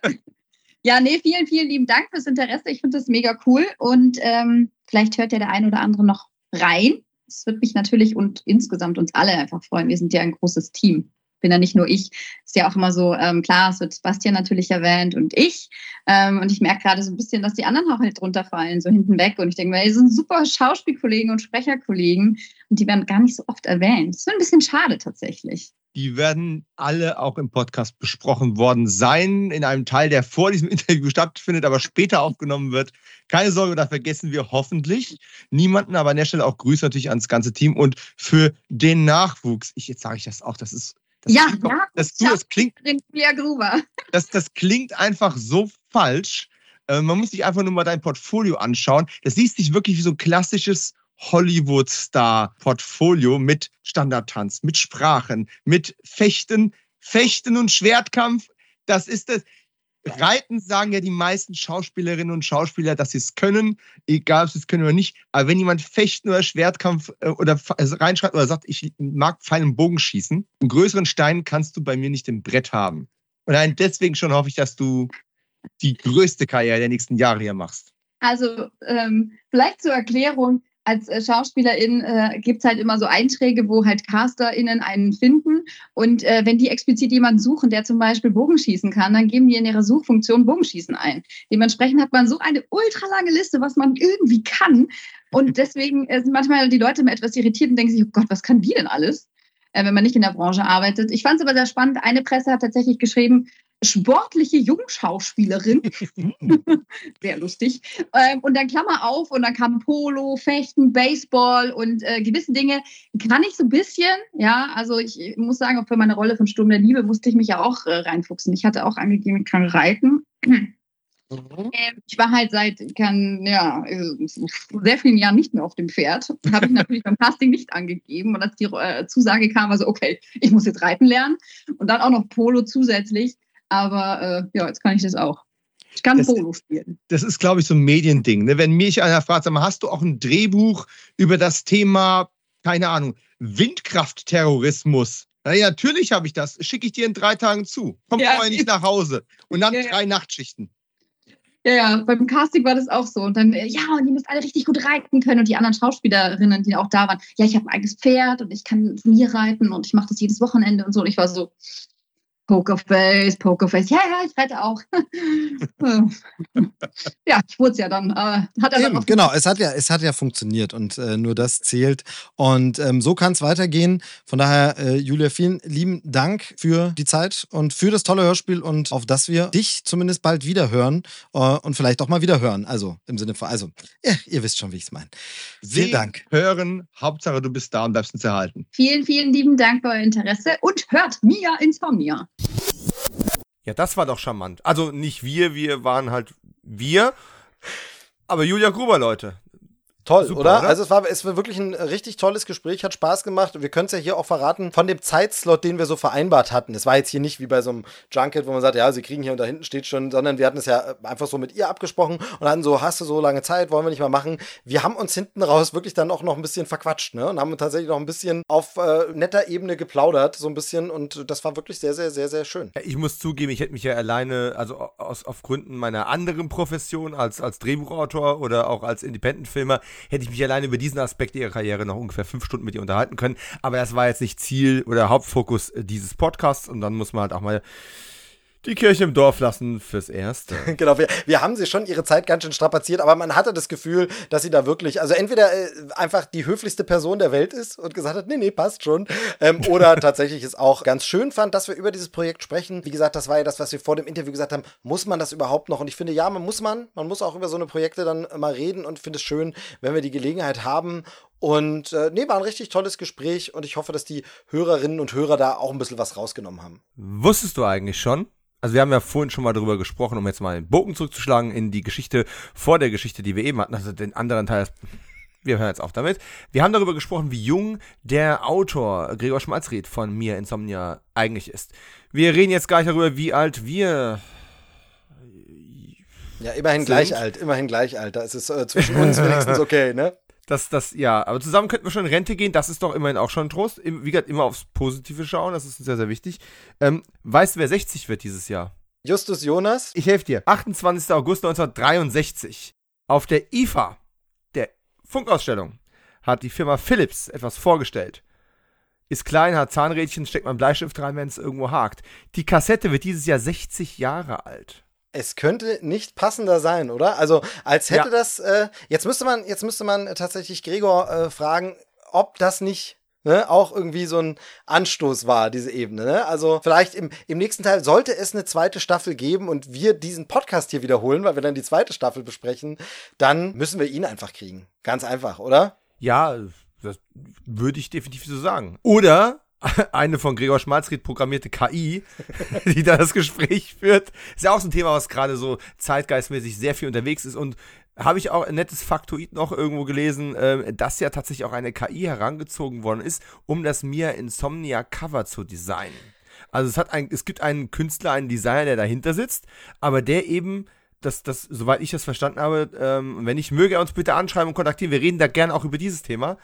Ja, nee, vielen, vielen lieben Dank fürs Interesse. Ich finde das mega cool und ähm, vielleicht hört ja der ein oder andere noch rein es wird mich natürlich und insgesamt uns alle einfach freuen. Wir sind ja ein großes Team. Bin ja nicht nur ich. Ist ja auch immer so, ähm, klar, es wird Sebastian natürlich erwähnt und ich. Ähm, und ich merke gerade so ein bisschen, dass die anderen auch halt drunter fallen, so hinten weg. Und ich denke mir, ey, sind super Schauspielkollegen und Sprecherkollegen und die werden gar nicht so oft erwähnt. Das ist ein bisschen schade tatsächlich. Die werden alle auch im Podcast besprochen worden sein, in einem Teil, der vor diesem Interview stattfindet, aber später aufgenommen wird. Keine Sorge, da vergessen wir hoffentlich niemanden, aber an der Stelle auch Grüße natürlich ans ganze Team und für den Nachwuchs. Ich, jetzt sage ich das auch, das ist. Das ja, klingt, ja, das, du, das klingt, Julia Gruber. das, das klingt einfach so falsch. Äh, man muss sich einfach nur mal dein Portfolio anschauen. Das liest sich wirklich wie so ein klassisches Hollywood-Star-Portfolio mit Standardtanz, mit Sprachen, mit Fechten, Fechten und Schwertkampf. Das ist es. Reiten sagen ja die meisten Schauspielerinnen und Schauspieler, dass sie es können, egal ob sie es können oder nicht. Aber wenn jemand Fechten oder Schwertkampf äh, oder also reinschreibt oder sagt, ich mag Pfeil und Bogen schießen, einen größeren Stein kannst du bei mir nicht im Brett haben. Und deswegen schon hoffe ich, dass du die größte Karriere der nächsten Jahre hier machst. Also ähm, vielleicht zur Erklärung, als äh, Schauspielerin äh, gibt es halt immer so Einträge, wo halt CasterInnen einen finden. Und äh, wenn die explizit jemanden suchen, der zum Beispiel Bogenschießen kann, dann geben die in ihrer Suchfunktion Bogenschießen ein. Dementsprechend hat man so eine ultralange Liste, was man irgendwie kann. Und deswegen äh, sind manchmal die Leute immer etwas irritiert und denken sich, oh Gott, was kann die denn alles? Äh, wenn man nicht in der Branche arbeitet. Ich fand es aber sehr spannend. Eine Presse hat tatsächlich geschrieben, sportliche Jungschauspielerin. Sehr lustig. Ähm, und dann Klammer auf und dann kam Polo, Fechten, Baseball und äh, gewisse Dinge kann ich so ein bisschen. Ja, also ich muss sagen, auch für meine Rolle von Sturm der Liebe musste ich mich ja auch äh, reinfuchsen. Ich hatte auch angegeben, ich kann reiten. Mhm. Ähm, ich war halt seit kann, ja, sehr vielen Jahren nicht mehr auf dem Pferd. Habe ich natürlich beim Casting nicht angegeben. Und als die äh, Zusage kam, war so, okay, ich muss jetzt reiten lernen. Und dann auch noch Polo zusätzlich. Aber äh, ja, jetzt kann ich das auch. Ich kann das, Polo spielen. Das ist, glaube ich, so ein Mediending. Ne? Wenn mich einer fragt, sag mal, hast du auch ein Drehbuch über das Thema, keine Ahnung, Windkraftterrorismus? Na ja, natürlich habe ich das. Schicke ich dir in drei Tagen zu. Komm ja. vorher nicht nach Hause. Und dann ja, drei ja. Nachtschichten. Ja, ja, beim Casting war das auch so. Und dann, ja, und ihr müsst alle richtig gut reiten können. Und die anderen Schauspielerinnen, die auch da waren, ja, ich habe ein eigenes Pferd und ich kann Turnier reiten und ich mache das jedes Wochenende und so. Und ich war so, Pokerface, Pokerface. Ja, ja, ich rette auch. ja, ich wurde es ja dann. Äh, hat er Eben, dann genau, es hat ja, es hat ja funktioniert und äh, nur das zählt. Und ähm, so kann es weitergehen. Von daher, äh, Julia, vielen lieben Dank für die Zeit und für das tolle Hörspiel und auf das wir dich zumindest bald wieder hören äh, und vielleicht auch mal wieder hören. Also im Sinne von, also, ja, ihr wisst schon, wie ich es meine. Vielen Dank. Hören, Hauptsache du bist da und bleibst uns erhalten. Vielen, vielen lieben Dank für euer Interesse und hört Mia Insomnia. Ja, das war doch charmant. Also nicht wir, wir waren halt wir. Aber Julia Gruber, Leute. Toll, Super, oder? oder? Also es war, es war wirklich ein richtig tolles Gespräch, hat Spaß gemacht. Wir können es ja hier auch verraten von dem Zeitslot, den wir so vereinbart hatten. Es war jetzt hier nicht wie bei so einem Junket, wo man sagt, ja, sie kriegen hier und da hinten steht schon, sondern wir hatten es ja einfach so mit ihr abgesprochen und hatten so, hast du so lange Zeit, wollen wir nicht mal machen. Wir haben uns hinten raus wirklich dann auch noch ein bisschen verquatscht, ne? Und haben tatsächlich noch ein bisschen auf äh, netter Ebene geplaudert, so ein bisschen. Und das war wirklich sehr, sehr, sehr, sehr schön. Ja, ich muss zugeben, ich hätte mich ja alleine, also aus, auf Gründen meiner anderen Profession als, als Drehbuchautor oder auch als Independent-Filmer, hätte ich mich alleine über diesen Aspekt ihrer Karriere noch ungefähr fünf Stunden mit ihr unterhalten können. Aber das war jetzt nicht Ziel oder Hauptfokus dieses Podcasts und dann muss man halt auch mal die Kirche im Dorf lassen fürs Erste. genau, wir, wir haben sie schon ihre Zeit ganz schön strapaziert, aber man hatte das Gefühl, dass sie da wirklich, also entweder äh, einfach die höflichste Person der Welt ist und gesagt hat, nee, nee, passt schon, ähm, oder tatsächlich es auch ganz schön fand, dass wir über dieses Projekt sprechen. Wie gesagt, das war ja das, was wir vor dem Interview gesagt haben, muss man das überhaupt noch? Und ich finde, ja, man muss man, man muss auch über so eine Projekte dann mal reden und finde es schön, wenn wir die Gelegenheit haben. Und äh, nee, war ein richtig tolles Gespräch und ich hoffe, dass die Hörerinnen und Hörer da auch ein bisschen was rausgenommen haben. Wusstest du eigentlich schon, also wir haben ja vorhin schon mal darüber gesprochen, um jetzt mal den Bogen zurückzuschlagen in die Geschichte vor der Geschichte, die wir eben hatten, also den anderen Teil. Wir hören jetzt auf damit. Wir haben darüber gesprochen, wie jung der Autor Gregor Schmalzried von Mir Insomnia eigentlich ist. Wir reden jetzt gleich darüber, wie alt wir ja, immerhin sind. gleich alt, immerhin gleich alt. Da ist es äh, zwischen uns wenigstens okay, ne? Das, das, ja, aber zusammen könnten wir schon in Rente gehen, das ist doch immerhin auch schon ein Trost. Wie gesagt, immer aufs Positive schauen, das ist sehr, sehr wichtig. Ähm, weißt du, wer 60 wird dieses Jahr? Justus Jonas? Ich helfe dir. 28. August 1963. Auf der IFA, der Funkausstellung, hat die Firma Philips etwas vorgestellt. Ist klein, hat Zahnrädchen, steckt man Bleistift rein, wenn es irgendwo hakt. Die Kassette wird dieses Jahr 60 Jahre alt es könnte nicht passender sein, oder? Also als hätte ja. das. Äh, jetzt müsste man, jetzt müsste man tatsächlich Gregor äh, fragen, ob das nicht Ne, auch irgendwie so ein Anstoß war, diese Ebene. Ne? Also vielleicht im, im nächsten Teil sollte es eine zweite Staffel geben und wir diesen Podcast hier wiederholen, weil wir dann die zweite Staffel besprechen, dann müssen wir ihn einfach kriegen. Ganz einfach, oder? Ja, das würde ich definitiv so sagen. Oder eine von Gregor Schmalzried programmierte KI, die da das Gespräch führt. Ist ja auch so ein Thema, was gerade so zeitgeistmäßig sehr viel unterwegs ist und habe ich auch ein nettes Faktoid noch irgendwo gelesen, äh, dass ja tatsächlich auch eine KI herangezogen worden ist, um das Mia Insomnia Cover zu designen. Also es hat ein, es gibt einen Künstler, einen Designer, der dahinter sitzt, aber der eben das, das, soweit ich das verstanden habe, ähm, wenn ich möge, er uns bitte anschreiben und kontaktieren. Wir reden da gerne auch über dieses Thema.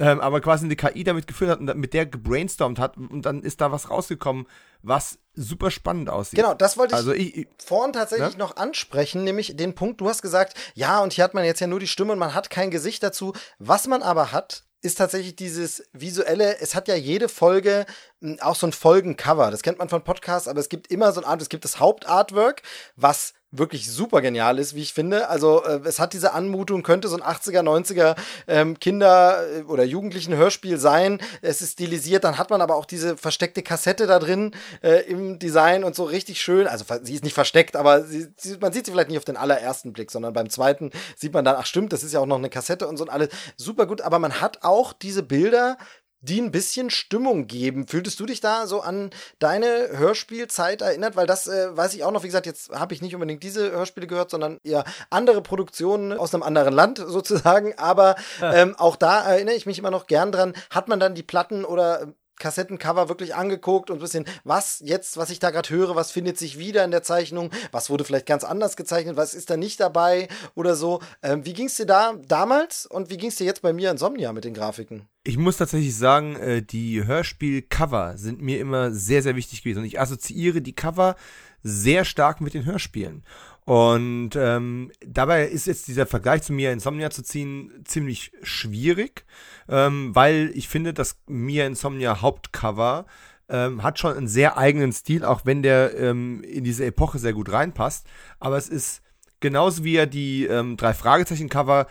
Ähm, aber quasi eine KI damit geführt hat und mit der gebrainstormt hat und dann ist da was rausgekommen, was super spannend aussieht. Genau, das wollte ich, also ich, ich vorhin tatsächlich ne? noch ansprechen, nämlich den Punkt, du hast gesagt, ja, und hier hat man jetzt ja nur die Stimme und man hat kein Gesicht dazu. Was man aber hat, ist tatsächlich dieses visuelle, es hat ja jede Folge hm, auch so ein Folgencover. Das kennt man von Podcasts, aber es gibt immer so ein Art, es gibt das Hauptartwork, was wirklich super genial ist, wie ich finde. Also äh, es hat diese Anmutung, könnte so ein 80er, 90er ähm, Kinder- äh, oder Jugendlichen Hörspiel sein. Es ist stilisiert, dann hat man aber auch diese versteckte Kassette da drin äh, im Design und so richtig schön. Also sie ist nicht versteckt, aber sie, sie, man sieht sie vielleicht nicht auf den allerersten Blick, sondern beim zweiten sieht man dann, ach stimmt, das ist ja auch noch eine Kassette und so und alles. Super gut, aber man hat auch diese Bilder die ein bisschen Stimmung geben. Fühltest du dich da so an deine Hörspielzeit erinnert? Weil das äh, weiß ich auch noch, wie gesagt, jetzt habe ich nicht unbedingt diese Hörspiele gehört, sondern eher andere Produktionen aus einem anderen Land sozusagen. Aber ähm, auch da erinnere ich mich immer noch gern dran. Hat man dann die Platten oder Kassettencover wirklich angeguckt und ein bisschen, was jetzt, was ich da gerade höre, was findet sich wieder in der Zeichnung, was wurde vielleicht ganz anders gezeichnet, was ist da nicht dabei oder so. Ähm, wie ging es dir da damals und wie ging es dir jetzt bei mir in Somnia mit den Grafiken? Ich muss tatsächlich sagen, äh, die Hörspiel-Cover sind mir immer sehr, sehr wichtig gewesen und ich assoziiere die Cover sehr stark mit den Hörspielen. Und ähm, dabei ist jetzt dieser Vergleich zu Mia Insomnia zu ziehen ziemlich schwierig, ähm, weil ich finde, das Mia Insomnia Hauptcover ähm, hat schon einen sehr eigenen Stil, auch wenn der ähm, in diese Epoche sehr gut reinpasst. Aber es ist genauso wie er die ähm, drei Fragezeichen-Cover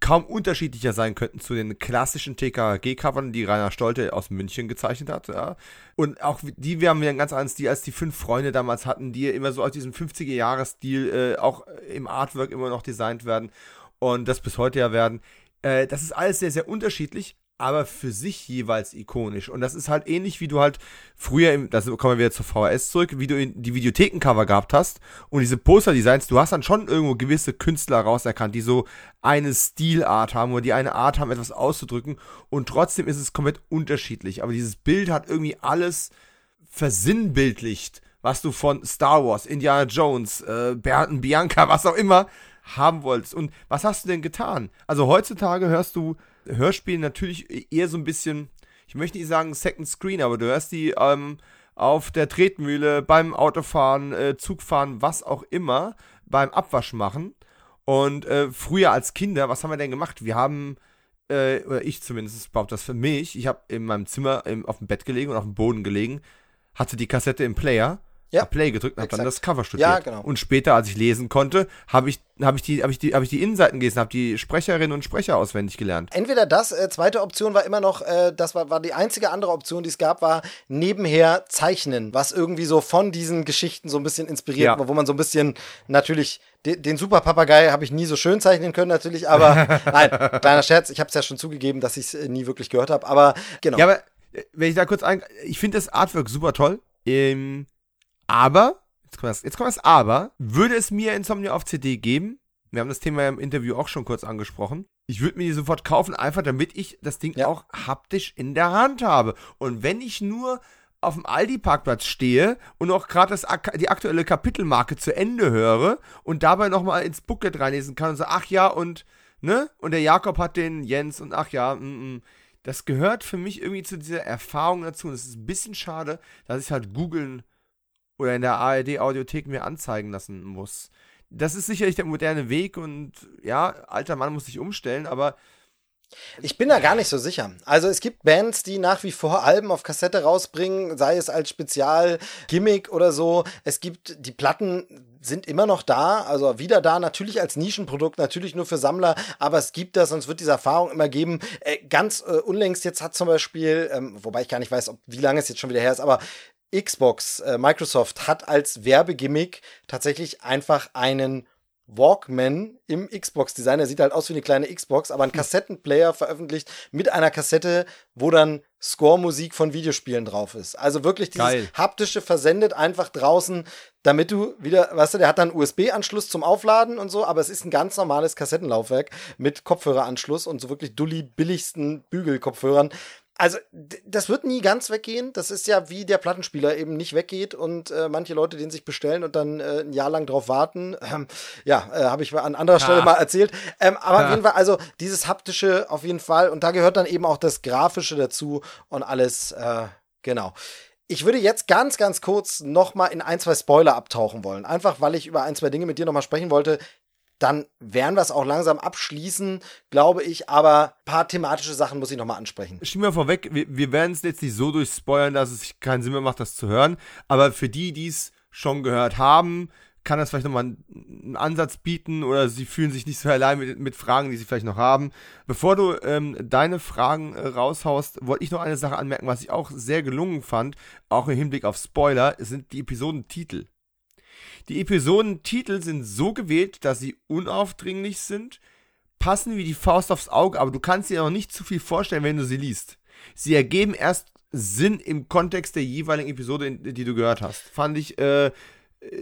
kaum unterschiedlicher sein könnten zu den klassischen TKG-Covern, die Rainer Stolte aus München gezeichnet hat. Ja. Und auch die wir haben ja einen ganz anderen Stil, als die fünf Freunde damals hatten, die immer so aus diesem 50er-Jahres-Stil äh, auch im Artwork immer noch designt werden und das bis heute ja werden. Äh, das ist alles sehr, sehr unterschiedlich, aber für sich jeweils ikonisch. Und das ist halt ähnlich, wie du halt früher, im, das kommen wir wieder zur VHS zurück, wie du die Videothekencover gehabt hast und diese Poster-Designs, du hast dann schon irgendwo gewisse Künstler rauserkannt, die so eine Stilart haben oder die eine Art haben, etwas auszudrücken und trotzdem ist es komplett unterschiedlich. Aber dieses Bild hat irgendwie alles versinnbildlicht, was du von Star Wars, Indiana Jones, äh, Bernd Bianca, was auch immer haben wolltest. Und was hast du denn getan? Also heutzutage hörst du Hörspiele natürlich eher so ein bisschen, ich möchte nicht sagen Second Screen, aber du hörst die ähm, auf der Tretmühle, beim Autofahren, äh, Zugfahren, was auch immer, beim Abwasch machen. Und äh, früher als Kinder, was haben wir denn gemacht? Wir haben, äh, oder ich zumindest baut das für mich, ich habe in meinem Zimmer im, auf dem Bett gelegen und auf dem Boden gelegen, hatte die Kassette im Player ja. Play gedrückt und habe dann das Cover studiert. Ja, genau. Und später, als ich lesen konnte, habe ich, hab ich, die, hab ich, die, hab ich die Innenseiten gelesen, habe die Sprecherinnen und Sprecher auswendig gelernt. Entweder das, äh, zweite Option war immer noch, äh, das war, war die einzige andere Option, die es gab, war nebenher zeichnen, was irgendwie so von diesen Geschichten so ein bisschen inspiriert ja. war, wo man so ein bisschen natürlich den, den Super Papagei habe ich nie so schön zeichnen können, natürlich, aber nein, kleiner Scherz, ich habe es ja schon zugegeben, dass ich es äh, nie wirklich gehört habe, aber genau. Ja, aber äh, wenn ich da kurz ein, ich finde das Artwork super toll. Ähm, aber, jetzt kommt, das, jetzt kommt das Aber, würde es mir Insomnia auf CD geben, wir haben das Thema im Interview auch schon kurz angesprochen. Ich würde mir die sofort kaufen, einfach damit ich das Ding ja. auch haptisch in der Hand habe. Und wenn ich nur auf dem Aldi-Parkplatz stehe und auch gerade die aktuelle Kapitelmarke zu Ende höre und dabei nochmal ins Booklet reinlesen kann und so, ach ja, und, ne? Und der Jakob hat den Jens und ach ja, mm, mm. Das gehört für mich irgendwie zu dieser Erfahrung dazu. Und es ist ein bisschen schade, dass ich halt googeln oder in der ARD-Audiothek mir anzeigen lassen muss. Das ist sicherlich der moderne Weg und ja, alter Mann muss sich umstellen, aber ich bin da gar nicht so sicher. Also es gibt Bands, die nach wie vor Alben auf Kassette rausbringen, sei es als Spezial-Gimmick oder so. Es gibt die Platten sind immer noch da, also wieder da, natürlich als Nischenprodukt, natürlich nur für Sammler, aber es gibt das, sonst wird diese Erfahrung immer geben. Äh, ganz äh, unlängst jetzt hat zum Beispiel, ähm, wobei ich gar nicht weiß, ob, wie lange es jetzt schon wieder her ist, aber Xbox, äh, Microsoft hat als Werbegimmick tatsächlich einfach einen Walkman im Xbox-Design. Der sieht halt aus wie eine kleine Xbox, aber ein hm. Kassettenplayer veröffentlicht mit einer Kassette, wo dann Score-Musik von Videospielen drauf ist. Also wirklich dieses Geil. haptische versendet einfach draußen, damit du wieder, weißt du, der hat dann USB-Anschluss zum Aufladen und so, aber es ist ein ganz normales Kassettenlaufwerk mit Kopfhöreranschluss und so wirklich dulli billigsten Bügelkopfhörern also das wird nie ganz weggehen. Das ist ja wie der Plattenspieler eben nicht weggeht und äh, manche Leute den sich bestellen und dann äh, ein Jahr lang drauf warten. Ähm, ja, äh, habe ich an anderer Stelle mal erzählt. Ähm, aber auf jeden Fall, also dieses haptische auf jeden Fall und da gehört dann eben auch das grafische dazu und alles. Äh, genau. Ich würde jetzt ganz, ganz kurz noch mal in ein, zwei Spoiler abtauchen wollen. Einfach, weil ich über ein, zwei Dinge mit dir noch mal sprechen wollte, dann werden wir es auch langsam abschließen, glaube ich. Aber ein paar thematische Sachen muss ich nochmal ansprechen. Schieben wir vorweg, wir, wir werden es jetzt nicht so durchspoilern, dass es keinen Sinn mehr macht, das zu hören. Aber für die, die es schon gehört haben, kann das vielleicht nochmal einen Ansatz bieten oder sie fühlen sich nicht so allein mit, mit Fragen, die sie vielleicht noch haben. Bevor du ähm, deine Fragen äh, raushaust, wollte ich noch eine Sache anmerken, was ich auch sehr gelungen fand, auch im Hinblick auf Spoiler, sind die Episodentitel. Die Episodentitel sind so gewählt, dass sie unaufdringlich sind, passen wie die Faust aufs Auge, aber du kannst dir noch nicht zu viel vorstellen, wenn du sie liest. Sie ergeben erst Sinn im Kontext der jeweiligen Episode, die du gehört hast. Fand ich äh,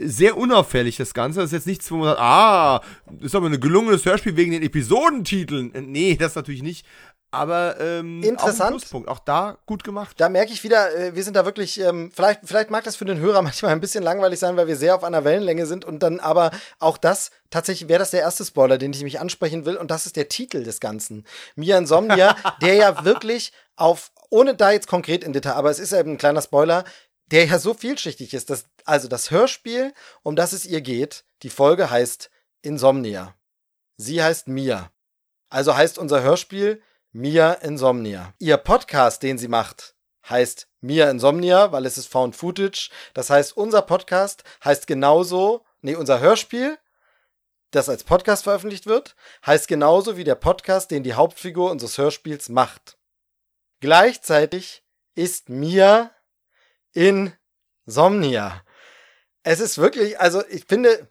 sehr unauffällig, das Ganze. Das ist jetzt nichts, wo man sagt, ah, das ist aber ein gelungenes Hörspiel wegen den Episodentiteln. Nee, das natürlich nicht. Aber ähm, interessant. Auch, auch, da gut gemacht. Da merke ich wieder, äh, wir sind da wirklich, ähm, vielleicht, vielleicht mag das für den Hörer manchmal ein bisschen langweilig sein, weil wir sehr auf einer Wellenlänge sind und dann aber auch das, tatsächlich wäre das der erste Spoiler, den ich mich ansprechen will und das ist der Titel des Ganzen. Mia Insomnia, der ja wirklich auf, ohne da jetzt konkret in Detail, aber es ist eben ein kleiner Spoiler, der ja so vielschichtig ist, dass, also das Hörspiel, um das es ihr geht, die Folge heißt Insomnia. Sie heißt Mia. Also heißt unser Hörspiel Mia Insomnia. Ihr Podcast, den sie macht, heißt Mia Insomnia, weil es ist Found Footage. Das heißt, unser Podcast heißt genauso, nee, unser Hörspiel, das als Podcast veröffentlicht wird, heißt genauso wie der Podcast, den die Hauptfigur unseres Hörspiels macht. Gleichzeitig ist Mia Insomnia. Es ist wirklich, also ich finde,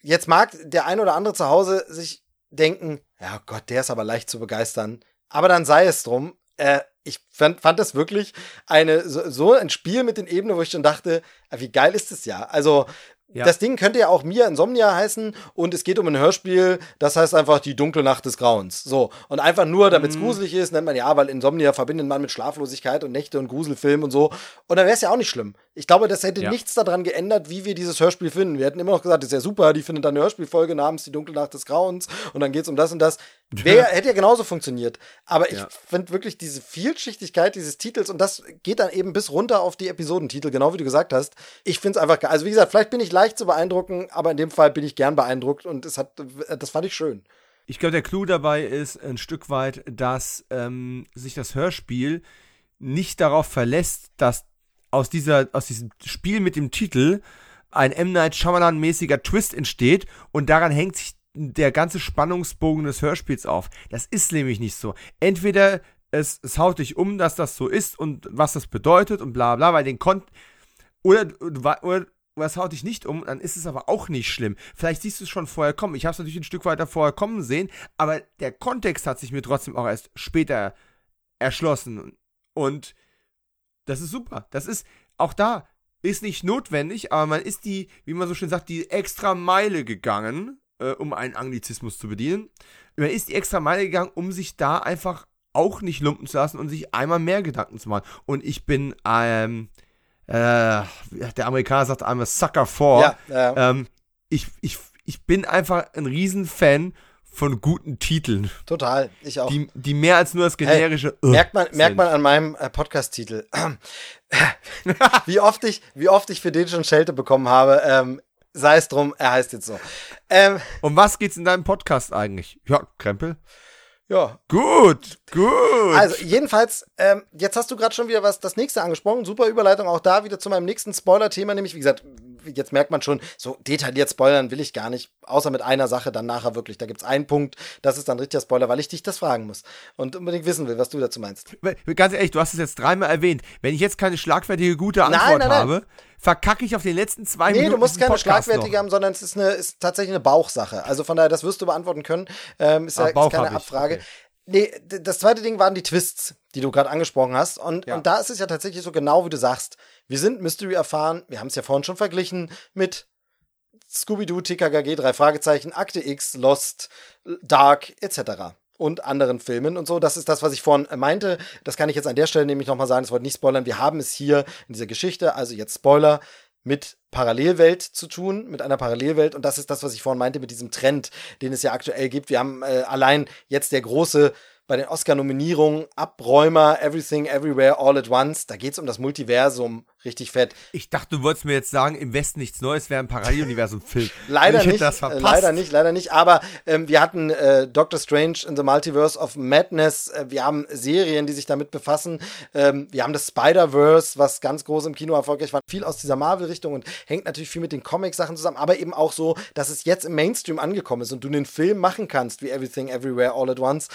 jetzt mag der ein oder andere zu Hause sich denken, ja Gott, der ist aber leicht zu begeistern. Aber dann sei es drum. Äh, ich fand, fand das wirklich eine, so, so, ein Spiel mit den Ebenen, wo ich schon dachte, äh, wie geil ist das ja. Also, ja. Das Ding könnte ja auch Mia Insomnia heißen und es geht um ein Hörspiel, das heißt einfach die dunkle Nacht des Grauens. So. Und einfach nur, damit es mm. gruselig ist, nennt man ja, weil Insomnia verbindet man mit Schlaflosigkeit und Nächte und Gruselfilm und so. Und dann wäre es ja auch nicht schlimm. Ich glaube, das hätte ja. nichts daran geändert, wie wir dieses Hörspiel finden. Wir hätten immer noch gesagt, das ist ja super, die findet dann eine Hörspielfolge namens Die dunkle Nacht des Grauens und dann geht es um das und das. Wär, hätte ja genauso funktioniert. Aber ich ja. finde wirklich diese Vielschichtigkeit dieses Titels und das geht dann eben bis runter auf die Episodentitel, genau wie du gesagt hast. Ich finde es einfach geil. Also wie gesagt, vielleicht bin ich leicht zu beeindrucken, aber in dem Fall bin ich gern beeindruckt und es hat, das fand ich schön. Ich glaube, der Clou dabei ist ein Stück weit, dass ähm, sich das Hörspiel nicht darauf verlässt, dass aus dieser, aus diesem Spiel mit dem Titel ein M. Night Shyamalan-mäßiger Twist entsteht und daran hängt sich der ganze Spannungsbogen des Hörspiels auf. Das ist nämlich nicht so. Entweder es, es haut dich um, dass das so ist und was das bedeutet und bla bla, weil den Kon oder, oder, oder was haut dich nicht um, dann ist es aber auch nicht schlimm. Vielleicht siehst du es schon vorher kommen. Ich habe es natürlich ein Stück weiter vorher kommen sehen, aber der Kontext hat sich mir trotzdem auch erst später erschlossen. Und das ist super. Das ist auch da ist nicht notwendig, aber man ist die, wie man so schön sagt, die extra Meile gegangen, äh, um einen Anglizismus zu bedienen. Man ist die extra Meile gegangen, um sich da einfach auch nicht lumpen zu lassen und sich einmal mehr Gedanken zu machen. Und ich bin, ähm, äh, der Amerikaner sagt, I'm a sucker for. Ja, ja. Ähm, ich, ich, ich bin einfach ein Riesenfan von guten Titeln. Total, ich auch. Die, die mehr als nur das generische. Hey, merkt, man, merkt man an meinem äh, Podcast-Titel. wie, oft ich, wie oft ich für den schon Schelte bekommen habe. Ähm, sei es drum, er heißt jetzt so. Ähm, um was geht's in deinem Podcast eigentlich? Ja, Krempel. Ja. Gut, gut. Also, jedenfalls, ähm, jetzt hast du gerade schon wieder was, das nächste angesprochen. Super Überleitung auch da wieder zu meinem nächsten Spoiler-Thema, nämlich, wie gesagt, jetzt merkt man schon, so detailliert spoilern will ich gar nicht, außer mit einer Sache dann nachher wirklich. Da gibt es einen Punkt, das ist dann richtiger Spoiler, weil ich dich das fragen muss und unbedingt wissen will, was du dazu meinst. Ganz ehrlich, du hast es jetzt dreimal erwähnt. Wenn ich jetzt keine schlagfertige, gute Antwort nein, nein, nein. habe, verkacke ich auf den letzten zwei nee, Minuten. Nee, du musst keine schlagfertige haben, sondern es ist, eine, ist tatsächlich eine Bauchsache. Also von daher, das wirst du beantworten können. Ähm, ist ja ist keine Abfrage. Okay. Nee, das zweite Ding waren die Twists, die du gerade angesprochen hast. Und, ja. und da ist es ja tatsächlich so genau, wie du sagst. Wir sind Mystery erfahren. Wir haben es ja vorhin schon verglichen mit Scooby-Doo, TKKG, drei Fragezeichen, Akte X, Lost, Dark, etc. Und anderen Filmen und so. Das ist das, was ich vorhin meinte. Das kann ich jetzt an der Stelle nämlich nochmal sagen. Das wollte nicht spoilern. Wir haben es hier in dieser Geschichte, also jetzt Spoiler, mit Parallelwelt zu tun, mit einer Parallelwelt. Und das ist das, was ich vorhin meinte, mit diesem Trend, den es ja aktuell gibt. Wir haben äh, allein jetzt der große bei den Oscar-Nominierungen Abräumer, Everything, Everywhere, All at Once. Da geht es um das Multiversum richtig fett. Ich dachte, du wolltest mir jetzt sagen, im Westen nichts Neues wäre ein Paralleluniversum-Film. leider nicht, leider nicht, leider nicht. Aber ähm, wir hatten äh, Doctor Strange in the Multiverse of Madness. Äh, wir haben Serien, die sich damit befassen. Ähm, wir haben das Spider-Verse, was ganz groß im Kino erfolgreich war. Viel aus dieser Marvel-Richtung und hängt natürlich viel mit den Comic-Sachen zusammen. Aber eben auch so, dass es jetzt im Mainstream angekommen ist und du einen Film machen kannst wie Everything, Everywhere, All at Once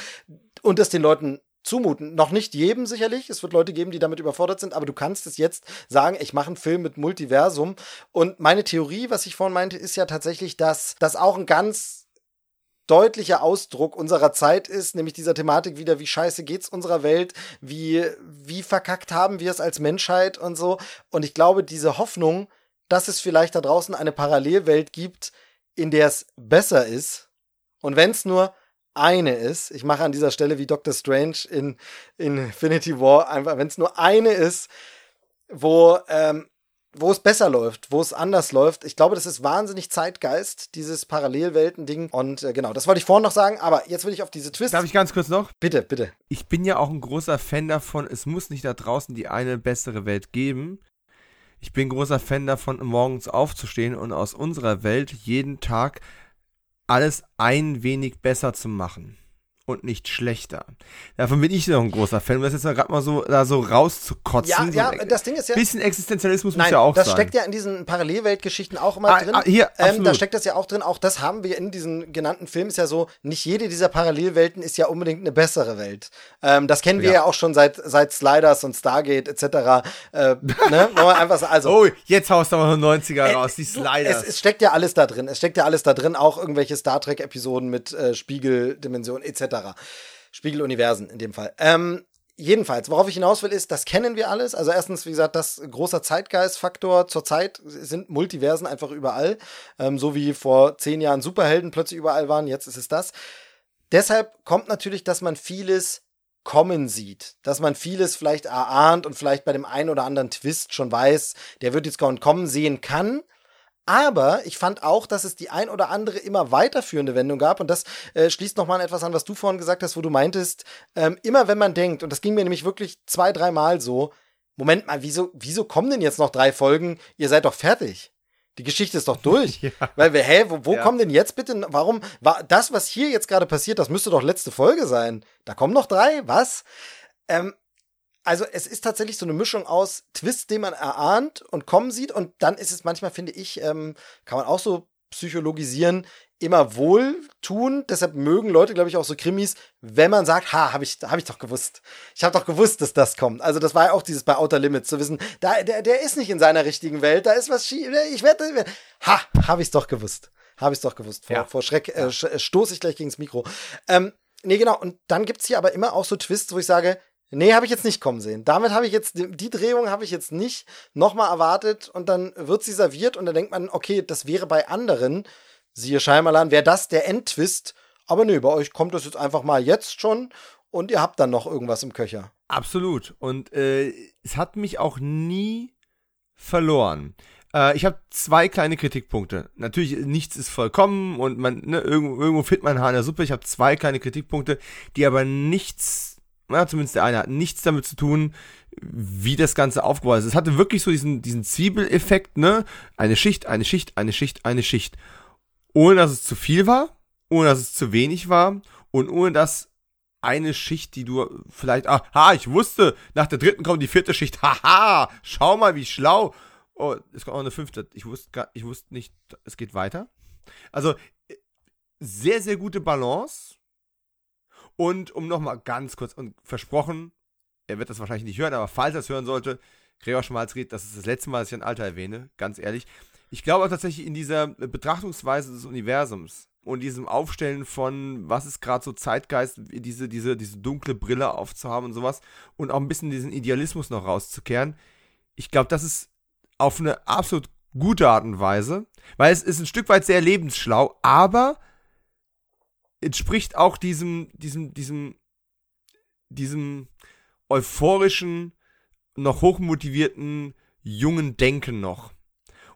und es den Leuten zumuten. Noch nicht jedem sicherlich. Es wird Leute geben, die damit überfordert sind, aber du kannst es jetzt sagen, ich mache einen Film mit Multiversum. Und meine Theorie, was ich vorhin meinte, ist ja tatsächlich, dass das auch ein ganz deutlicher Ausdruck unserer Zeit ist, nämlich dieser Thematik wieder, wie scheiße geht's unserer Welt, wie, wie verkackt haben wir es als Menschheit und so. Und ich glaube, diese Hoffnung, dass es vielleicht da draußen eine Parallelwelt gibt, in der es besser ist, und wenn es nur eine ist. Ich mache an dieser Stelle wie Doctor Strange in, in Infinity War einfach, wenn es nur eine ist, wo, ähm, wo es besser läuft, wo es anders läuft. Ich glaube, das ist wahnsinnig Zeitgeist, dieses Parallelwelten-Ding. Und äh, genau, das wollte ich vorhin noch sagen, aber jetzt will ich auf diese Twist. Darf ich ganz kurz noch? Bitte, bitte. Ich bin ja auch ein großer Fan davon, es muss nicht da draußen die eine bessere Welt geben. Ich bin großer Fan davon, morgens aufzustehen und aus unserer Welt jeden Tag alles ein wenig besser zu machen und nicht schlechter. Davon bin ich noch ein großer Fan, um das jetzt gerade mal so da so rauszukotzen. Ja, ja, so das Ding ist ja. Bisschen Existenzialismus Nein, muss ja auch das sein. Das steckt ja in diesen Parallelweltgeschichten auch immer ah, drin. Ah, hier, ähm, da steckt das ja auch drin. Auch das haben wir in diesen genannten Filmen. Ist ja so, nicht jede dieser Parallelwelten ist ja unbedingt eine bessere Welt. Ähm, das kennen wir ja. ja, auch schon seit, seit Sliders und Stargate etc. Äh, ne? einfach, also, oh, jetzt haust du aber 90er äh, raus, die Sliders. Es, es, steckt ja alles da drin. Es steckt ja alles da drin, auch irgendwelche Star Trek-Episoden mit äh, Spiegeldimensionen etc. Spiegeluniversen in dem Fall. Ähm, jedenfalls, worauf ich hinaus will, ist, das kennen wir alles. Also erstens, wie gesagt, das großer Zeitgeistfaktor. Zurzeit sind Multiversen einfach überall. Ähm, so wie vor zehn Jahren Superhelden plötzlich überall waren, jetzt ist es das. Deshalb kommt natürlich, dass man vieles kommen sieht, dass man vieles vielleicht erahnt und vielleicht bei dem einen oder anderen Twist schon weiß, der wird jetzt kommen sehen kann. Aber ich fand auch, dass es die ein oder andere immer weiterführende Wendung gab. Und das äh, schließt nochmal an etwas an, was du vorhin gesagt hast, wo du meintest, ähm, immer wenn man denkt, und das ging mir nämlich wirklich zwei, dreimal so, Moment mal, wieso, wieso kommen denn jetzt noch drei Folgen? Ihr seid doch fertig. Die Geschichte ist doch durch. ja. Weil wir, hä, wo, wo ja. kommen denn jetzt bitte, warum, war das, was hier jetzt gerade passiert, das müsste doch letzte Folge sein. Da kommen noch drei, was? Ähm, also es ist tatsächlich so eine Mischung aus Twist, den man erahnt und kommen sieht. Und dann ist es manchmal, finde ich, ähm, kann man auch so psychologisieren, immer wohltun. Deshalb mögen Leute, glaube ich, auch so Krimis, wenn man sagt, ha, habe ich, hab ich doch gewusst. Ich habe doch gewusst, dass das kommt. Also das war ja auch dieses bei Outer Limits zu wissen, da, der, der ist nicht in seiner richtigen Welt, da ist was schief. Ich werde, ha, habe ich doch gewusst. Habe ich doch gewusst. Vor, Ja. vor Schreck äh, stoße ich gleich gegen das Mikro. Ähm, nee, genau. Und dann gibt's hier aber immer auch so Twists, wo ich sage, nee, habe ich jetzt nicht kommen sehen. Damit habe ich jetzt, die, Drehung habe ich jetzt nicht nochmal erwartet und dann wird sie serviert und dann denkt man, okay, das wäre bei anderen, siehe Scheimerlan, wäre das der Endtwist. Aber nee, bei euch kommt das jetzt einfach mal jetzt schon und ihr habt dann noch irgendwas im Köcher. Absolut. Und äh, es hat mich auch nie verloren. Äh, ich habe zwei kleine Kritikpunkte. Natürlich, nichts ist vollkommen und man, ne, irgendwo, irgendwo findet man Haar in der Suppe. Ich habe zwei kleine Kritikpunkte, die aber nichts, na, zumindest der eine hat nichts damit zu tun, wie das Ganze aufgebaut ist. Es hatte wirklich so diesen, diesen Zwiebeleffekt, ne? Eine Schicht, eine Schicht, eine Schicht, eine Schicht. Ohne dass es zu viel war, ohne dass es zu wenig war und ohne dass eine Schicht, die du vielleicht, aha, ich wusste, nach der dritten kommt die vierte Schicht, haha, schau mal, wie schlau. Oh, es kommt auch eine fünfte. Ich wusste, gar, ich wusste nicht, es geht weiter. Also, äh, sehr, sehr gute Balance. Und um nochmal ganz kurz, und versprochen, er wird das wahrscheinlich nicht hören, aber falls er es hören sollte, Gregor Schmalzried, das ist das letzte Mal, dass ich ein Alter erwähne, ganz ehrlich. Ich glaube auch tatsächlich in dieser Betrachtungsweise des Universums und diesem Aufstellen von, was ist gerade so Zeitgeist, diese, diese, diese dunkle Brille aufzuhaben und sowas und auch ein bisschen diesen Idealismus noch rauszukehren. Ich glaube, das ist auf eine absolut gute Art und Weise, weil es ist ein Stück weit sehr lebensschlau, aber entspricht auch diesem, diesem, diesem, diesem euphorischen, noch hochmotivierten, jungen Denken noch.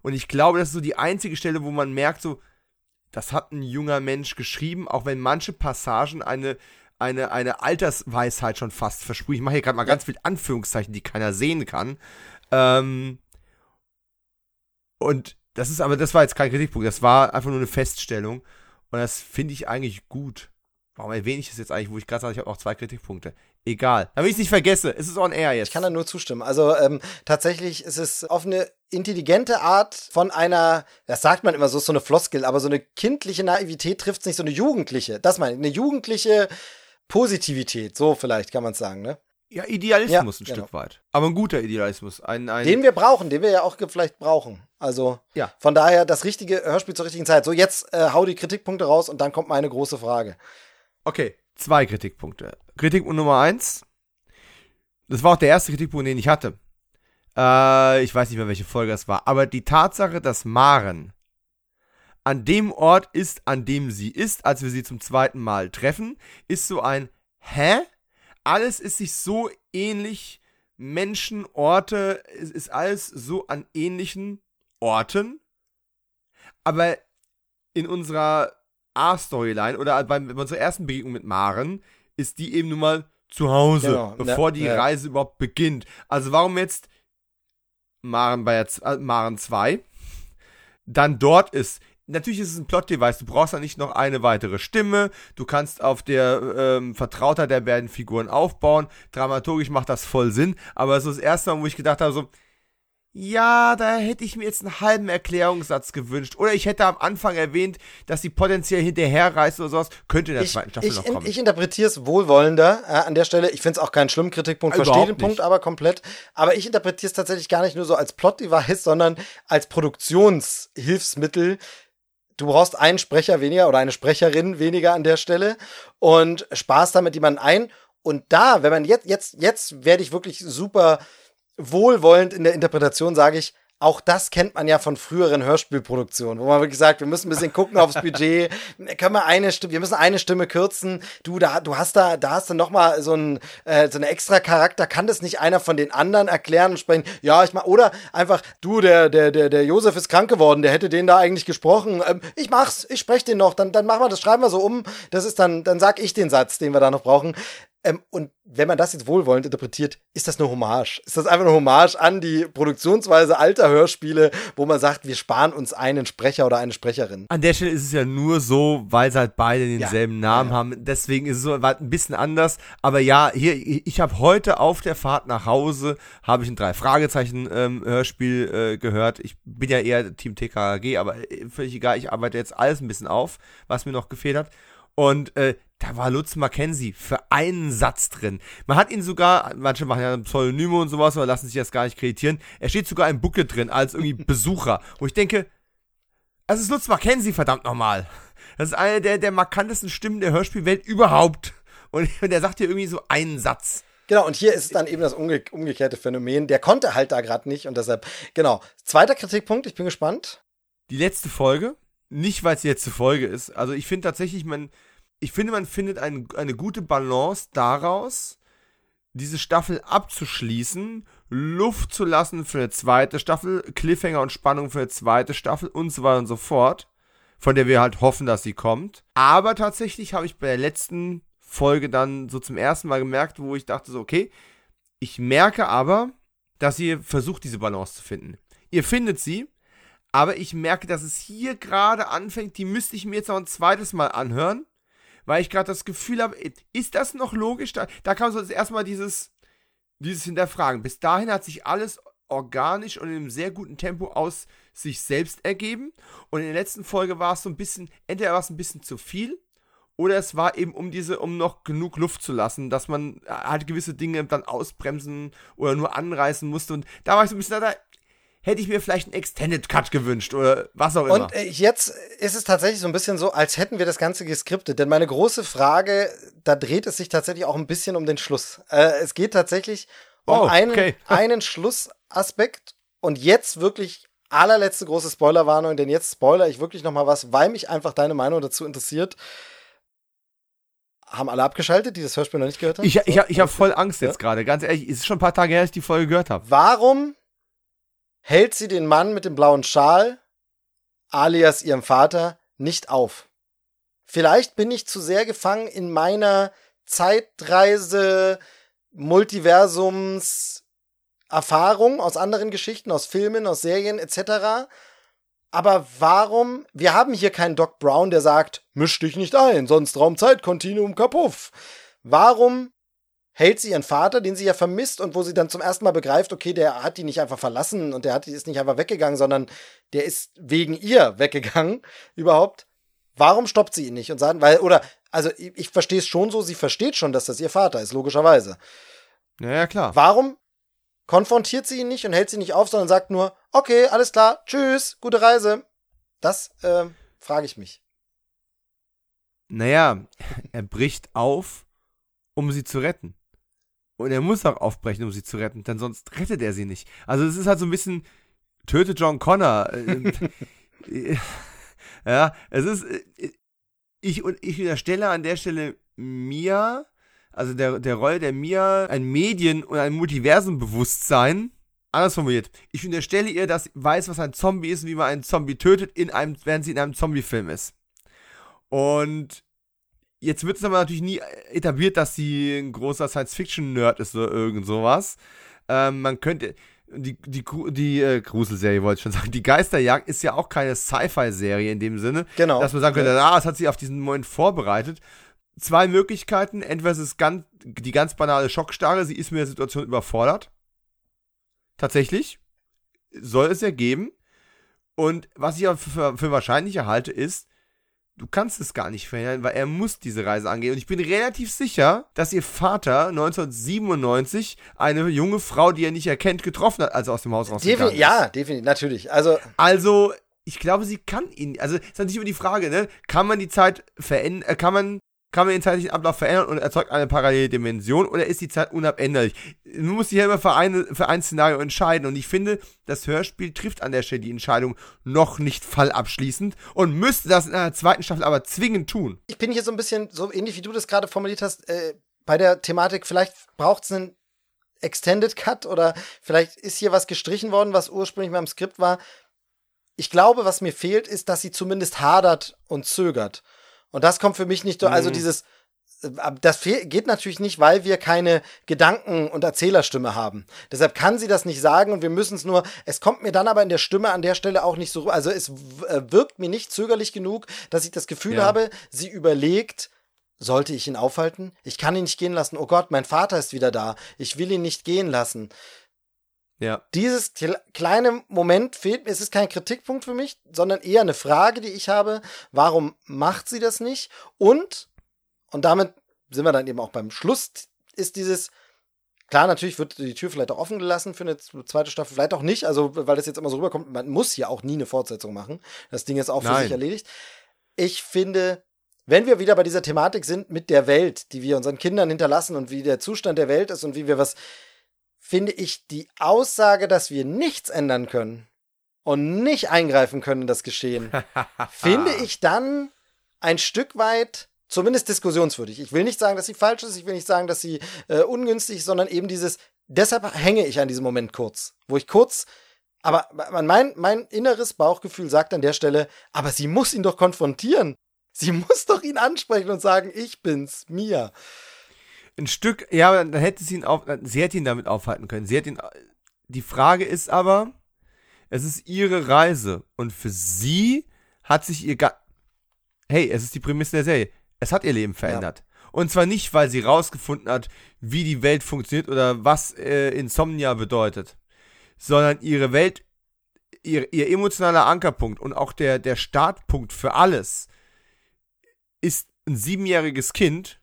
Und ich glaube, das ist so die einzige Stelle, wo man merkt, so, das hat ein junger Mensch geschrieben, auch wenn manche Passagen eine, eine, eine Altersweisheit schon fast versprühen. Ich mache hier gerade mal ganz viel Anführungszeichen, die keiner sehen kann. Ähm, und das ist aber, das war jetzt kein Kritikpunkt, das war einfach nur eine Feststellung. Und das finde ich eigentlich gut. Warum erwähne ich das jetzt eigentlich, wo ich gerade sage, ich habe noch zwei Kritikpunkte? Egal. Damit ich es nicht vergesse, es ist on air jetzt. Ich kann da nur zustimmen. Also ähm, tatsächlich ist es auf eine intelligente Art von einer, das sagt man immer so, so eine Floskel, aber so eine kindliche Naivität trifft nicht so eine jugendliche. Das meine ich, eine jugendliche Positivität, so vielleicht kann man es sagen, ne? Ja, Idealismus Ja, ein genau. Stück weit. Aber ein guter Idealismus. Ein, ein, Den wir brauchen, den wir ja auch vielleicht brauchen. Also Ja. von daher das richtige Hörspiel zur richtigen Zeit. So, jetzt äh, hau die Kritikpunkte raus und dann kommt meine große Frage. Okay, zwei Kritikpunkte. Kritikpunkt Nummer eins. Das war auch der erste Kritikpunkt, den ich hatte. Äh, ich weiß nicht mehr, welche Folge das war. Aber die Tatsache, dass Maren an dem Ort ist, an dem sie ist, als wir sie zum zweiten Mal treffen, ist so ein Hä? Alles ist sich so ähnlich. Menschen, Orte, es ist alles so an ähnlichen Orten. Aber in unserer A-Storyline oder bei, bei unserer ersten Begegnung mit Maren ist die eben nun mal zu Hause, Genau, bevor ja, die ja. Reise überhaupt beginnt. Also warum jetzt Maren bei äh, Maren 2 dann dort ist. Natürlich ist es ein Plot-Device, du brauchst ja nicht noch eine weitere Stimme, du kannst auf der ähm, Vertrautheit der beiden Figuren aufbauen, dramaturgisch macht das voll Sinn, aber so das erste Mal, wo ich gedacht habe, so, ja, da hätte ich mir jetzt einen halben Erklärungssatz gewünscht. Oder ich hätte am Anfang erwähnt, dass sie potenziell hinterherreist oder sowas. Könnte in der Ich, zweiten Staffel ich, noch kommen. ich interpretiere es wohlwollender äh, an der Stelle. Ich finde es auch keinen schlimmen Kritikpunkt, verstehe Überhaupt den Punkt nicht. aber komplett. Aber ich interpretiere es tatsächlich gar nicht nur so als Plot-Device, sondern als Produktionshilfsmittel. Du brauchst einen Sprecher weniger oder eine Sprecherin weniger an der Stelle und sparst damit jemanden ein. Und da, wenn man jetzt, jetzt, jetzt werde ich wirklich super wohlwollend in der Interpretation, sage ich, auch das kennt man ja von früheren Hörspielproduktionen, wo man wirklich sagt, wir müssen ein bisschen gucken aufs Budget, können wir eine Stimme, wir müssen eine Stimme kürzen. Du, da, du hast da, da hast du noch mal so ein, äh, so eine extra Charakter. Kann das nicht einer von den anderen erklären und sprechen? Ja, ich mach, oder einfach, du, der, der, der, der Josef ist krank geworden, der hätte den da eigentlich gesprochen. Ähm, ich mach's, ich spreche den noch, dann, dann machen wir das, schreiben wir so um. Das ist dann, dann sag ich den Satz, den wir da noch brauchen Ähm, und wenn man das jetzt wohlwollend interpretiert, ist das eine Hommage. Ist das einfach eine Hommage an die Produktionsweise alter Hörspiele, wo man sagt, wir sparen uns einen Sprecher oder eine Sprecherin. An der Stelle ist es ja nur so, weil sie halt beide denselben ja. Namen ja, ja. haben. Deswegen ist es so ein bisschen anders. Aber ja, hier, ich habe heute auf der Fahrt nach Hause, habe ich ein Drei-Fragezeichen-Hörspiel ähm, äh, gehört. Ich bin ja eher Team TKG, aber äh, völlig egal. Ich arbeite jetzt alles ein bisschen auf, was mir noch gefehlt hat. Und äh, da war Lutz Mackenzie für einen Satz drin. Man hat ihn sogar, manche machen ja Pseudonyme und sowas, aber lassen sich das gar nicht kreditieren. Er steht sogar im Booklet drin als irgendwie Besucher, wo ich denke, das ist Lutz Mackenzie, verdammt nochmal. Das ist eine der, der markantesten Stimmen der Hörspielwelt überhaupt. Und, und er sagt hier irgendwie so einen Satz. Genau, und hier ist dann eben das umge umgekehrte Phänomen. Der konnte halt da gerade nicht und deshalb, genau. Zweiter Kritikpunkt, ich bin gespannt. Die letzte Folge, nicht weil es die letzte Folge ist. Also ich finde tatsächlich, man, ich finde, man findet ein, eine gute Balance daraus, diese Staffel abzuschließen, Luft zu lassen für eine zweite Staffel, Cliffhanger und Spannung für eine zweite Staffel und so weiter und so fort, von der wir halt hoffen, dass sie kommt. Aber tatsächlich habe ich bei der letzten Folge dann so zum ersten Mal gemerkt, wo ich dachte so, okay, ich merke aber, dass ihr versucht, diese Balance zu finden. Ihr findet sie, aber ich merke, dass es hier gerade anfängt, die müsste ich mir jetzt noch ein zweites Mal anhören weil ich gerade das Gefühl habe, ist das noch logisch? Da, da kam so das erste Mal dieses, dieses Hinterfragen. Bis dahin hat sich alles organisch und in einem sehr guten Tempo aus sich selbst ergeben. Und in der letzten Folge war es so ein bisschen, entweder war es ein bisschen zu viel oder es war eben um diese, um noch genug Luft zu lassen, dass man halt gewisse Dinge dann ausbremsen oder nur anreißen musste. Und da war ich so ein bisschen, da, hätte ich mir vielleicht einen Extended Cut gewünscht oder was auch immer. Und äh, jetzt ist es tatsächlich so ein bisschen so, als hätten wir das Ganze geskriptet. Denn meine große Frage, da dreht es sich tatsächlich auch ein bisschen um den Schluss. Äh, es geht tatsächlich um oh, einen, okay. einen Schlussaspekt. Und jetzt wirklich allerletzte große Spoilerwarnung, denn jetzt spoiler ich wirklich noch mal was, weil mich einfach deine Meinung dazu interessiert. Haben alle abgeschaltet, die das Hörspiel noch nicht gehört haben? Ich, ich, ich, ich habe voll Angst jetzt gerade, ganz ehrlich. Es ist schon ein paar Tage her, dass ich die Folge gehört habe. Warum hält sie den Mann mit dem blauen Schal, alias ihrem Vater, nicht auf. Vielleicht bin ich zu sehr gefangen in meiner Zeitreise, Multiversums, Erfahrung aus anderen Geschichten, aus Filmen, aus Serien etc. Aber warum? Wir haben hier keinen Doc Brown, der sagt, misch dich nicht ein, sonst Raumzeitkontinuum kapuff. Warum hält sie ihren Vater, den sie ja vermisst und wo sie dann zum ersten Mal begreift, okay, der hat die nicht einfach verlassen und der hat die ist nicht einfach weggegangen, sondern der ist wegen ihr weggegangen überhaupt. Warum stoppt sie ihn nicht und sagt, weil oder also ich, ich verstehe es schon so, sie versteht schon, dass das ihr Vater ist, logischerweise. Ja, ja, klar. Warum konfrontiert sie ihn nicht und hält sie nicht auf, sondern sagt nur, okay, alles klar, tschüss, gute Reise. Das äh, frage ich mich. Naja, er bricht auf, um sie zu retten. Und er muss auch aufbrechen, um sie zu retten, denn sonst rettet er sie nicht. Also es ist halt so ein bisschen, töte John Connor. ja, es ist, ich, ich unterstelle an der Stelle mir, also der, der Rolle der Mia, ein Medien- und ein Multiversenbewusstsein, anders formuliert. Ich unterstelle ihr, dass sie weiß, was ein Zombie ist und wie man einen Zombie tötet, in einem, während sie in einem Zombie-Film ist. Und Jetzt wird es aber natürlich nie etabliert, dass sie ein großer Science-Fiction-Nerd ist oder irgend sowas. Ähm, man könnte. Die, die, die äh, Gruselserie wollte ich schon sagen. Die Geisterjagd ist ja auch keine Sci-Fi-Serie in dem Sinne. Genau. Dass man sagen könnte, ah, es hat sie auf diesen Moment vorbereitet. Zwei Möglichkeiten. Entweder es ist ganz, die ganz banale Schockstarre, sie ist mit der Situation überfordert. Tatsächlich. Soll es ja geben. Und was ich aber für, für wahrscheinlicher halte, ist, Du kannst es gar nicht verhindern, weil er muss diese Reise angehen. Und ich bin relativ sicher, dass ihr Vater 1997 eine junge Frau, die er nicht erkennt, getroffen hat, als er aus dem Haus rausgegangen Defin ist. Ja, definitiv, natürlich. Also, also ich glaube, sie kann ihn. Also, es ist natürlich immer die Frage, ne? Kann man die Zeit verändern? Äh, kann man kann man den zeitlichen Ablauf verändern und erzeugt eine parallele Dimension oder ist die Zeit unabänderlich? Man muss sich ja immer für, eine, für ein Szenario entscheiden und ich finde, das Hörspiel trifft an der Stelle die Entscheidung noch nicht fallabschließend und müsste das in einer zweiten Staffel aber zwingend tun. Ich bin hier so ein bisschen, so ähnlich wie du das gerade formuliert hast, äh, bei der Thematik, vielleicht braucht es einen Extended Cut oder vielleicht ist hier was gestrichen worden, was ursprünglich mal im Skript war. Ich glaube, was mir fehlt, ist, dass sie zumindest hadert und zögert. Und das kommt für mich nicht, also mhm. dieses, das geht natürlich nicht, weil wir keine Gedanken- und Erzählerstimme haben. Deshalb kann sie das nicht sagen und wir müssen es nur. Es kommt mir dann aber in der Stimme an der Stelle auch nicht so. Also es äh, wirkt mir nicht zögerlich genug, dass ich das Gefühl ja. habe, sie überlegt, sollte ich ihn aufhalten? Ich kann ihn nicht gehen lassen. Oh Gott, mein Vater ist wieder da. Ich will ihn nicht gehen lassen. Ja. Dieses kleine Moment fehlt mir. Es ist kein Kritikpunkt für mich, sondern eher eine Frage, die ich habe. Warum macht sie das nicht? Und und damit sind wir dann eben auch beim Schluss, ist dieses, klar, natürlich wird die Tür vielleicht auch offen gelassen für eine zweite Staffel, vielleicht auch nicht, also weil das jetzt immer so rüberkommt, man muss ja auch nie eine Fortsetzung machen. Das Ding ist auch für Nein. sich erledigt. Ich finde, wenn wir wieder bei dieser Thematik sind mit der Welt, die wir unseren Kindern hinterlassen und wie der Zustand der Welt ist und wie wir was, finde ich die Aussage, dass wir nichts ändern können und nicht eingreifen können in das Geschehen, finde ich dann ein Stück weit zumindest diskussionswürdig. Ich will nicht sagen, dass sie falsch ist, ich will nicht sagen, dass sie äh, ungünstig ist, sondern eben dieses, deshalb hänge ich an diesem Moment kurz, wo ich kurz, aber mein, mein inneres Bauchgefühl sagt an der Stelle, aber sie muss ihn doch konfrontieren. Sie muss doch ihn ansprechen und sagen, ich bin's, Mia. Ein Stück, ja, dann hätte sie ihn auf, sie hätte ihn damit aufhalten können. Sie hat ihn, die Frage ist aber, es ist ihre Reise und für sie hat sich ihr, hey, es ist die Prämisse der Serie es hat ihr Leben verändert. Ja. Und zwar nicht, weil sie rausgefunden hat, wie die Welt funktioniert oder was äh, Insomnia bedeutet, sondern ihre Welt, ihr, ihr emotionaler Ankerpunkt und auch der, der Startpunkt für alles ist ein siebenjähriges Kind,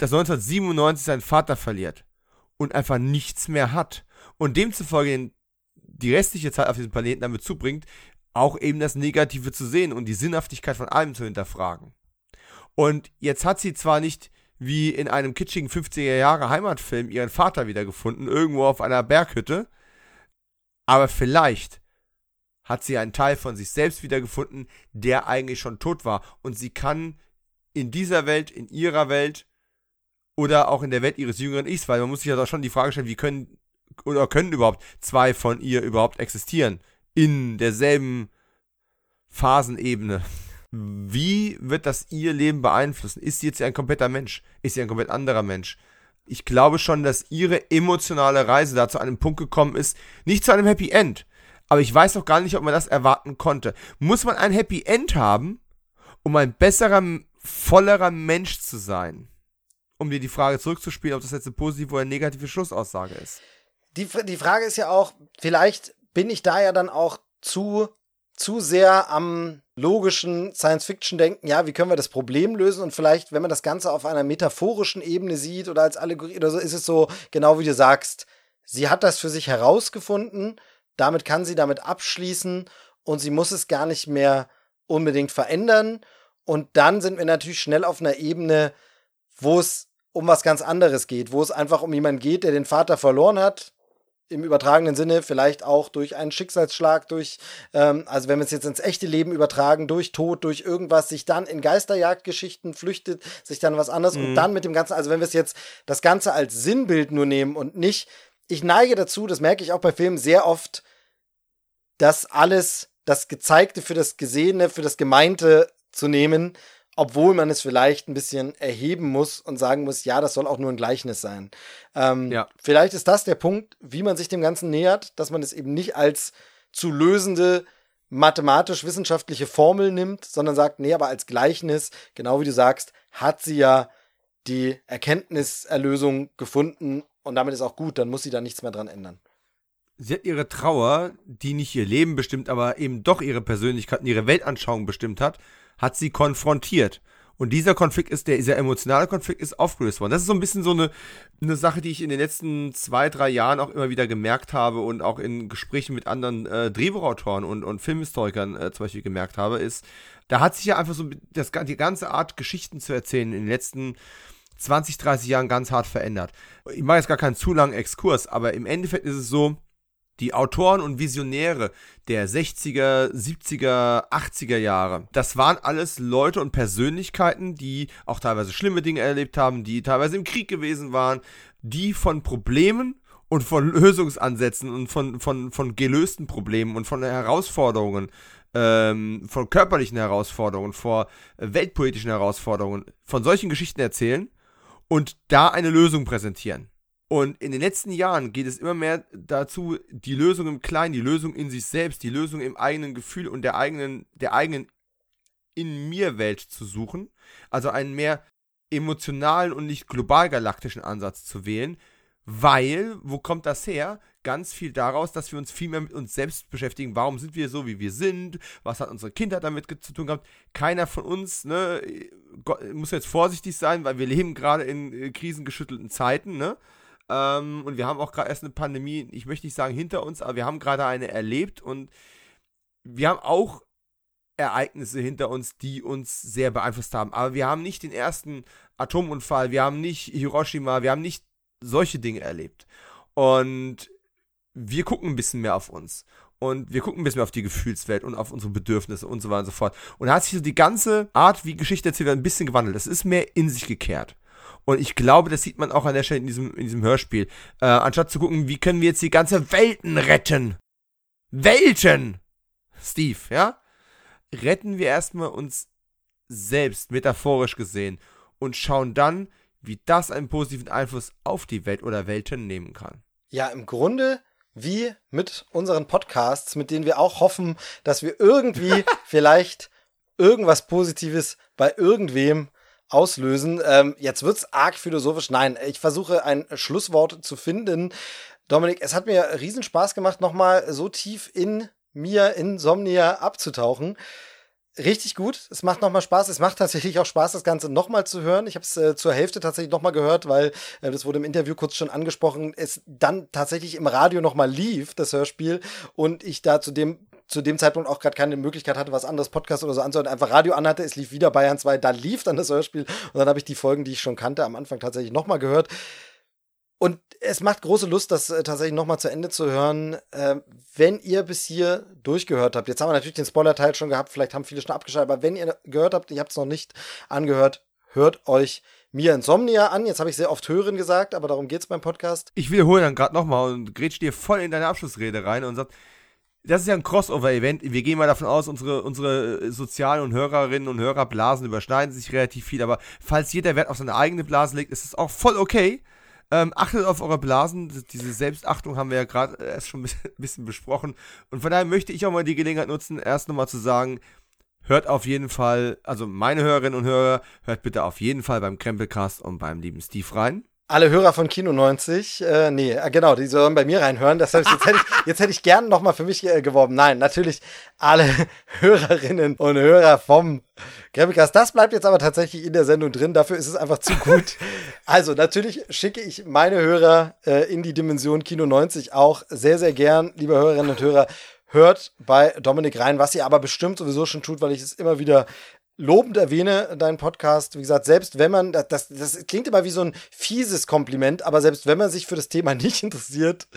das 1997 seinen Vater verliert und einfach nichts mehr hat und demzufolge die restliche Zeit auf diesem Planeten damit zubringt, auch eben das Negative zu sehen und die Sinnhaftigkeit von allem zu hinterfragen. Und jetzt hat sie zwar nicht wie in einem kitschigen 50er Jahre Heimatfilm ihren Vater wiedergefunden, irgendwo auf einer Berghütte, aber vielleicht hat sie einen Teil von sich selbst wiedergefunden, der eigentlich schon tot war. Und sie kann in dieser Welt, in ihrer Welt oder auch in der Welt ihres jüngeren Ichs, weil man muss sich ja doch schon die Frage stellen, wie können oder können überhaupt zwei von ihr überhaupt existieren in derselben Phasenebene. Wie wird das ihr Leben beeinflussen? Ist sie jetzt ein kompletter Mensch? Ist sie ein komplett anderer Mensch? Ich glaube schon, dass ihre emotionale Reise da zu einem Punkt gekommen ist, nicht zu einem Happy End. Aber ich weiß auch gar nicht, ob man das erwarten konnte. Muss man ein Happy End haben, um ein besserer, vollerer Mensch zu sein? Um dir die Frage zurückzuspielen, ob das jetzt eine positive oder eine negative Schlussaussage ist. Die, die Frage ist ja auch, vielleicht bin ich da ja dann auch zu zu sehr am logischen Science-Fiction denken, ja, wie können wir das Problem lösen? Und vielleicht, wenn man das Ganze auf einer metaphorischen Ebene sieht oder als Allegorie oder so, ist es so, genau wie du sagst, sie hat das für sich herausgefunden, damit kann sie damit abschließen und sie muss es gar nicht mehr unbedingt verändern. Und dann sind wir natürlich schnell auf einer Ebene, wo es um was ganz anderes geht, wo es einfach um jemanden geht, der den Vater verloren hat, im übertragenen Sinne vielleicht auch durch einen Schicksalsschlag, durch, ähm, also wenn wir es jetzt ins echte Leben übertragen, durch Tod, durch irgendwas, sich dann in Geisterjagdgeschichten flüchtet, sich dann was anderes mhm. und dann mit dem Ganzen, also wenn wir es jetzt das Ganze als Sinnbild nur nehmen und nicht, ich neige dazu, das merke ich auch bei Filmen sehr oft, dass alles, das Gezeigte für das Gesehene, für das Gemeinte zu nehmen obwohl man es vielleicht ein bisschen erheben muss und sagen muss, ja, das soll auch nur ein Gleichnis sein. Ähm, ja. Vielleicht ist das der Punkt, wie man sich dem Ganzen nähert, dass man es eben nicht als zu lösende mathematisch-wissenschaftliche Formel nimmt, sondern sagt, nee, aber als Gleichnis, genau wie du sagst, hat sie ja die Erkenntniserlösung gefunden und damit ist auch gut, dann muss sie da nichts mehr dran ändern. Sie hat ihre Trauer, die nicht ihr Leben bestimmt, aber eben doch ihre Persönlichkeit und ihre Weltanschauung bestimmt hat, hat sie konfrontiert. Und dieser Konflikt ist, der, dieser emotionale Konflikt ist aufgelöst worden. Das ist so ein bisschen so eine, eine Sache, die ich in den letzten zwei, drei Jahren auch immer wieder gemerkt habe und auch in Gesprächen mit anderen äh, Drehbuchautoren und, und Filmhistorikern äh, zum Beispiel gemerkt habe, ist, da hat sich ja einfach so das, die ganze Art Geschichten zu erzählen in den letzten 20, 30 Jahren ganz hart verändert. Ich mache jetzt gar keinen zu langen Exkurs, aber im Endeffekt ist es so, die Autoren und Visionäre der 60er, 70er, 80er Jahre, das waren alles Leute und Persönlichkeiten, die auch teilweise schlimme Dinge erlebt haben, die teilweise im Krieg gewesen waren, die von Problemen und von Lösungsansätzen und von, von, von gelösten Problemen und von Herausforderungen ähm, von körperlichen Herausforderungen, vor weltpolitischen Herausforderungen, von solchen Geschichten erzählen und da eine Lösung präsentieren. Und in den letzten Jahren geht es immer mehr dazu, die Lösung im Kleinen, die Lösung in sich selbst, die Lösung im eigenen Gefühl und der eigenen, der eigenen in mir Welt zu suchen. Also einen mehr emotionalen und nicht global galaktischen Ansatz zu wählen, weil, wo kommt das her? Ganz viel daraus, dass wir uns viel mehr mit uns selbst beschäftigen. Warum sind wir so, wie wir sind? Was hat unsere Kindheit damit zu tun gehabt? Keiner von uns, ne, muss jetzt vorsichtig sein, weil wir leben gerade in äh, krisengeschüttelten Zeiten, ne? Ähm, und wir haben auch gerade erst eine Pandemie, ich möchte nicht sagen hinter uns, aber wir haben gerade eine erlebt und wir haben auch Ereignisse hinter uns, die uns sehr beeinflusst haben. Aber wir haben nicht den ersten Atomunfall, wir haben nicht Hiroshima, wir haben nicht solche Dinge erlebt. Und wir gucken ein bisschen mehr auf uns. Und wir gucken ein bisschen mehr auf die Gefühlswelt und auf unsere Bedürfnisse und so weiter und so fort. Und da hat sich so die ganze Art, wie Geschichte erzählt wird, ein bisschen gewandelt. Das ist mehr in sich gekehrt. Und ich glaube, das sieht man auch an der Stelle in diesem, in diesem Hörspiel. Äh, anstatt zu gucken, wie können wir jetzt die ganze Welten retten. Welten! Steve, ja? Retten wir erstmal uns selbst, metaphorisch gesehen, und schauen dann, wie das einen positiven Einfluss auf die Welt oder Welten nehmen kann. Ja, im Grunde wie mit unseren Podcasts, mit denen wir auch hoffen, dass wir irgendwie vielleicht irgendwas Positives bei irgendwem auslösen. Ähm, jetzt wird's arg philosophisch. Nein, ich versuche ein Schlusswort zu finden. Dominik, es hat mir riesen Spaß gemacht, nochmal so tief in mir, Insomnia abzutauchen richtig gut. Es macht nochmal Spaß. Es macht tatsächlich auch Spaß, das Ganze nochmal zu hören. Ich habe es äh, zur Hälfte tatsächlich nochmal gehört, weil äh, das wurde im Interview kurz schon angesprochen, es dann tatsächlich im Radio nochmal lief, das Hörspiel, und ich da zu dem zu dem Zeitpunkt auch gerade keine Möglichkeit hatte, was anderes Podcast oder so anzuhören, einfach Radio anhatte, es lief wieder Bayern 2, da lief dann das Hörspiel und dann habe ich die Folgen, die ich schon kannte, am Anfang tatsächlich nochmal gehört. Und es macht große Lust, das äh, tatsächlich nochmal zu Ende zu hören. Äh, wenn ihr bis hier durchgehört habt, jetzt haben wir natürlich den Spoiler-Teil schon gehabt, vielleicht haben viele schon abgeschaltet, aber wenn ihr gehört habt, ihr habt es noch nicht angehört, hört euch Mia Insomnia an. Jetzt habe ich sehr oft hören gesagt, aber darum geht es beim Podcast. Ich wiederhole dann gerade nochmal und grätsch dir voll in deine Abschlussrede rein und sag, das ist ja ein Crossover-Event. Wir gehen mal davon aus, unsere, unsere Sozialen und Hörerinnen und Hörerblasen überschneiden sich relativ viel, aber falls jeder Wert auf seine eigene Blase legt, ist es auch voll okay. Ähm, achtet auf eure Blasen. Diese Selbstachtung haben wir ja gerade erst schon ein bisschen besprochen. Und von daher möchte ich auch mal die Gelegenheit nutzen, erst nochmal zu sagen, hört auf jeden Fall, also meine Hörerinnen und Hörer, hört bitte auf jeden Fall beim Krempelcast und beim lieben Steve rein alle Hörer von Kino 90, äh, nee, äh, genau, die sollen bei mir reinhören. Das heißt, jetzt hätte ich, jetzt hätte ich gern nochmal für mich äh, geworben. Nein, natürlich alle Hörerinnen und Hörer vom Gremicast. Das bleibt jetzt aber tatsächlich in der Sendung drin. Dafür ist es einfach zu gut. Also, natürlich schicke ich meine Hörer äh, in die Dimension Kino 90 auch sehr, sehr gern, liebe Hörerinnen und Hörer. Hört bei Dominik rein, was ihr aber bestimmt sowieso schon tut, weil ich es immer wieder lobend erwähne, deinen Podcast. Wie gesagt, selbst wenn man, das, das, das klingt immer wie so ein fieses Kompliment, aber selbst wenn man sich für das Thema nicht interessiert,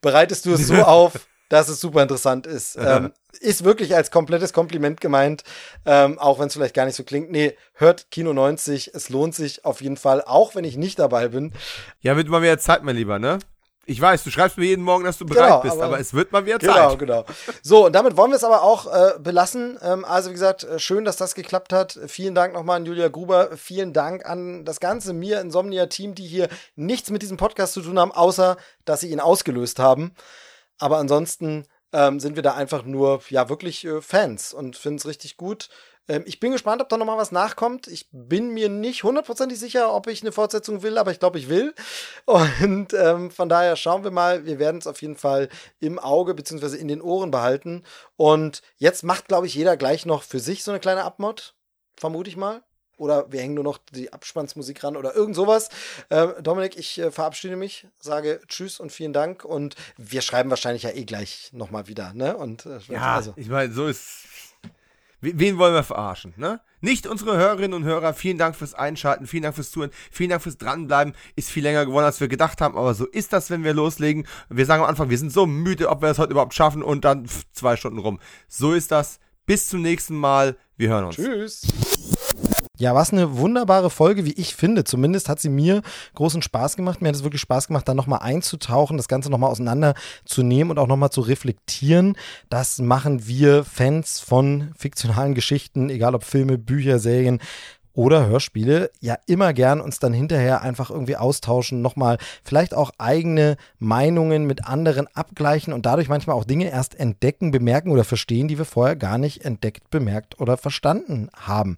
bereitest du es so auf, dass es super interessant ist. Ähm, ist wirklich als komplettes Kompliment gemeint, ähm, auch wenn es vielleicht gar nicht so klingt. Nee, hört Kino 90, es lohnt sich auf jeden Fall, auch wenn ich nicht dabei bin. Ja, wird mal mehr Zeit, mein Lieber, ne? Ich weiß, du schreibst mir jeden Morgen, dass du bereit genau, bist, aber, aber, es wird mal wieder genau, Zeit. Genau, genau. So, und damit wollen wir es aber auch äh, belassen. Ähm, also, wie gesagt, äh, schön, dass das geklappt hat. Vielen Dank nochmal an Julia Gruber. Vielen Dank an das ganze Mir Insomnia-Team, die hier nichts mit diesem Podcast zu tun haben, außer dass sie ihn ausgelöst haben. Aber ansonsten ähm, sind wir da einfach nur, ja, wirklich äh, Fans und finden es richtig gut. Ähm, ich bin gespannt, ob da nochmal was nachkommt. Ich bin mir nicht hundertprozentig sicher, ob ich eine Fortsetzung will, aber ich glaube, ich will. Und ähm, von daher schauen wir mal. Wir werden es auf jeden Fall im Auge bzw. in den Ohren behalten. Und jetzt macht, glaube ich, jeder gleich noch für sich so eine kleine Abmod. Vermute ich mal. Oder wir hängen nur noch die Abspannsmusik ran oder irgend sowas. Äh, Dominik, ich äh, verabschiede mich, sage Tschüss und vielen Dank. Und wir schreiben wahrscheinlich ja eh gleich nochmal wieder. Ne? Und, äh, ja, also. ich meine, so ist Wen wollen wir verarschen, ne? Nicht unsere Hörerinnen und Hörer. Vielen Dank fürs Einschalten, vielen Dank fürs Zuhören, vielen Dank fürs Dranbleiben. Ist viel länger geworden, als wir gedacht haben, aber so ist das, wenn wir loslegen. Wir sagen am Anfang, wir sind so müde, ob wir das heute überhaupt schaffen und dann pff, zwei Stunden rum. So ist das. Bis zum nächsten Mal. Wir hören uns. Tschüss. Ja, was eine wunderbare Folge, wie ich finde. Zumindest hat sie mir großen Spaß gemacht. Mir hat es wirklich Spaß gemacht, da nochmal einzutauchen, das Ganze nochmal auseinanderzunehmen und auch nochmal zu reflektieren. Das machen wir Fans von fiktionalen Geschichten, egal ob Filme, Bücher, Serien, oder Hörspiele ja immer gern uns dann hinterher einfach irgendwie austauschen, nochmal vielleicht auch eigene Meinungen mit anderen abgleichen und dadurch manchmal auch Dinge erst entdecken, bemerken oder verstehen, die wir vorher gar nicht entdeckt, bemerkt oder verstanden haben.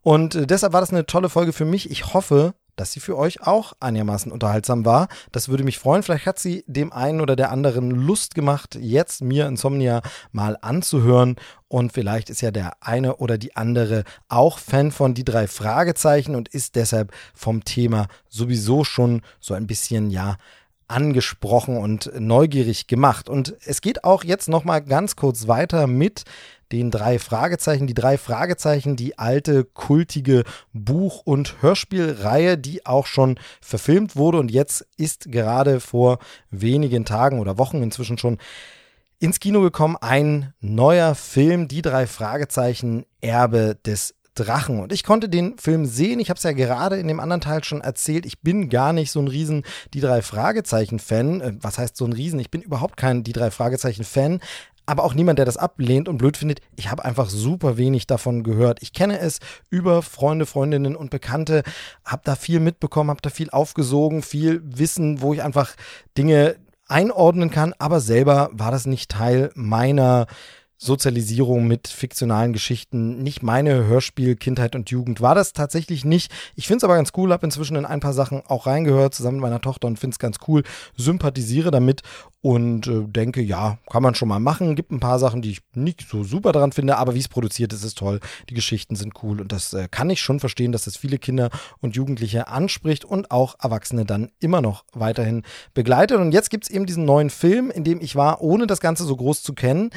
Und äh, deshalb war das eine tolle Folge für mich. Ich hoffe, dass sie für euch auch einigermaßen unterhaltsam war. Das würde mich freuen. Vielleicht hat sie dem einen oder der anderen Lust gemacht, jetzt mir Insomnia mal anzuhören. Und vielleicht ist ja der eine oder die andere auch Fan von die drei Fragezeichen und ist deshalb vom Thema sowieso schon so ein bisschen, ja, angesprochen und neugierig gemacht. Und es geht auch jetzt noch mal ganz kurz weiter mit den drei Fragezeichen. Die drei Fragezeichen, die alte, kultige Buch- und Hörspielreihe, die auch schon verfilmt wurde und jetzt ist gerade vor wenigen Tagen oder Wochen inzwischen schon ins Kino gekommen. Ein neuer Film, die drei Fragezeichen, Erbe des Drachen. Und ich konnte den Film sehen. Ich habe es ja gerade in dem anderen Teil schon erzählt. Ich bin gar nicht so ein Riesen Die drei Fragezeichen-Fan. Äh, was heißt so ein Riesen? Ich bin überhaupt kein Die drei Fragezeichen-Fan aber auch niemand, der das ablehnt und blöd findet. Ich habe einfach super wenig davon gehört. Ich kenne es über Freunde, Freundinnen und Bekannte, habe da viel mitbekommen, habe da viel aufgesogen, viel Wissen, wo ich einfach Dinge einordnen kann, aber selber war das nicht Teil meiner Sozialisierung mit fiktionalen Geschichten nicht meine Hörspiel Kindheit und Jugend war das tatsächlich nicht. Ich finde es aber ganz cool, habe inzwischen in ein paar Sachen auch reingehört zusammen mit meiner Tochter und finde es ganz cool, sympathisiere damit und äh, denke, ja, kann man schon mal machen. Gibt ein paar Sachen, die ich nicht so super daran finde, aber wie es produziert ist, ist toll. Die Geschichten sind cool und das äh, kann ich schon verstehen, dass das viele Kinder und Jugendliche anspricht und auch Erwachsene dann immer noch weiterhin begleitet. Und jetzt gibt es eben diesen neuen Film, in dem ich war, ohne das Ganze so groß zu kennen.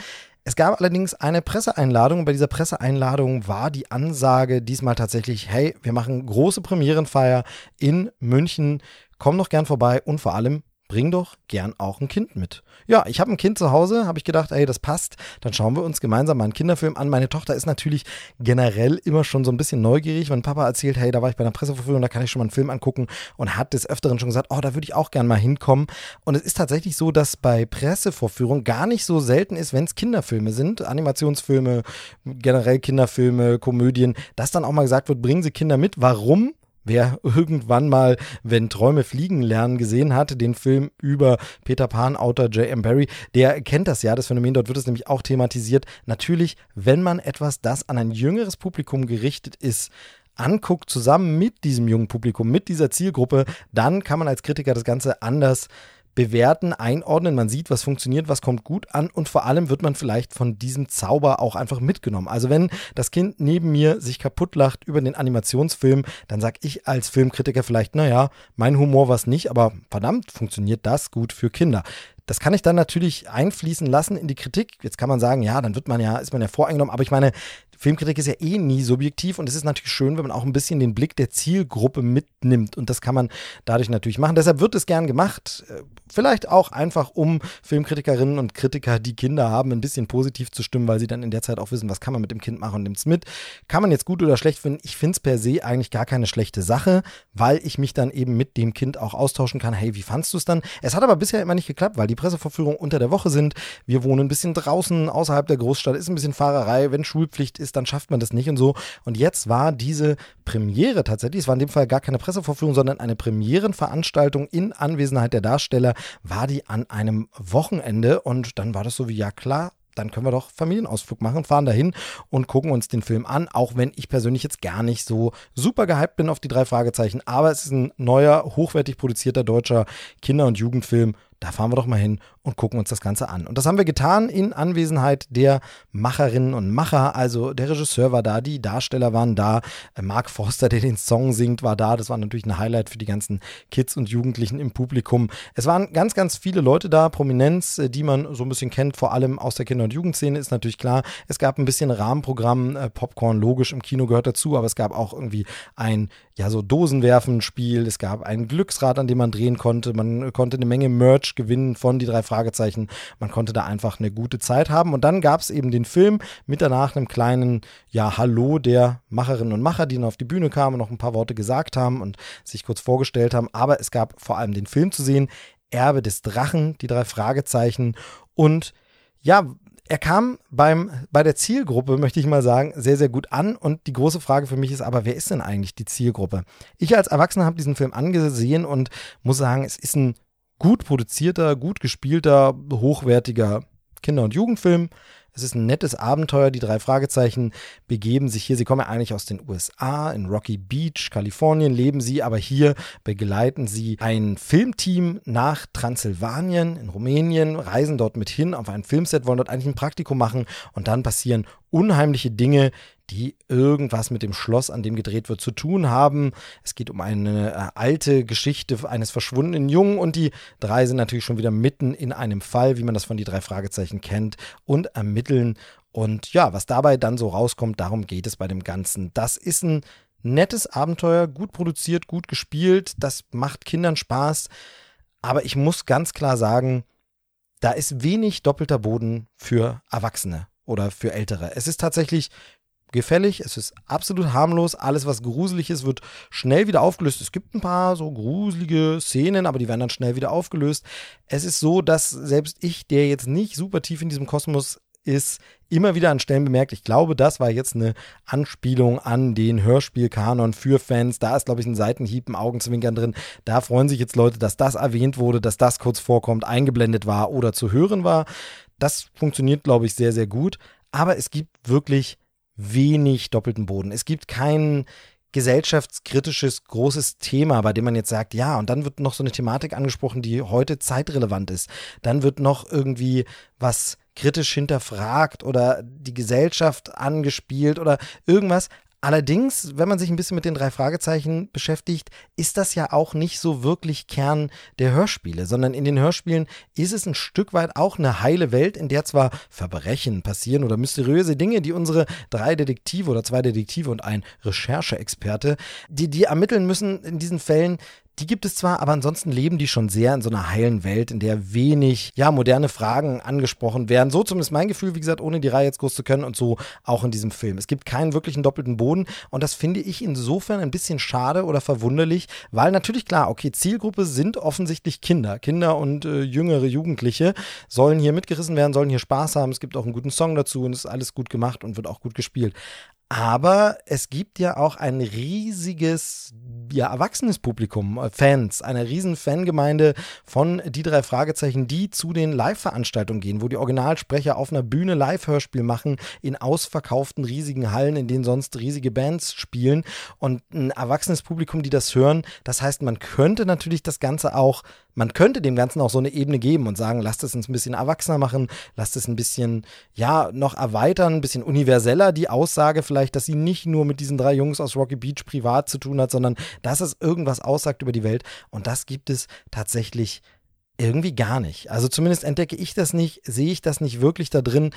Es gab allerdings eine Presseeinladung und bei dieser Presseeinladung war die Ansage diesmal tatsächlich, hey, wir machen große Premierenfeier in München, komm doch gern vorbei und vor allem bring doch gern auch ein Kind mit. Ja, ich habe ein Kind zu Hause, habe ich gedacht, ey, das passt. Dann schauen wir uns gemeinsam mal einen Kinderfilm an. Meine Tochter ist natürlich generell immer schon so ein bisschen neugierig, wenn Papa erzählt, hey, da war ich bei einer Presseverführung, da kann ich schon mal einen Film angucken und hat des Öfteren schon gesagt, oh, da würde ich auch gern mal hinkommen. Und es ist tatsächlich so, dass bei Pressevorführungen gar nicht so selten ist, wenn es Kinderfilme sind, Animationsfilme, generell Kinderfilme, Komödien, dass dann auch mal gesagt wird, bringen Sie Kinder mit. Warum? Wer irgendwann mal, wenn Träume fliegen lernen, gesehen hat, den Film über Peter Pan-Autor J.M. Barry, der kennt das ja, das Phänomen, dort wird es nämlich auch thematisiert. Natürlich, wenn man etwas, das an ein jüngeres Publikum gerichtet ist, anguckt, zusammen mit diesem jungen Publikum, mit dieser Zielgruppe, dann kann man als Kritiker das Ganze anders bewerten, einordnen. Man sieht, was funktioniert, was kommt gut an und vor allem wird man vielleicht von diesem Zauber auch einfach mitgenommen. Also wenn das Kind neben mir sich kaputt lacht über den Animationsfilm, dann sag ich als Filmkritiker vielleicht, naja, mein Humor war es nicht, aber verdammt, funktioniert das gut für Kinder. Das kann ich dann natürlich einfließen lassen in die Kritik. Jetzt kann man sagen, ja, dann wird man ja, ist man ja voreingenommen, aber ich meine, Filmkritik ist ja eh nie subjektiv und es ist natürlich schön, wenn man auch ein bisschen den Blick der Zielgruppe mitnimmt und das kann man dadurch natürlich machen. Deshalb wird es gern gemacht. Äh, vielleicht auch einfach, um Filmkritikerinnen und Kritiker, die Kinder haben, ein bisschen positiv zu stimmen, weil sie dann in der Zeit auch wissen, was kann man mit dem Kind machen und nimmt es mit. Kann man jetzt gut oder schlecht finden? Ich finde es per se eigentlich gar keine schlechte Sache, weil ich mich dann eben mit dem Kind auch austauschen kann. Hey, wie fandst du es dann? Es hat aber bisher immer nicht geklappt, weil die Pressevorführungen unter der Woche sind. Wir wohnen ein bisschen draußen, außerhalb der Großstadt, ist ein bisschen Fahrerei. Wenn Schulpflicht ist, dann schafft man das nicht und so. Und jetzt war diese Premiere tatsächlich, es war in dem Fall gar keine Pressevorführung, sondern eine Premierenveranstaltung in Anwesenheit der Darsteller, war die an einem Wochenende und dann war das so wie, ja klar, dann können wir doch Familienausflug machen, fahren dahin und gucken uns den Film an, auch wenn ich persönlich jetzt gar nicht so super gehypt bin auf die drei Fragezeichen. Aber es ist ein neuer, hochwertig produzierter deutscher Kinder- und Jugendfilm da fahren wir doch mal hin und gucken uns das Ganze an. Und das haben wir getan in Anwesenheit der Macherinnen und Macher. Also der Regisseur war da, die Darsteller waren da, äh, Mark Forster, der den Song singt, war da. Das war natürlich ein Highlight für die ganzen Kids und Jugendlichen im Publikum. Es waren ganz, ganz viele Leute da, Prominenz, äh, die man so ein bisschen kennt, vor allem aus der Kinder- und Jugendszene, ist natürlich klar. Es gab ein bisschen Rahmenprogramm, äh, Popcorn, logisch, im Kino gehört dazu, aber es gab auch irgendwie ein, ja, so Dosenwerfen-Spiel. Es gab ein Glücksrad, an dem man drehen konnte. Man konnte eine Menge Merch gewinnen von die drei Fragezeichen. Man konnte da einfach eine gute Zeit haben. Und dann gab es eben den Film mit danach einem kleinen, ja, Hallo der Macherinnen und Macher, die dann auf die Bühne kamen und noch ein paar Worte gesagt haben und sich kurz vorgestellt haben. Aber es gab vor allem den Film zu sehen, Erbe des Drachen, die drei Fragezeichen. Und ja, er kam beim, bei der Zielgruppe, möchte ich mal sagen, sehr, sehr gut an. Und die große Frage für mich ist aber, wer ist denn eigentlich die Zielgruppe? Ich als Erwachsener habe diesen Film angesehen und muss sagen, es ist ein gut produzierter, gut gespielter, hochwertiger Kinder- und Jugendfilm. Es ist ein nettes Abenteuer. Die drei Fragezeichen begeben sich hier. Sie kommen ja eigentlich aus den USA, in Rocky Beach, Kalifornien leben sie, aber hier begleiten sie ein Filmteam nach Transsilvanien in Rumänien, reisen dort mit hin auf ein Filmset, wollen dort eigentlich ein Praktikum machen und dann passieren unheimliche Dinge, die irgendwas mit dem Schloss, an dem gedreht wird, zu tun haben. Es geht um eine äh, alte Geschichte eines verschwundenen Jungen und die drei sind natürlich schon wieder mitten in einem Fall, wie man das von die drei Fragezeichen kennt, und ermitteln. Und ja, was dabei dann so rauskommt, darum geht es bei dem Ganzen. Das ist ein nettes Abenteuer, gut produziert, gut gespielt, das macht Kindern Spaß. Aber ich muss ganz klar sagen, da ist wenig doppelter Boden für Erwachsene oder für Ältere. Es ist tatsächlich gefällig, es ist absolut harmlos. Alles, was gruselig ist, wird schnell wieder aufgelöst. Es gibt ein paar so gruselige Szenen, aber die werden dann schnell wieder aufgelöst. Es ist so, dass selbst ich, der jetzt nicht super tief in diesem Kosmos ist, immer wieder an Stellen bemerkt, ich glaube, das war jetzt eine Anspielung an den Hörspielkanon für Fans. Da ist, glaube ich, ein Seitenhieb, ein Augenzwinkern drin. Da freuen sich jetzt Leute, dass das erwähnt wurde, dass das kurz vorkommt, eingeblendet war oder zu hören war. Das funktioniert, glaube ich, sehr, sehr gut. Aber es gibt wirklich wenig doppelten Boden. Es gibt kein gesellschaftskritisches großes Thema, bei dem man jetzt sagt, ja, und dann wird noch so eine Thematik angesprochen, die heute zeitrelevant ist. Dann wird noch irgendwie was kritisch hinterfragt oder die Gesellschaft angespielt oder irgendwas. Allerdings, wenn man sich ein bisschen mit den drei Fragezeichen beschäftigt, ist das ja auch nicht so wirklich Kern der Hörspiele, sondern in den Hörspielen ist es ein Stück weit auch eine heile Welt, in der zwar Verbrechen passieren oder mysteriöse Dinge, die unsere drei Detektive oder zwei Detektive und ein Rechercheexperte, die die ermitteln müssen in diesen Fällen, die gibt es zwar, aber ansonsten leben die schon sehr in so einer heilen Welt, in der wenig, ja, moderne Fragen angesprochen werden. So zumindest mein Gefühl, wie gesagt, ohne die Reihe jetzt groß zu können und so auch in diesem Film. Es gibt keinen wirklichen doppelten Boden und das finde ich insofern ein bisschen schade oder verwunderlich, weil natürlich klar, okay, Zielgruppe sind offensichtlich Kinder. Kinder und äh, jüngere Jugendliche sollen hier mitgerissen werden, sollen hier Spaß haben. Es gibt auch einen guten Song dazu und es ist alles gut gemacht und wird auch gut gespielt. Aber es gibt ja auch ein riesiges, ja, erwachsenes Publikum, äh, Fans, eine riesen Fangemeinde von die drei Fragezeichen, die zu den Live-Veranstaltungen gehen, wo die Originalsprecher auf einer Bühne Live-Hörspiel machen, in ausverkauften riesigen Hallen, in denen sonst riesige Bands spielen und ein erwachsenes Publikum, die das hören. Das heißt, man könnte natürlich das Ganze auch man könnte dem Ganzen auch so eine Ebene geben und sagen, lasst es uns ein bisschen erwachsener machen, lasst es ein bisschen, ja, noch erweitern, ein bisschen universeller, die Aussage vielleicht, dass sie nicht nur mit diesen drei Jungs aus Rocky Beach privat zu tun hat, sondern dass es irgendwas aussagt über die Welt. Und das gibt es tatsächlich irgendwie gar nicht. Also zumindest entdecke ich das nicht, sehe ich das nicht wirklich da drin.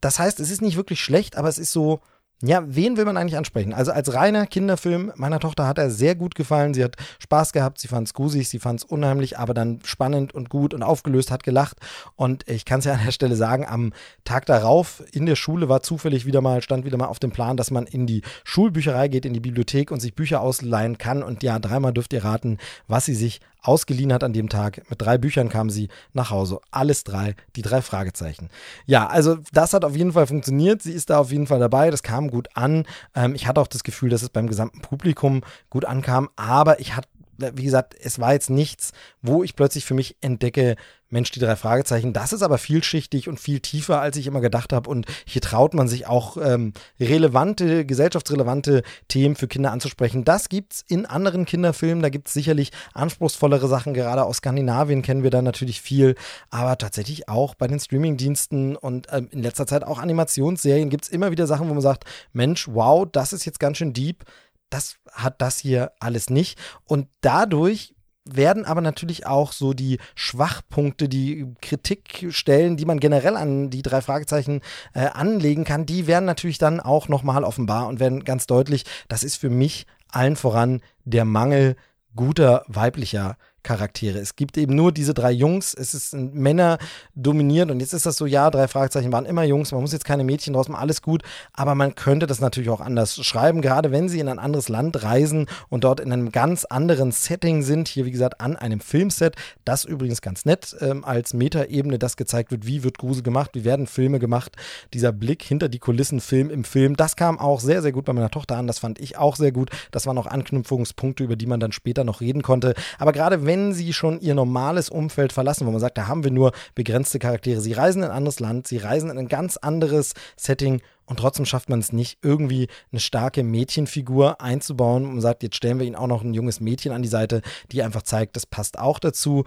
Das heißt, es ist nicht wirklich schlecht, aber es ist so, ja, wen will man eigentlich ansprechen? Also als reiner Kinderfilm meiner Tochter hat er sehr gut gefallen. Sie hat Spaß gehabt, sie fand es gruselig, sie fand es unheimlich, aber dann spannend und gut und aufgelöst, hat gelacht. Und ich kann es ja an der Stelle sagen, am Tag darauf in der Schule war zufällig wieder mal, stand wieder mal auf dem Plan, dass man in die Schulbücherei geht, in die Bibliothek und sich Bücher ausleihen kann. Und ja, dreimal dürft ihr raten, was sie sich ausgeliehen hat an dem Tag. Mit drei Büchern kam sie nach Hause. Alles drei, die drei Fragezeichen. Ja, also das hat auf jeden Fall funktioniert. Sie ist da auf jeden Fall dabei. Das kam gut an. Ähm, ich hatte auch das Gefühl, dass es beim gesamten Publikum gut ankam. Aber ich hatte wie gesagt, es war jetzt nichts, wo ich plötzlich für mich entdecke, Mensch, die drei Fragezeichen, das ist aber vielschichtig und viel tiefer, als ich immer gedacht habe. Und hier traut man sich auch ähm, relevante, gesellschaftsrelevante Themen für Kinder anzusprechen. Das gibt es in anderen Kinderfilmen. Da gibt es sicherlich anspruchsvollere Sachen. Gerade aus Skandinavien kennen wir da natürlich viel. Aber tatsächlich auch bei den Streamingdiensten und ähm, in letzter Zeit auch Animationsserien gibt es immer wieder Sachen, wo man sagt, Mensch, wow, das ist jetzt ganz schön deep das hat das hier alles nicht. Und dadurch werden aber natürlich auch so die Schwachpunkte, die Kritikstellen, die man generell an die drei Fragezeichen äh, anlegen kann, die werden natürlich dann auch nochmal offenbar und werden ganz deutlich, das ist für mich allen voran der Mangel guter weiblicher Charaktere. Es gibt eben nur diese drei Jungs, es ist Männer dominiert und jetzt ist das so, ja, drei Fragezeichen waren immer Jungs, man muss jetzt keine Mädchen draus machen, alles gut, aber man könnte das natürlich auch anders schreiben, gerade wenn sie in ein anderes Land reisen und dort in einem ganz anderen Setting sind, hier wie gesagt an einem Filmset, das übrigens ganz nett ähm, als Metaebene, das gezeigt wird, wie wird Grusel gemacht, wie werden Filme gemacht, dieser Blick hinter die Kulissen, Film im Film, das kam auch sehr, sehr gut bei meiner Tochter an, das fand ich auch sehr gut, das waren auch Anknüpfungspunkte, über die man dann später noch reden konnte, aber gerade wenn sie schon ihr normales Umfeld verlassen, wo man sagt, da haben wir nur begrenzte Charaktere, sie reisen in ein anderes Land, sie reisen in ein ganz anderes Setting und trotzdem schafft man es nicht, irgendwie eine starke Mädchenfigur einzubauen. Und sagt, jetzt stellen wir ihnen auch noch ein junges Mädchen an die Seite, die einfach zeigt, das passt auch dazu.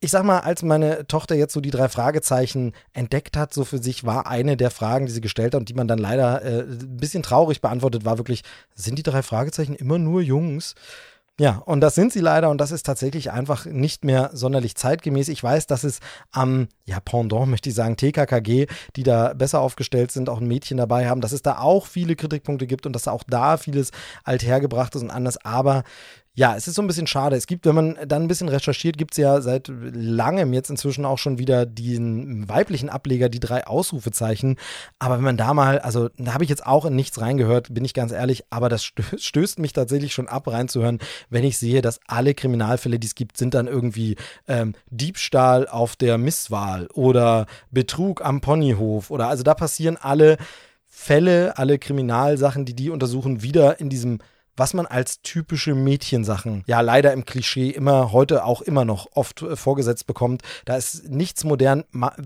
Ich sag mal, als meine Tochter jetzt so die drei Fragezeichen entdeckt hat, so für sich war eine der Fragen, die sie gestellt hat und die man dann leider äh, ein bisschen traurig beantwortet, war wirklich, sind die drei Fragezeichen immer nur Jungs? Ja, und das sind sie leider und das ist tatsächlich einfach nicht mehr sonderlich zeitgemäß. Ich weiß, dass es am, ja, Pendant möchte ich sagen, TKKG, die da besser aufgestellt sind, auch ein Mädchen dabei haben, dass es da auch viele Kritikpunkte gibt und dass auch da vieles althergebracht ist und anders. Aber ja, es ist so ein bisschen schade. Es gibt, wenn man dann ein bisschen recherchiert, gibt es ja seit langem jetzt inzwischen auch schon wieder den weiblichen Ableger, die drei Ausrufezeichen. Aber wenn man da mal, also da habe ich jetzt auch in nichts reingehört, bin ich ganz ehrlich, aber das stößt mich tatsächlich schon ab, reinzuhören, wenn ich sehe, dass alle Kriminalfälle, die es gibt, sind dann irgendwie ähm, Diebstahl auf der Misswahl oder Betrug am Ponyhof oder also da passieren alle Fälle, alle Kriminalsachen, die die untersuchen, wieder in diesem was man als typische Mädchensachen ja leider im Klischee immer heute auch immer noch oft äh, vorgesetzt bekommt. Da ist nichts modern.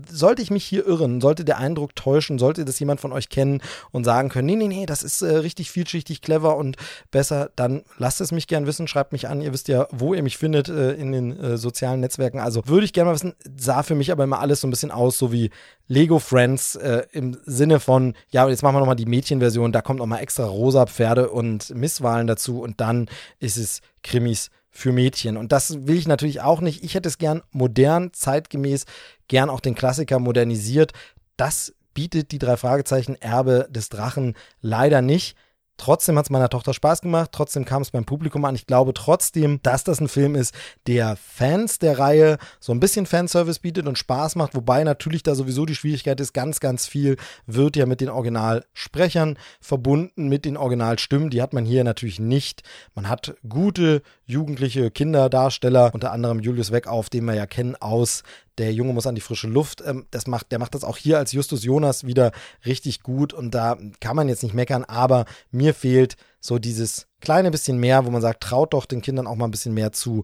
Sollte ich mich hier irren, sollte der Eindruck täuschen, sollte das jemand von euch kennen und sagen können, nee, nee, nee, das ist äh, richtig vielschichtig, clever und besser, dann lasst es mich gern wissen, schreibt mich an. Ihr wisst ja, wo ihr mich findet äh, in den äh, sozialen Netzwerken. Also würde ich gerne mal wissen, sah für mich aber immer alles so ein bisschen aus, so wie Lego Friends äh, im Sinne von, ja, jetzt machen wir nochmal die Mädchenversion, da kommt nochmal extra rosa Pferde und Misswahlen dazu und dann ist es Krimis für Mädchen. Und das will ich natürlich auch nicht. Ich hätte es gern modern, zeitgemäß, gern auch den Klassiker modernisiert. Das bietet die drei Fragezeichen Erbe des Drachen leider nicht. Trotzdem hat es meiner Tochter Spaß gemacht, trotzdem kam es beim Publikum an. Ich glaube trotzdem, dass das ein Film ist, der Fans der Reihe so ein bisschen Fanservice bietet und Spaß macht, wobei natürlich da sowieso die Schwierigkeit ist, ganz, ganz viel wird ja mit den Originalsprechern verbunden, mit den Originalstimmen. Die hat man hier natürlich nicht. Man hat gute jugendliche Kinderdarsteller, unter anderem Julius Weckauf, den wir ja kennen aus der Junge muss an die frische Luft. Ähm, das macht, der macht das auch hier als Justus Jonas wieder richtig gut und da kann man jetzt nicht meckern, aber mir fehlt so dieses kleine bisschen mehr, wo man sagt, traut doch den Kindern auch mal ein bisschen mehr zu.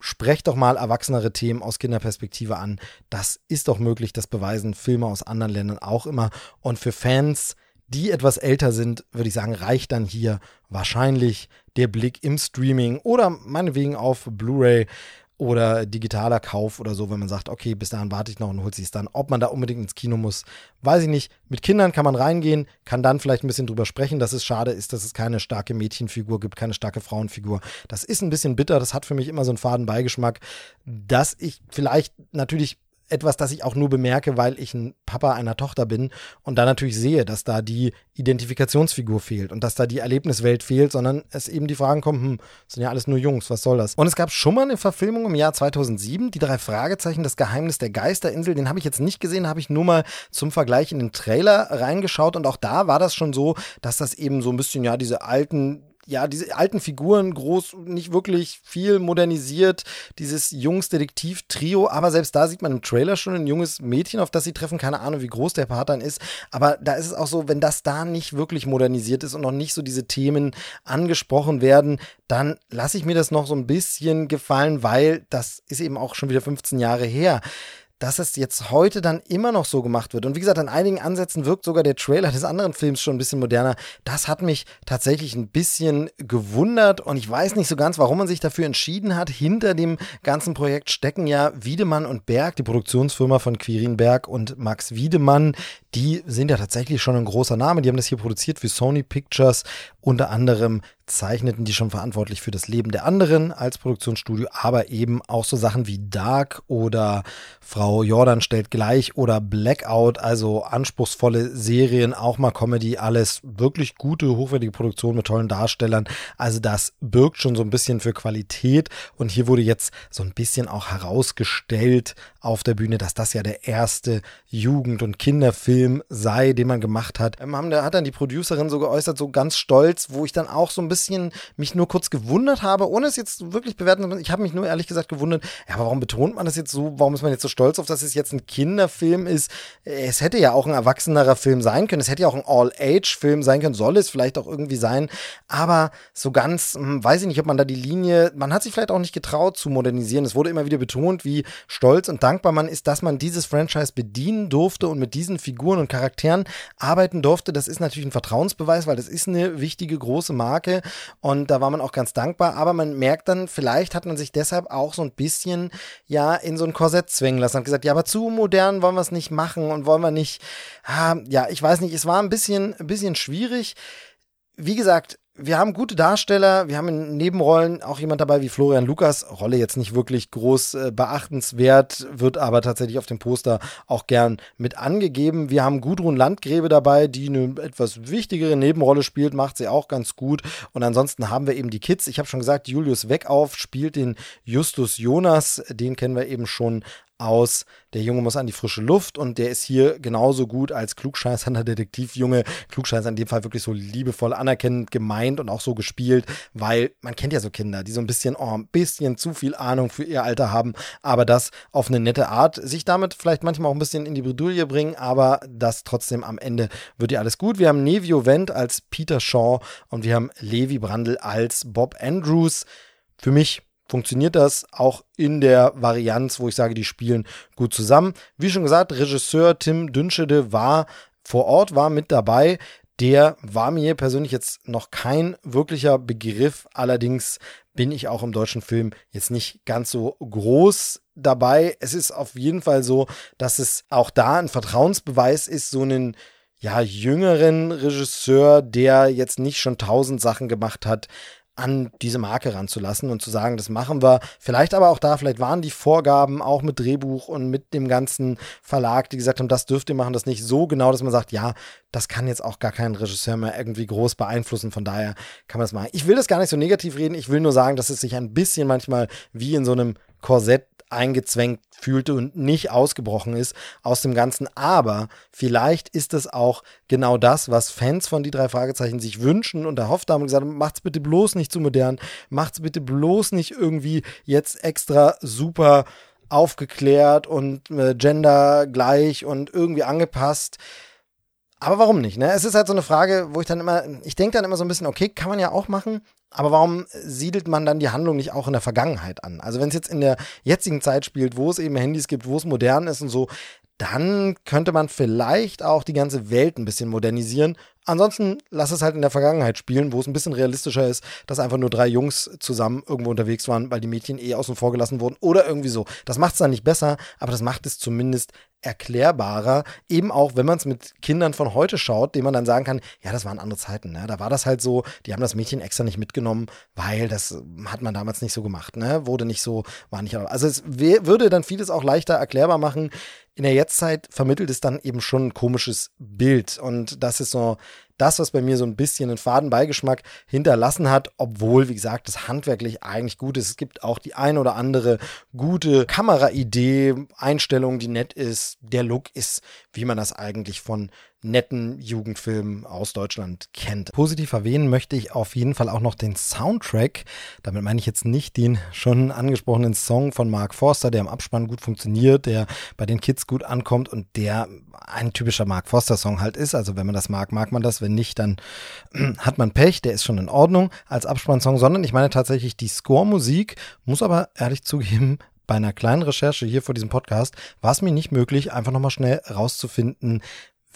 Sprecht doch mal erwachsenere Themen aus Kinderperspektive an. Das ist doch möglich, das beweisen Filme aus anderen Ländern auch immer. Und für Fans, die etwas älter sind, würde ich sagen, reicht dann hier wahrscheinlich der Blick im Streaming oder meinetwegen auf Blu-ray oder digitaler Kauf oder so, wenn man sagt, okay, bis dahin warte ich noch und holt sich es dann. Ob man da unbedingt ins Kino muss, weiß ich nicht. Mit Kindern kann man reingehen, kann dann vielleicht ein bisschen drüber sprechen, dass es schade ist, dass es keine starke Mädchenfigur gibt, keine starke Frauenfigur. Das ist ein bisschen bitter, das hat für mich immer so einen faden Beigeschmack, dass ich vielleicht natürlich etwas, das ich auch nur bemerke, weil ich ein Papa einer Tochter bin und dann natürlich sehe, dass da die Identifikationsfigur fehlt und dass da die Erlebniswelt fehlt, sondern es eben die Fragen kommen, hm, sind ja alles nur Jungs, was soll das? Und es gab schon mal eine Verfilmung im Jahr 2007, die drei Fragezeichen, das Geheimnis der Geisterinsel, den habe ich jetzt nicht gesehen, habe ich nur mal zum Vergleich in den Trailer reingeschaut und auch da war das schon so, dass das eben so ein bisschen, ja, diese alten ja, diese alten Figuren groß, nicht wirklich viel modernisiert, dieses Jungs-Detektiv-Trio, aber selbst da sieht man im Trailer schon ein junges Mädchen, auf das sie treffen, keine Ahnung, wie groß der Part dann ist, aber da ist es auch so, wenn das da nicht wirklich modernisiert ist und noch nicht so diese Themen angesprochen werden, dann lasse ich mir das noch so ein bisschen gefallen, weil das ist eben auch schon wieder 15 Jahre her dass es jetzt heute dann immer noch so gemacht wird. Und wie gesagt, an einigen Ansätzen wirkt sogar der Trailer des anderen Films schon ein bisschen moderner. Das hat mich tatsächlich ein bisschen gewundert und ich weiß nicht so ganz, warum man sich dafür entschieden hat. Hinter dem ganzen Projekt stecken ja Wiedemann und Berg, die Produktionsfirma von Quirin Berg und Max Wiedemann, die sind ja tatsächlich schon ein großer Name. Die haben das hier produziert für Sony Pictures, unter anderem zeichneten die schon verantwortlich für das Leben der anderen als Produktionsstudio, aber eben auch so Sachen wie Dark oder Frau Jordan stellt gleich oder Blackout, also anspruchsvolle Serien, auch mal Comedy, alles wirklich gute, hochwertige Produktion mit tollen Darstellern. Also das birgt schon so ein bisschen für Qualität und hier wurde jetzt so ein bisschen auch herausgestellt auf der Bühne, dass das ja der erste Jugend- und Kinderfilm sei, den man gemacht hat. Ähm, hat dann die Producerin so geäußert, so ganz stolz, wo ich dann auch so ein bisschen mich nur kurz gewundert habe, ohne es jetzt wirklich bewerten zu Ich habe mich nur ehrlich gesagt gewundert, ja, aber warum betont man das jetzt so? Warum ist man jetzt so stolz auf, dass es jetzt ein Kinderfilm ist? Es hätte ja auch ein erwachsenerer Film sein können. Es hätte ja auch ein All-Age-Film sein können. Soll es vielleicht auch irgendwie sein. Aber so ganz, hm, weiß ich nicht, ob man da die Linie, man hat sich vielleicht auch nicht getraut zu modernisieren. Es wurde immer wieder betont, wie stolz und dankbar man ist, dass man dieses Franchise bedienen durfte und mit diesen Figuren und Charakteren arbeiten durfte. Das ist natürlich ein Vertrauensbeweis, weil das ist eine wichtige, große Marke. Und da war man auch ganz dankbar. Aber man merkt dann, vielleicht hat man sich deshalb auch so ein bisschen ja in so ein Korsett zwängen lassen. Hat gesagt, ja, aber zu modern wollen wir es nicht machen und wollen wir nicht. Ah, ja, ich weiß nicht, es war ein bisschen, ein bisschen schwierig. Wie gesagt, wir haben gute Darsteller, wir haben in Nebenrollen auch jemand dabei wie Florian Lukas, Rolle jetzt nicht wirklich groß äh, beachtenswert, wird aber tatsächlich auf dem Poster auch gern mit angegeben. Wir haben Gudrun Landgräbe dabei, die eine etwas wichtigere Nebenrolle spielt, macht sie auch ganz gut. Und ansonsten haben wir eben die Kids. Ich habe schon gesagt, Julius Weckauf spielt den Justus Jonas, den kennen wir eben schon aus Der Junge muss an die frische Luft und der ist hier genauso gut als klugscheißernder Detektivjunge. Klugscheißer in dem Fall wirklich so liebevoll anerkennend gemeint und auch so gespielt, weil man kennt ja so Kinder, die so ein bisschen, oh, ein bisschen zu viel Ahnung für ihr Alter haben, aber das auf eine nette Art, sich damit vielleicht manchmal auch ein bisschen in die Bredouille bringen, aber das trotzdem am Ende wird ja alles gut. Wir haben Nevio Wendt als Peter Shaw und wir haben Levi Brandl als Bob Andrews. Für mich funktioniert das auch in der Varianz, wo ich sage, die spielen gut zusammen. Wie schon gesagt, Regisseur Tim Dünschede war vor Ort, war mit dabei. Der war mir persönlich jetzt noch kein wirklicher Begriff. Allerdings bin ich auch im deutschen Film jetzt nicht ganz so groß dabei. Es ist auf jeden Fall so, dass es auch da ein Vertrauensbeweis ist, so einen ja, jüngeren Regisseur, der jetzt nicht schon tausend Sachen gemacht hat, an diese Marke ranzulassen und zu sagen, das machen wir. Vielleicht aber auch da, vielleicht waren die Vorgaben auch mit Drehbuch und mit dem ganzen Verlag, die gesagt haben, das dürft ihr machen, das nicht so genau, dass man sagt, ja, das kann jetzt auch gar kein Regisseur mehr irgendwie groß beeinflussen. Von daher kann man das machen. Ich will das gar nicht so negativ reden. Ich will nur sagen, dass es sich ein bisschen manchmal wie in so einem Korsett eingezwängt fühlte und nicht ausgebrochen ist aus dem Ganzen. Aber vielleicht ist es auch genau das, was Fans von die drei Fragezeichen sich wünschen und erhofft haben und gesagt haben, macht's bitte bloß nicht zu modern, macht's bitte bloß nicht irgendwie jetzt extra super aufgeklärt und äh, gendergleich und irgendwie angepasst. Aber warum nicht? Ne? Es ist halt so eine Frage, wo ich dann immer, ich denke dann immer so ein bisschen, okay, kann man ja auch machen, aber warum siedelt man dann die Handlung nicht auch in der Vergangenheit an? Also wenn es jetzt in der jetzigen Zeit spielt, wo es eben Handys gibt, wo es modern ist und so, dann könnte man vielleicht auch die ganze Welt ein bisschen modernisieren. Ansonsten lass es halt in der Vergangenheit spielen, wo es ein bisschen realistischer ist, dass einfach nur drei Jungs zusammen irgendwo unterwegs waren, weil die Mädchen eh außen vor gelassen wurden oder irgendwie so. Das macht es dann nicht besser, aber das macht es zumindest erklärbarer, eben auch, wenn man es mit Kindern von heute schaut, denen man dann sagen kann, ja, das waren andere Zeiten, ne? Da war das halt so, die haben das Mädchen extra nicht mitgenommen, weil das hat man damals nicht so gemacht, ne? Wurde nicht so, war nicht. Also es würde dann vieles auch leichter erklärbar machen. In der Jetztzeit vermittelt es dann eben schon ein komisches Bild. Und das ist so das, was bei mir so ein bisschen einen faden Beigeschmack hinterlassen hat, obwohl, wie gesagt, das handwerklich eigentlich gut ist. Es gibt auch die ein oder andere gute Kameraidee, Einstellung, die nett ist. Der Look ist, wie man das eigentlich von netten Jugendfilm aus Deutschland kennt. Positiv erwähnen möchte ich auf jeden Fall auch noch den Soundtrack. Damit meine ich jetzt nicht den schon angesprochenen Song von Mark Forster, der im Abspann gut funktioniert, der bei den Kids gut ankommt und der ein typischer Mark Forster Song halt ist. Also wenn man das mag, mag man das. Wenn nicht, dann hat man Pech. Der ist schon in Ordnung als Abspannsong, sondern ich meine tatsächlich die Score-Musik, muss aber ehrlich zugeben, bei einer kleinen Recherche hier vor diesem Podcast war es mir nicht möglich, einfach nochmal schnell rauszufinden,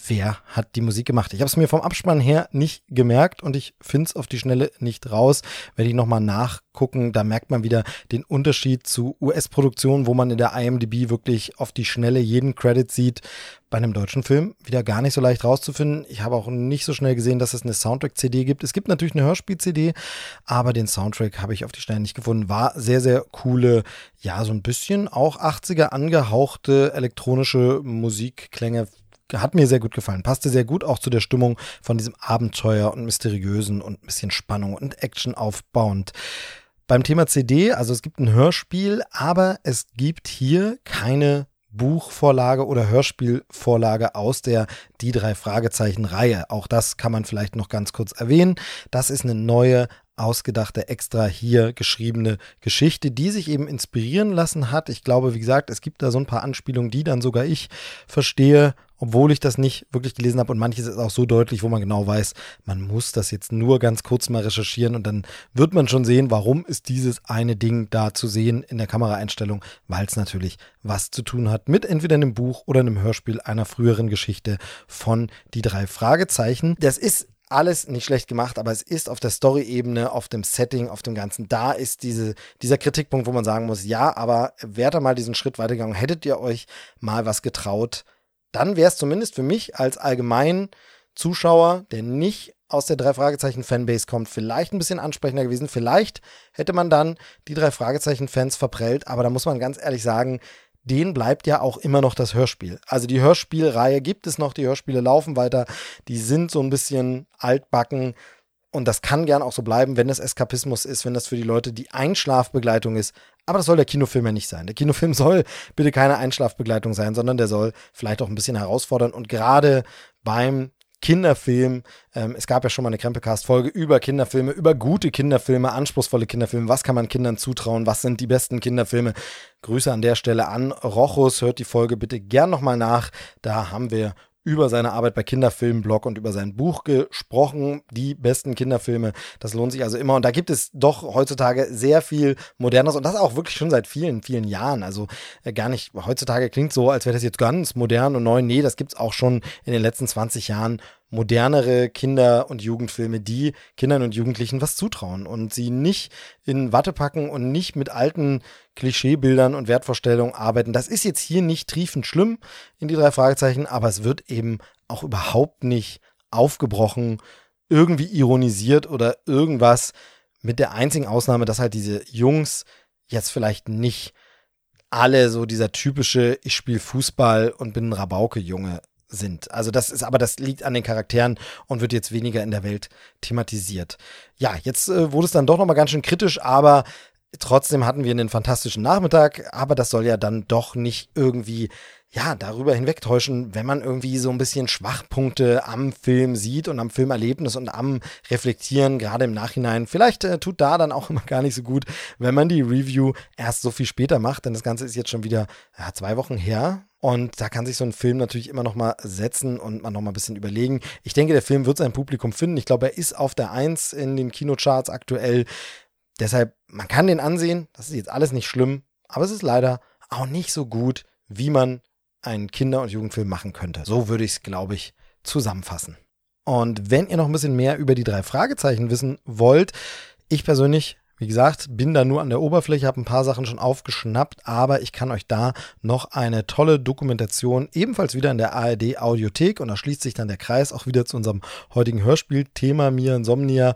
wer hat die Musik gemacht. Ich habe es mir vom Abspann her nicht gemerkt und ich finde es auf die Schnelle nicht raus. Werde ich nochmal nachgucken, da merkt man wieder den Unterschied zu US-Produktionen, wo man in der IMDb wirklich auf die Schnelle jeden Credit sieht. Bei einem deutschen Film wieder gar nicht so leicht rauszufinden. Ich habe auch nicht so schnell gesehen, dass es eine Soundtrack-CD gibt. Es gibt natürlich eine Hörspiel-CD, aber den Soundtrack habe ich auf die Schnelle nicht gefunden. War sehr, sehr coole, ja, so ein bisschen auch 80er angehauchte elektronische Musikklänge hat mir sehr gut gefallen. Passte sehr gut auch zu der Stimmung von diesem Abenteuer und Mysteriösen und ein bisschen Spannung und Action aufbauend. Beim Thema CD, also es gibt ein Hörspiel, aber es gibt hier keine Buchvorlage oder Hörspielvorlage aus der Die drei Fragezeichen Reihe. Auch das kann man vielleicht noch ganz kurz erwähnen. Das ist eine neue ausgedachte, extra hier geschriebene Geschichte, die sich eben inspirieren lassen hat. Ich glaube, wie gesagt, es gibt da so ein paar Anspielungen, die dann sogar ich verstehe, obwohl ich das nicht wirklich gelesen habe. Und manches ist auch so deutlich, wo man genau weiß, man muss das jetzt nur ganz kurz mal recherchieren und dann wird man schon sehen, warum ist dieses eine Ding da zu sehen in der Kameraeinstellung, weil es natürlich was zu tun hat mit entweder einem Buch oder einem Hörspiel einer früheren Geschichte von die drei Fragezeichen. Das ist alles nicht schlecht gemacht, aber es ist auf der Story-Ebene, auf dem Setting, auf dem Ganzen, da ist diese, dieser Kritikpunkt, wo man sagen muss, ja, aber wärt ihr mal diesen Schritt weitergegangen, hättet ihr euch mal was getraut, dann wäre es zumindest für mich als allgemein Zuschauer, der nicht aus der drei Fragezeichen Fanbase kommt, vielleicht ein bisschen ansprechender gewesen. Vielleicht hätte man dann die drei Fragezeichen Fans verprellt, aber da muss man ganz ehrlich sagen, denen bleibt ja auch immer noch das Hörspiel. Also die Hörspielreihe gibt es noch, die Hörspiele laufen weiter, die sind so ein bisschen altbacken und das kann gern auch so bleiben, wenn das Eskapismus ist, wenn das für die Leute die Einschlafbegleitung ist. Aber das soll der Kinofilm ja nicht sein. Der Kinofilm soll bitte keine Einschlafbegleitung sein, sondern der soll vielleicht auch ein bisschen herausfordern und gerade beim Kinderfilm. Ähm, es gab ja schon mal eine Krempelcast-Folge über Kinderfilme, über gute Kinderfilme, anspruchsvolle Kinderfilme. Was kann man Kindern zutrauen? Was sind die besten Kinderfilme? Grüße an der Stelle an Rochus. Hört die Folge bitte gern nochmal nach. Da haben wir über seine Arbeit bei Kinderfilmblog und über sein Buch gesprochen, die besten Kinderfilme. Das lohnt sich also immer. Und da gibt es doch heutzutage sehr viel Modernes und das auch wirklich schon seit vielen, vielen Jahren. Also äh, gar nicht, heutzutage klingt so, als wäre das jetzt ganz modern und neu. Nee, das gibt es auch schon in den letzten 20 Jahren modernere Kinder- und Jugendfilme, die Kindern und Jugendlichen was zutrauen und sie nicht in Watte packen und nicht mit alten Klischeebildern und Wertvorstellungen arbeiten. Das ist jetzt hier nicht triefend schlimm in die drei Fragezeichen, aber es wird eben auch überhaupt nicht aufgebrochen, irgendwie ironisiert oder irgendwas mit der einzigen Ausnahme, dass halt diese Jungs jetzt vielleicht nicht alle so dieser typische ich spiele Fußball und bin ein Rabauke-Junge sind. Also das ist, aber das liegt an den Charakteren und wird jetzt weniger in der Welt thematisiert. Ja, jetzt äh, wurde es dann doch nochmal ganz schön kritisch, aber trotzdem hatten wir einen fantastischen Nachmittag, aber das soll ja dann doch nicht irgendwie ja, darüber hinwegtäuschen, wenn man irgendwie so ein bisschen Schwachpunkte am Film sieht und am Filmerlebnis und am Reflektieren, gerade im Nachhinein. Vielleicht äh, tut da dann auch immer gar nicht so gut, wenn man die Review erst so viel später macht, denn das Ganze ist jetzt schon wieder ja, zwei Wochen her. Und da kann sich so ein Film natürlich immer noch mal setzen und man noch mal ein bisschen überlegen. Ich denke, der Film wird sein Publikum finden. Ich glaube, er ist auf der Eins in den Kinocharts aktuell. Deshalb, man kann den ansehen. Das ist jetzt alles nicht schlimm. Aber es ist leider auch nicht so gut, wie man einen Kinder- und Jugendfilm machen könnte. So würde ich es, glaube ich, zusammenfassen. Und wenn ihr noch ein bisschen mehr über die drei Fragezeichen wissen wollt, ich persönlich, wie gesagt, bin da nur an der Oberfläche, habe ein paar Sachen schon aufgeschnappt, aber ich kann euch da noch eine tolle Dokumentation, ebenfalls wieder in der ARD Audiothek, und da schließt sich dann der Kreis auch wieder zu unserem heutigen Hörspielthema Mir Insomnia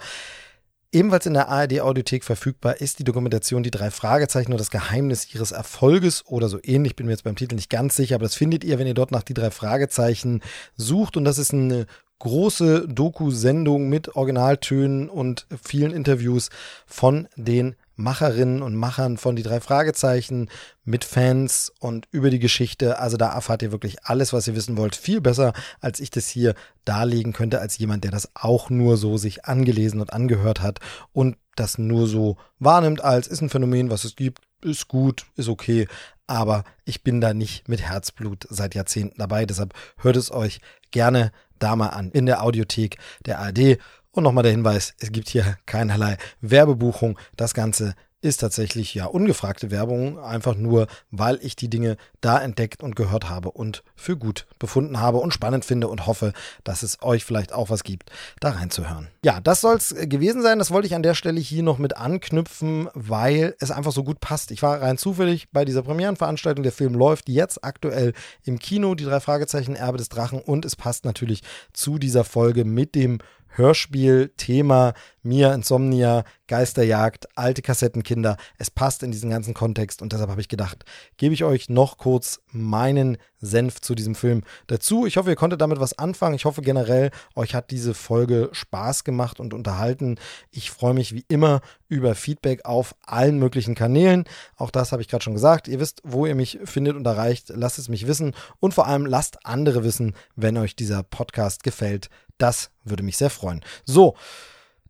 Ebenfalls in der ARD-Audiothek verfügbar ist die Dokumentation Die drei Fragezeichen und das Geheimnis ihres Erfolges oder so ähnlich. Bin mir jetzt beim Titel nicht ganz sicher, aber das findet ihr, wenn ihr dort nach die drei Fragezeichen sucht. Und das ist eine große Doku-Sendung mit Originaltönen und vielen Interviews von den Macherinnen und Machern von die drei Fragezeichen mit Fans und über die Geschichte. Also da erfahrt ihr wirklich alles, was ihr wissen wollt. Viel besser, als ich das hier darlegen könnte, als jemand, der das auch nur so sich angelesen und angehört hat und das nur so wahrnimmt als ist ein Phänomen, was es gibt, ist gut, ist okay. Aber ich bin da nicht mit Herzblut seit Jahrzehnten dabei. Deshalb hört es euch gerne da mal an in der Audiothek der ARD. Und nochmal der Hinweis, es gibt hier keinerlei Werbebuchung. Das Ganze ist tatsächlich ja ungefragte Werbung, einfach nur, weil ich die Dinge da entdeckt und gehört habe und für gut befunden habe und spannend finde und hoffe, dass es euch vielleicht auch was gibt, da reinzuhören. Ja, das soll es gewesen sein. Das wollte ich an der Stelle hier noch mit anknüpfen, weil es einfach so gut passt. Ich war rein zufällig bei dieser Premierenveranstaltung. Der Film läuft jetzt aktuell im Kino, die drei Fragezeichen Erbe des Drachen und es passt natürlich zu dieser Folge mit dem Hörspiel-Thema Mia Insomnia, Geisterjagd, alte Kassettenkinder. Es passt in diesen ganzen Kontext und deshalb habe ich gedacht, gebe ich euch noch kurz meinen Senf zu diesem Film dazu. Ich hoffe, ihr konntet damit was anfangen. Ich hoffe generell, euch hat diese Folge Spaß gemacht und unterhalten. Ich freue mich wie immer über Feedback auf allen möglichen Kanälen. Auch das habe ich gerade schon gesagt. Ihr wisst, wo ihr mich findet und erreicht. Lasst es mich wissen und vor allem lasst andere wissen, wenn euch dieser Podcast gefällt. Das würde mich sehr freuen. So,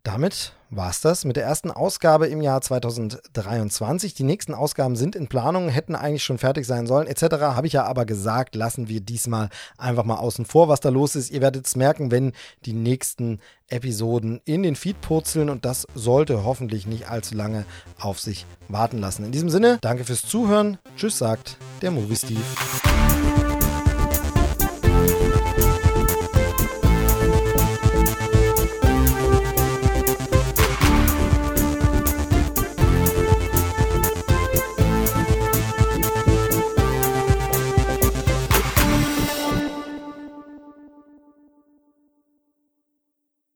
damit war es das mit der ersten Ausgabe im Jahr 2023. Die nächsten Ausgaben sind in Planung, hätten eigentlich schon fertig sein sollen, etc. Habe ich ja aber gesagt, lassen wir diesmal einfach mal außen vor, was da los ist. Ihr werdet es merken, wenn die nächsten Episoden in den Feed purzeln und das sollte hoffentlich nicht allzu lange auf sich warten lassen. In diesem Sinne, danke fürs Zuhören. Tschüss, sagt der Movie Steve.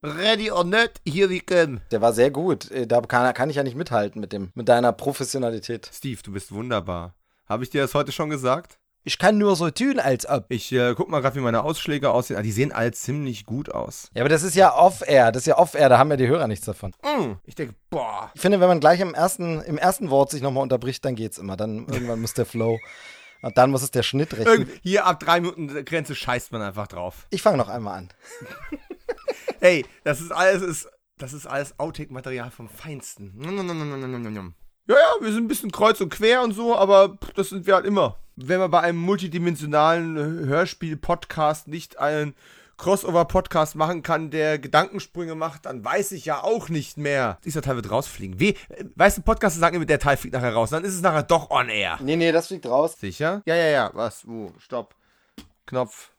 Ready or not, here we come. Der war sehr gut. Äh, Da kann, kann ich ja nicht mithalten mit, dem, mit deiner Professionalität. Steve, du bist wunderbar. Habe ich dir das heute schon gesagt? Ich kann nur so tun, als ob. Ich äh, guck mal gerade, wie meine Ausschläge aussehen. Ah, die sehen alle ziemlich gut aus. Ja, aber das ist ja off-air. Das ist ja off-air. Da haben ja die Hörer nichts davon. Mm, ich denke, boah. Ich finde, wenn man gleich im ersten, im ersten Wort sich nochmal unterbricht, dann geht's immer. Dann irgendwann muss der Flow. Und dann muss es der Schnitt rechnen. Irgend, hier ab drei Minuten Grenze scheißt man einfach drauf. Ich fange noch einmal an. Ey, das ist alles, ist, das ist alles Outtake-Material vom Feinsten. Nom, nom, nom, nom, nom, nom, nom. Ja, ja, wir sind ein bisschen kreuz und quer und so, aber pff, das sind wir halt immer. Wenn man bei einem multidimensionalen Hörspiel-Podcast nicht einen Crossover-Podcast machen kann, der Gedankensprünge macht, dann weiß ich ja auch nicht mehr. Dieser Teil wird rausfliegen. Wie, äh, weißt du, Podcaster sagen immer, der Teil fliegt nachher raus. Dann ist es nachher doch on air. Nee, nee, das fliegt raus. Sicher? Ja, ja, ja. Was? Wo? Stopp. Knopf.